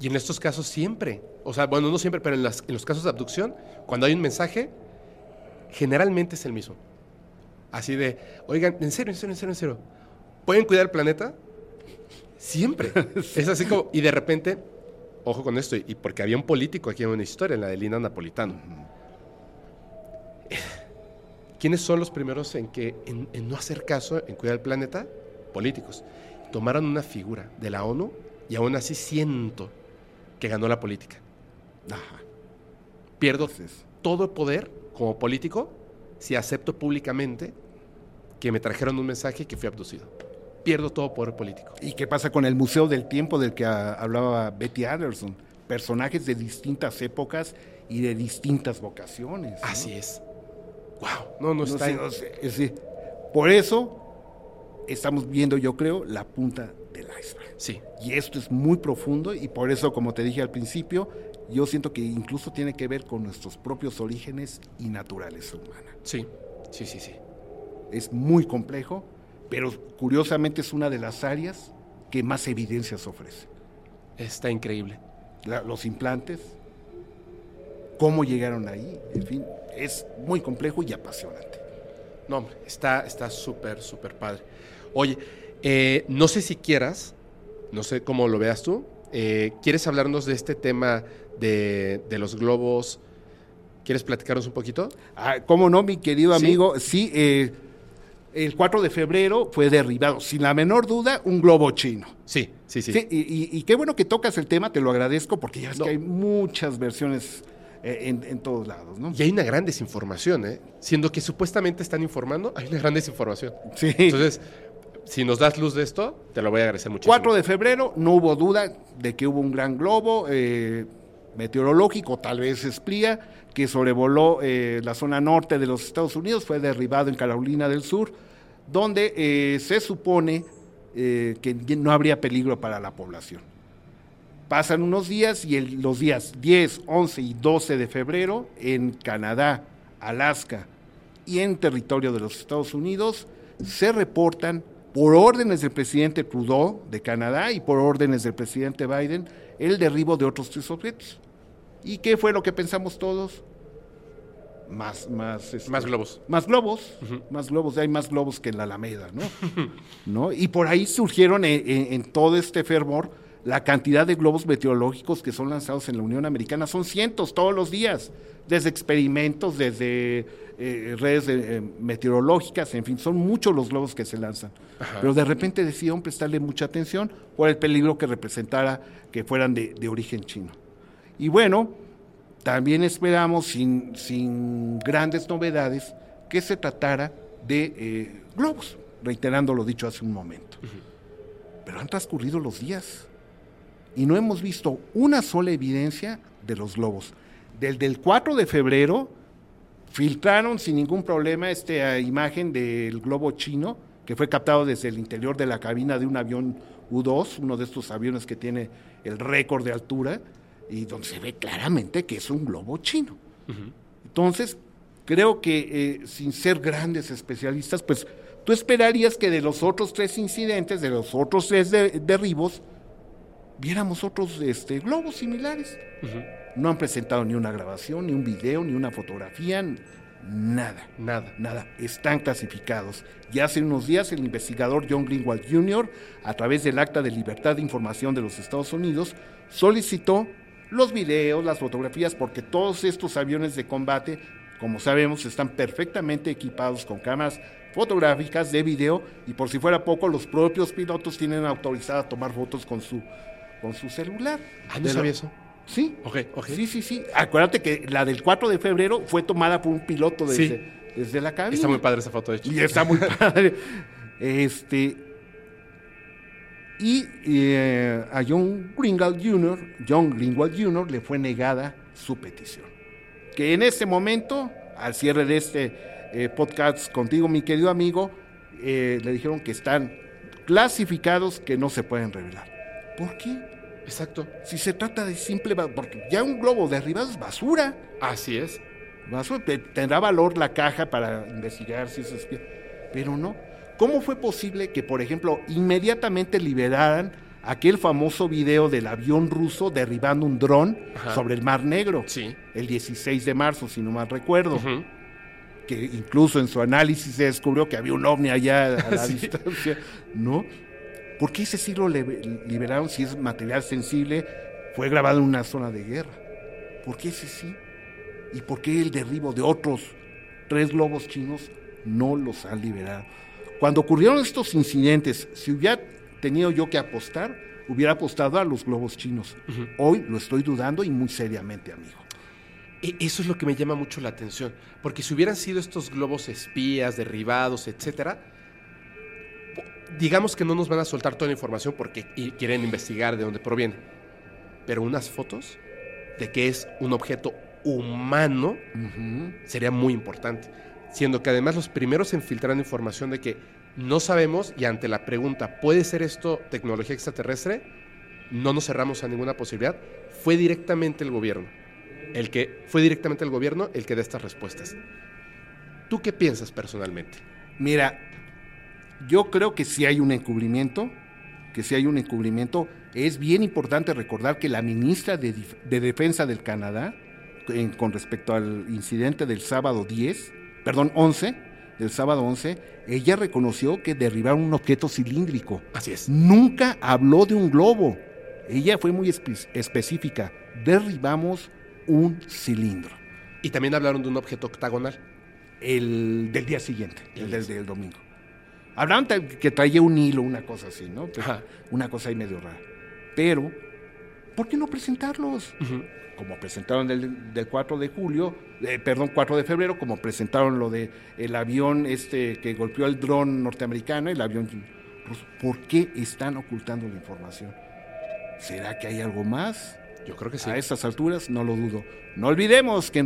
Y en estos casos siempre, o sea, bueno, no siempre, pero en, las, en los casos de abducción, cuando hay un mensaje, generalmente es el mismo Así de, oigan, en serio, en serio, en serio, en serio, ¿pueden cuidar el planeta? Siempre. Es así como, y de repente, ojo con esto, y porque había un político aquí en una historia, en la de Lina Napolitano. ¿Quiénes son los primeros en, que, en, no hacer caso, en cuidar el planeta? Políticos. Tomaron una figura de la ONU y aún así siento que ganó la política. Pierdo todo el poder como político si acepto públicamente que me trajeron un mensaje y que fui abducido. Pierdo todo poder político. ¿Y qué pasa con el Museo del Tiempo del que hablaba Betty Anderson? Personajes de distintas épocas y de distintas vocaciones. Así es. Wow, no, no, está. por eso estamos viendo, yo creo, la punta del iceberg. Sí. Y esto es muy profundo y por eso, como te dije al principio, yo siento que incluso tiene que ver con nuestros propios orígenes y naturaleza humana. Sí, sí, sí, sí es muy complejo, pero curiosamente es una de las áreas que más evidencias ofrece. Está increíble. los implantes, cómo llegaron ahí, en fin, es muy complejo y apasionante. No, hombre, está súper, súper padre. Oye, eh, no sé si quieras, no sé cómo lo veas tú, eh, ¿quieres hablarnos de este tema de, de los globos? ¿Quieres platicarnos un poquito? Ah, ¿Cómo no, mi querido amigo? Sí, eh, el 4 de febrero fue derribado, sin la menor duda, un globo chino. Sí, sí, sí. y, qué bueno que tocas el tema, te lo agradezco, porque ya ves que hay muchas versiones eh, en, todos lados, ¿no? Y hay una gran desinformación, ¿eh? Siendo que supuestamente están informando, hay una gran desinformación. Sí. Entonces, si nos das luz de esto, te lo voy a agradecer muchísimo. 4 de febrero, no hubo duda de que hubo un gran globo eh, meteorológico, tal vez Esplía, que sobrevoló eh, la zona norte de los Estados Unidos, fue derribado en Carolina del Sur, donde eh, se supone eh, que no habría peligro para la población. Pasan unos días y los días 10, 11 y 12 de febrero en Canadá, Alaska y en territorio de los Estados Unidos se reportan por órdenes del presidente Trudeau de Canadá y por órdenes del presidente Biden el derribo de otros tres objetos. ¿Y qué fue lo que pensamos todos? más, más, este, Más globos. más globos, más globos, hay más globos que en la Alameda, ¿no? ¿No? Y por ahí surgieron en, en- en todo este fervor la cantidad de globos meteorológicos que son lanzados en la Unión Americana, son cientos todos los días, desde experimentos, desde eh, redes eh, meteorológicas, en fin, son muchos los globos que se lanzan. Pero de repente decidieron prestarle mucha atención por el peligro que representara que fueran de, de origen chino. Y bueno, también esperamos, sin, sin grandes novedades, que se tratara de eh, globos, reiterando lo dicho hace un momento. Pero han transcurrido los días y no hemos visto una sola evidencia de los globos. Desde el 4 de febrero filtraron sin ningún problema esta imagen del globo chino que fue captado desde el interior de la cabina de un avión U-2, uno de estos aviones que tiene el récord de altura, y donde se ve claramente que es un globo chino. Entonces, creo que eh, sin ser grandes especialistas, pues tú esperarías que de los otros tres incidentes, de los otros tres de- derribos, viéramos otros este, globos similares. No han presentado ni una grabación, ni un video, ni una fotografía, nada. Nada. Nada, están clasificados. Y hace unos días el investigador John Greenwald Jr., a través del Acta de Libertad de Información de los Estados Unidos, solicitó los videos, las fotografías, porque todos estos aviones de combate, como sabemos, están perfectamente equipados con cámaras fotográficas de video y por si fuera poco, los propios pilotos tienen autorizada tomar fotos con su, con su celular. Ah, no sabía eso. Sí. Ok, ok. Sí, sí, sí. Acuérdate que la del 4 de febrero fue tomada por un piloto desde, Sí. desde la cabina. Está muy padre esa foto, de hecho. Y está muy padre. Este. Y eh, a John Greenwald Jr., John Greenwald Jr. le fue negada su petición. Que en este momento, al cierre de este eh, podcast contigo, mi querido amigo, eh, le dijeron que están clasificados que no se pueden revelar. ¿Por qué? Exacto. Si se trata de simple, porque ya un globo derribado es basura. Así es. Basura, te- tendrá valor la caja para investigar si es espía, pero no. ¿Cómo fue posible que, por ejemplo, inmediatamente liberaran aquel famoso video del avión ruso derribando un dron sobre el Mar Negro? Sí. El 16 de marzo, si no mal recuerdo. Que incluso en su análisis se descubrió que había un ovni allá a la Sí. distancia. ¿No? ¿Por qué ese sí lo le- liberaron si es material sensible? Fue grabado en una zona de guerra. ¿Por qué ese sí? ¿Y por qué el derribo de otros tres globos chinos no los han liberado? Cuando ocurrieron estos incidentes, si hubiera tenido yo que apostar, hubiera apostado a los globos chinos. Hoy lo estoy dudando y muy seriamente, amigo. E- Eso es lo que me llama mucho la atención. Porque si hubieran sido estos globos espías, derribados, etcétera, digamos que no nos van a soltar toda la información porque quieren investigar de dónde proviene. Pero unas fotos de que es un objeto humano sería muy importante. Siendo que además los primeros en filtrar información de que no sabemos y ante la pregunta, ¿puede ser esto tecnología extraterrestre? No nos cerramos a ninguna posibilidad. Fue directamente el gobierno. El que fue directamente el gobierno el que da estas respuestas. ¿Tú qué piensas personalmente? Mira, yo creo que si hay un encubrimiento, que si hay un encubrimiento, es bien importante recordar que la ministra de, Defensa del Canadá, en- con respecto al incidente del sábado 10, perdón, 11, del sábado 11, ella reconoció que derribaron un objeto cilíndrico. Así es. Nunca habló de un globo. Ella fue muy espe- específica. Derribamos un cilindro. Y también hablaron de un objeto octagonal. El del día siguiente, el El del domingo. Ta- que traía un hilo, una cosa así, ¿no? Ajá. Una cosa ahí medio rara. Pero, ¿por qué no presentarlos? Como presentaron del, del 4 de julio, eh, perdón, 4 de febrero, como presentaron lo de el avión este que golpeó el dron norteamericano, el avión ruso. ¿Por qué están ocultando la información? ¿Será que hay algo más? Yo creo que sí. A estas alturas no lo dudo. No olvidemos que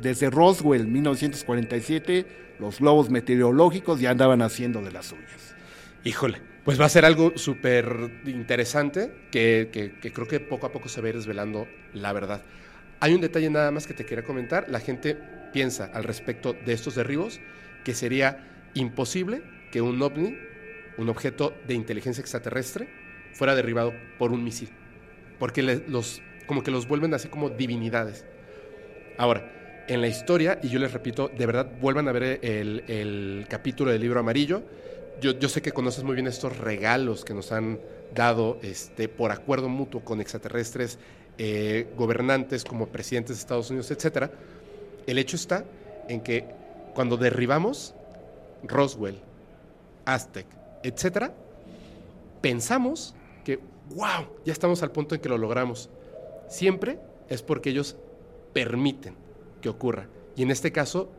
desde Roswell, 1947, los globos meteorológicos ya andaban haciendo de las suyas. Híjole, pues va a ser algo súper interesante que, que- que creo que poco a poco se va a ir desvelando la verdad. Hay un detalle nada más que te quería comentar. La gente piensa al respecto de estos derribos que sería imposible que un ovni, un objeto de inteligencia extraterrestre, fuera derribado por un misil. Porque le- los, como que los vuelven así como divinidades. Ahora, en la historia, y yo les repito, de verdad, vuelvan a ver el, capítulo del libro amarillo. Yo, yo, sé que conoces muy bien estos regalos que nos han dado este, por acuerdo mutuo con extraterrestres, eh, gobernantes como presidentes de Estados Unidos, etc. El hecho está en que cuando derribamos Roswell, Aztec, etc., pensamos que, wow, ya estamos al punto en que lo logramos. Siempre es porque ellos permiten que ocurra. Y en este caso,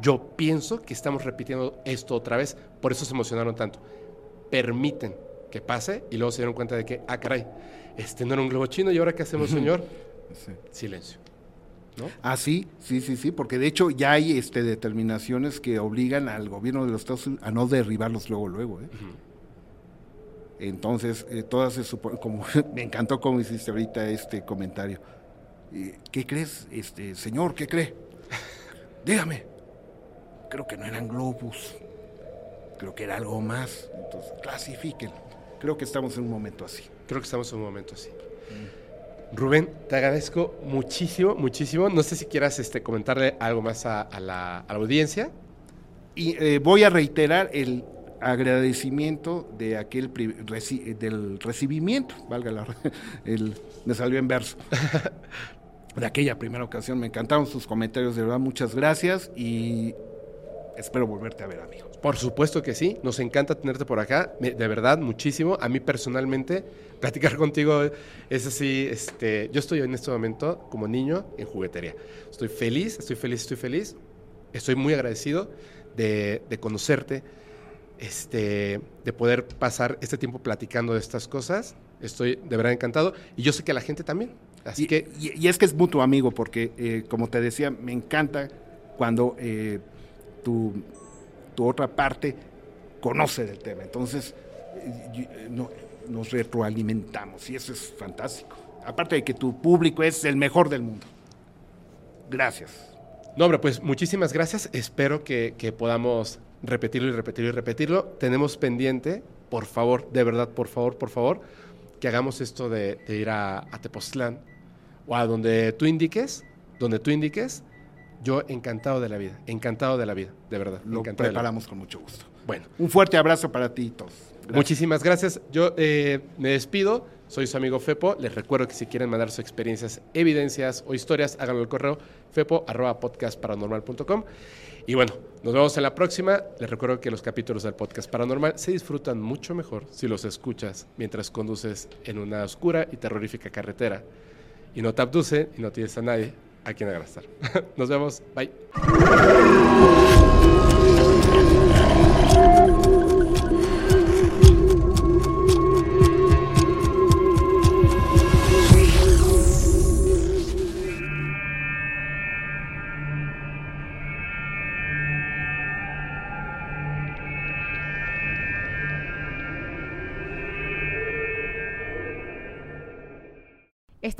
yo pienso que estamos repitiendo esto otra vez, por eso se emocionaron tanto. Permiten que pase y luego se dieron cuenta de que, ah, caray, este no era un globo chino y ahora qué hacemos, señor? Silencio. ¿No? Ah, sí, sí, sí, sí, porque de hecho ya hay este, determinaciones que obligan al gobierno de los Estados Unidos a no derribarlos luego, luego. ¿eh? Entonces, eh, todas se supone, como me encantó como hiciste ahorita este comentario. ¿Qué crees, este señor? ¿Qué cree? Dígame. Creo que no eran globos. Creo que era algo más. Entonces, clasifiquen. Creo que estamos en un momento así. Creo que estamos en un momento así. Rubén, te agradezco muchísimo, muchísimo. No sé si quieras este, comentarle algo más a, la, audiencia. Y eh, voy a reiterar el agradecimiento de aquel del recibimiento, valga la el, me salió en verso. de aquella primera ocasión. Me encantaron sus comentarios, de verdad, muchas gracias y espero volverte a ver, amigo. Por supuesto que sí, nos encanta tenerte por acá, de verdad, muchísimo. A mí personalmente, platicar contigo es así, este, yo estoy en este momento como niño en juguetería. Estoy feliz, estoy feliz, estoy feliz. Estoy muy agradecido de, conocerte, este, de poder pasar este tiempo platicando de estas cosas. Estoy de verdad encantado y yo sé que la gente también. Así y, que... Y, es que es mutuo amigo, porque eh, como te decía, me encanta cuando eh, tu, tu, otra parte conoce del tema. Entonces, eh, nos retroalimentamos y eso es fantástico. Aparte de que tu público es el mejor del mundo. Gracias. No, hombre, pues muchísimas gracias. Espero que, que podamos repetirlo y repetirlo y repetirlo. Tenemos pendiente, por favor, de verdad, por favor, por favor, que hagamos esto de, ir a, a, Tepoztlán o a donde tú indiques, donde tú indiques, yo encantado de la vida, encantado de la vida, de verdad. Lo preparamos con mucho gusto. Bueno. Un fuerte abrazo para ti todos. Muchísimas gracias. Yo eh, me despido. Soy su amigo Fepo. Les recuerdo que si quieren mandar sus experiencias, evidencias o historias, háganlo al correo fepo.podcastparanormal.com. Y bueno, nos vemos en la próxima. Les recuerdo que los capítulos del podcast paranormal se disfrutan mucho mejor si los escuchas mientras conduces en una oscura y terrorífica carretera y no te abduce y no tienes a nadie a quien agradar. Nos vemos. Bye.